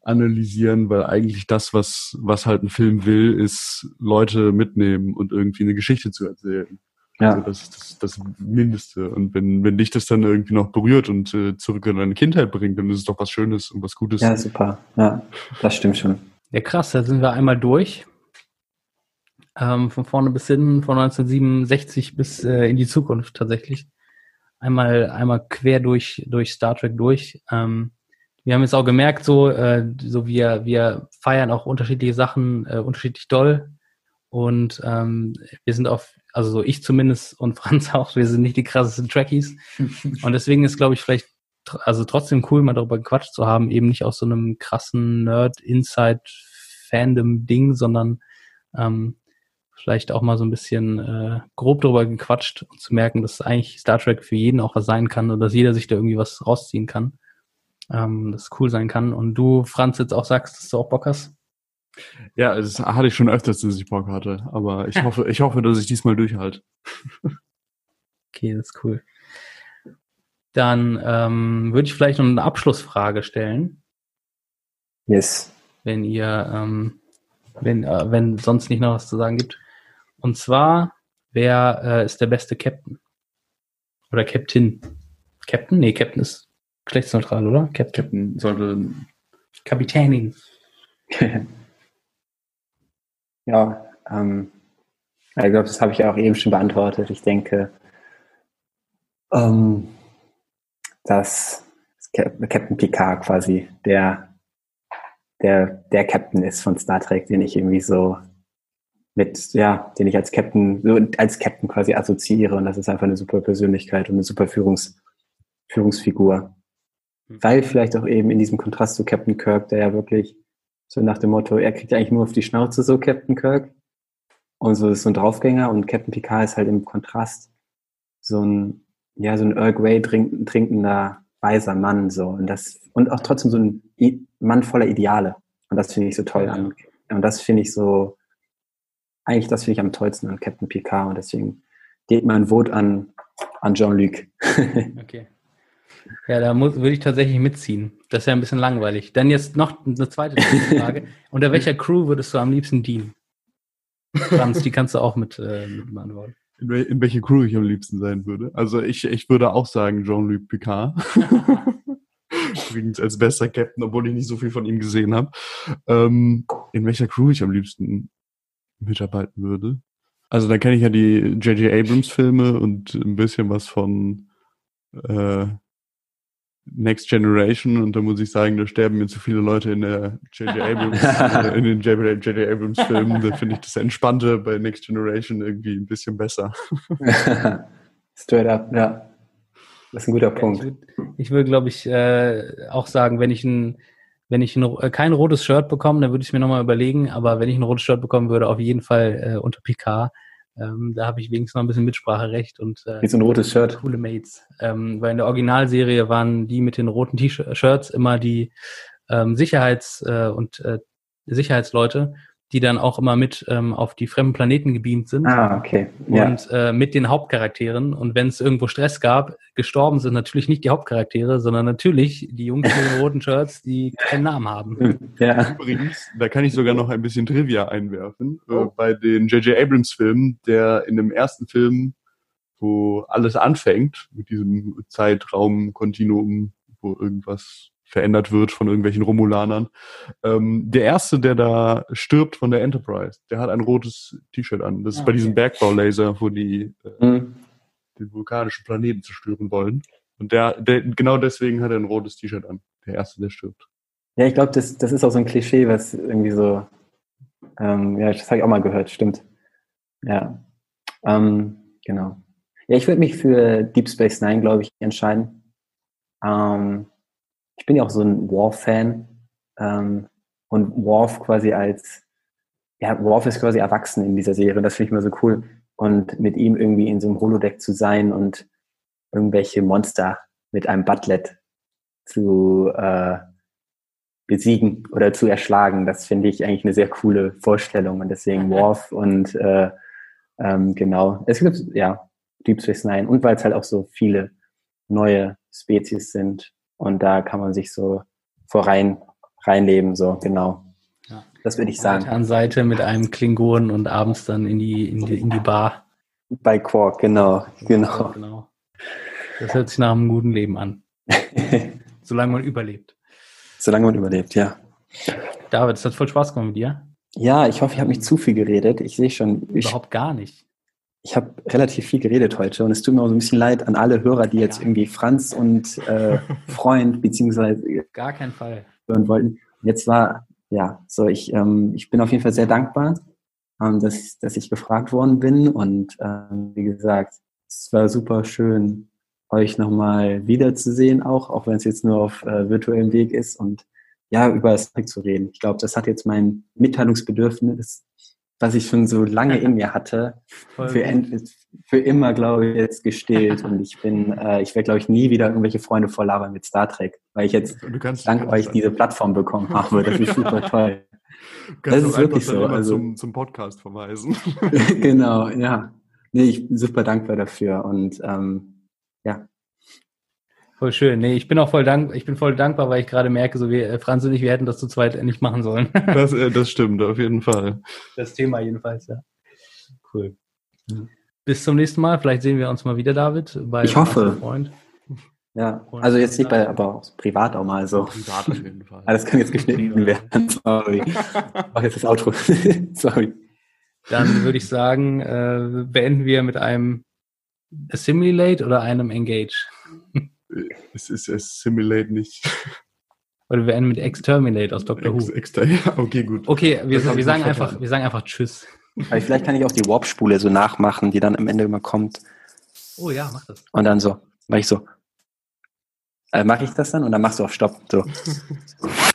analysieren, weil eigentlich das, was, was halt ein Film will, ist Leute mitnehmen und irgendwie eine Geschichte zu erzählen. Also Ja, das ist das, das Mindeste. Und wenn, wenn dich das dann irgendwie noch berührt und äh, zurück in deine Kindheit bringt, dann ist es doch was Schönes und was Gutes. ja, super. Ja, das stimmt schon. Ja, krass, da sind wir einmal durch. Ähm, von vorne bis hinten, von 1967 bis äh, in die Zukunft tatsächlich. Einmal, einmal quer durch, durch Star Trek durch. Ähm, wir haben jetzt auch gemerkt, so, äh, so wir, wir feiern auch unterschiedliche Sachen äh, unterschiedlich doll. Und ähm, wir sind auf, also so ich zumindest und <laughs> Franz auch, wir sind nicht die krassesten Trekkies. <laughs> Und deswegen ist, glaube ich, vielleicht also trotzdem cool, mal darüber gequatscht zu haben, eben nicht aus so einem krassen Nerd-Inside-Fandom-Ding, sondern ähm, vielleicht auch mal so ein bisschen äh, grob darüber gequatscht und zu merken, dass eigentlich Star Trek für jeden auch was sein kann und dass jeder sich da irgendwie was rausziehen kann. Ähm, dass es cool sein kann. Und du, Franz, jetzt auch sagst, dass du auch Bock hast. Ja, das hatte ich schon öfters, dass ich Bock hatte. Aber ich <laughs> hoffe, ich hoffe, dass ich diesmal durchhalte. Okay, das ist cool. Dann ähm, würde ich vielleicht noch eine Abschlussfrage stellen. Yes. wenn ihr, ähm, wenn, äh, wenn sonst nicht noch was zu sagen gibt. Und zwar, wer äh, ist der beste Captain? Oder Captain? Captain? Nee, Captain ist geschlechtsneutral, oder? Captain, Captain sollte Kapitänin. <laughs> ja, ähm, ich glaube, das habe ich auch eben schon beantwortet. Ich denke, ähm, dass Captain Picard quasi der, der, der Captain ist von Star Trek, den ich irgendwie so mit, ja, den ich als Captain, so als Captain quasi assoziiere. Und das ist einfach eine super Persönlichkeit und eine super Führungs, Führungsfigur. Mhm. Weil vielleicht auch eben in diesem Kontrast zu Captain Kirk, der ja wirklich so nach dem Motto, er kriegt ja eigentlich nur auf die Schnauze so Captain Kirk. Und so ist so ein Draufgänger und Captain Picard ist halt im Kontrast so ein, ja, so ein Earl Grey trinkender, weiser Mann, so. Und das, und auch trotzdem so ein Mann voller Ideale. Und das finde ich so toll an. Und das finde ich so, eigentlich das finde ich am tollsten an Captain Picard und deswegen geht mein Vote an, an Jean-Luc. <laughs> okay. Ja, da muss, würde ich tatsächlich mitziehen. Das ist ja ein bisschen langweilig. Dann jetzt noch eine zweite Frage. <laughs> Unter welcher Crew würdest du am liebsten dienen? Franz, die kannst du auch mit, äh, mit beantworten. In, wel in welche Crew ich am liebsten sein würde? Also ich, ich würde auch sagen Jean-Luc Picard. <laughs> Übrigens als bester Captain, obwohl ich nicht so viel von ihm gesehen habe. Ähm, in welcher Crew ich am liebsten mitarbeiten würde? Also da kenne ich ja die J.J. Abrams Filme und ein bisschen was von äh, Next Generation und da muss ich sagen, da sterben mir zu viele Leute in der J.J. <laughs> Abrams, äh, in den J.J. Abrams Filmen. Da finde ich das Entspannte bei Next Generation irgendwie ein bisschen besser. <laughs> Straight up, ja. Das ist ein guter Punkt. Ich würde, würd, glaube ich, äh, auch sagen, wenn ich ein, wenn ich ein, äh, kein rotes Shirt bekomme, dann würde ich es mir nochmal überlegen, aber wenn ich ein rotes Shirt bekommen würde, auf jeden Fall äh, unter Picard ähm, da habe ich wenigstens noch ein bisschen Mitspracherecht und äh, so ein rotes Shirt. Coole Mates. Ähm, weil in der Originalserie waren die mit den roten T-Shirts immer die ähm, Sicherheits- äh, und äh, Sicherheitsleute die dann auch immer mit ähm, auf die fremden Planeten gebeamt sind. Ah, okay. Ja. Und äh, mit den Hauptcharakteren. Und wenn es irgendwo Stress gab, gestorben sind natürlich nicht die Hauptcharaktere, sondern natürlich die Jungs mit den <laughs> roten Shirts, die keinen Namen haben. Ja. Übrigens, da kann ich sogar noch ein bisschen Trivia einwerfen. Äh, oh. Äh, bei den J.J. Abrams-Filmen, der in dem ersten Film, wo alles anfängt, mit diesem Zeitraum-Kontinuum, wo irgendwas verändert wird von irgendwelchen Romulanern. Ähm, der erste, der da stirbt von der Enterprise, der hat ein rotes T-Shirt an. Das ist okay. bei diesem Bergbaulaser, wo die äh, mhm. den vulkanischen Planeten zerstören wollen. Und der, der, genau deswegen hat er ein rotes T-Shirt an. Der erste, der stirbt. Ja, ich glaube, das, das ist auch so ein Klischee, was irgendwie so, ähm, ja, das habe ich auch mal gehört, stimmt. Ja, ähm, genau. Ja, ich würde mich für Deep Space Nine, glaube ich, entscheiden. Ähm, ich bin ja auch so ein Worf-Fan ähm, und Worf quasi als, ja, Worf ist quasi erwachsen in dieser Serie und das finde ich immer so cool. Und mit ihm irgendwie in so einem Holodeck zu sein und irgendwelche Monster mit einem Butlet zu äh, besiegen oder zu erschlagen, das finde ich eigentlich eine sehr coole Vorstellung. Und deswegen Worf und äh, ähm, genau, es gibt ja Deep Space Nine. Und weil es halt auch so viele neue Spezies sind, und da kann man sich so vor rein, reinleben, so, genau. Ja. Das würde ich sagen. An Seite mit einem Klingon und abends dann in die, in die, in die Bar. Bei Quark, genau, genau. genau. Das hört sich nach einem guten Leben an. <laughs> Solange man überlebt. Solange man überlebt, ja. David, es hat voll Spaß gemacht mit dir. Ja, ich hoffe, ich habe nicht zu viel geredet. Ich sehe schon. Ich, Überhaupt gar nicht ich habe relativ viel geredet heute und es tut mir auch so ein bisschen leid an alle Hörer, die jetzt irgendwie Franz und äh, <laughs> Freund beziehungsweise gar keinen Fall hören wollten. Jetzt war ja so ich ähm, ich bin auf jeden Fall sehr dankbar, ähm, dass dass ich gefragt worden bin und ähm, wie gesagt es war super schön euch nochmal wiederzusehen auch auch wenn es jetzt nur auf äh, virtuellem Weg ist und ja über das zu reden. Ich glaube, das hat jetzt mein Mitteilungsbedürfnis was ich schon so lange in mir hatte, <laughs> für, für, immer, glaube ich, jetzt gestillt. <laughs> Und ich bin, äh, ich werde, glaube ich, nie wieder irgendwelche Freunde vorlabern mit Star Trek, weil ich jetzt kannst, dank euch diese Plattform bekommen <laughs> habe. Das ist super toll. das ist wirklich so. Also, zum, zum Podcast verweisen. genau, ja. Nee, ich bin super dankbar dafür. Und ähm, ja. Voll schön. Nee, ich bin auch voll dank, ich bin voll dankbar, weil ich gerade merke, so wie äh, Franz und ich, wir hätten das zu zweit nicht machen sollen. <laughs> Das, äh, das stimmt, auf jeden Fall. Das Thema jedenfalls, ja. Cool. Bis zum nächsten Mal. Vielleicht sehen wir uns mal wieder, David. ich hoffe. Freund. Ja, also jetzt nicht bei, aber auch privat auch mal so. Privat auf jeden Fall. Alles kann jetzt geschnitten werden. <laughs> Sorry. <laughs> Mach jetzt das Outro. Sorry. Dann würde ich sagen, äh, beenden wir mit einem Assimilate oder einem Engage? Es ist Assimilate nicht. Oder wir enden mit Exterminate aus Dr. Who. Ex, <laughs> ja, okay, gut. Okay, wir, wir sagen einfach, wir sagen einfach Tschüss. Aber vielleicht kann ich auch die Warp-Spule so nachmachen, die dann am Ende immer kommt. Oh ja, mach das. Und dann so, mach ich so. Äh, mach ich das dann und dann machst du auf Stopp. So. <laughs>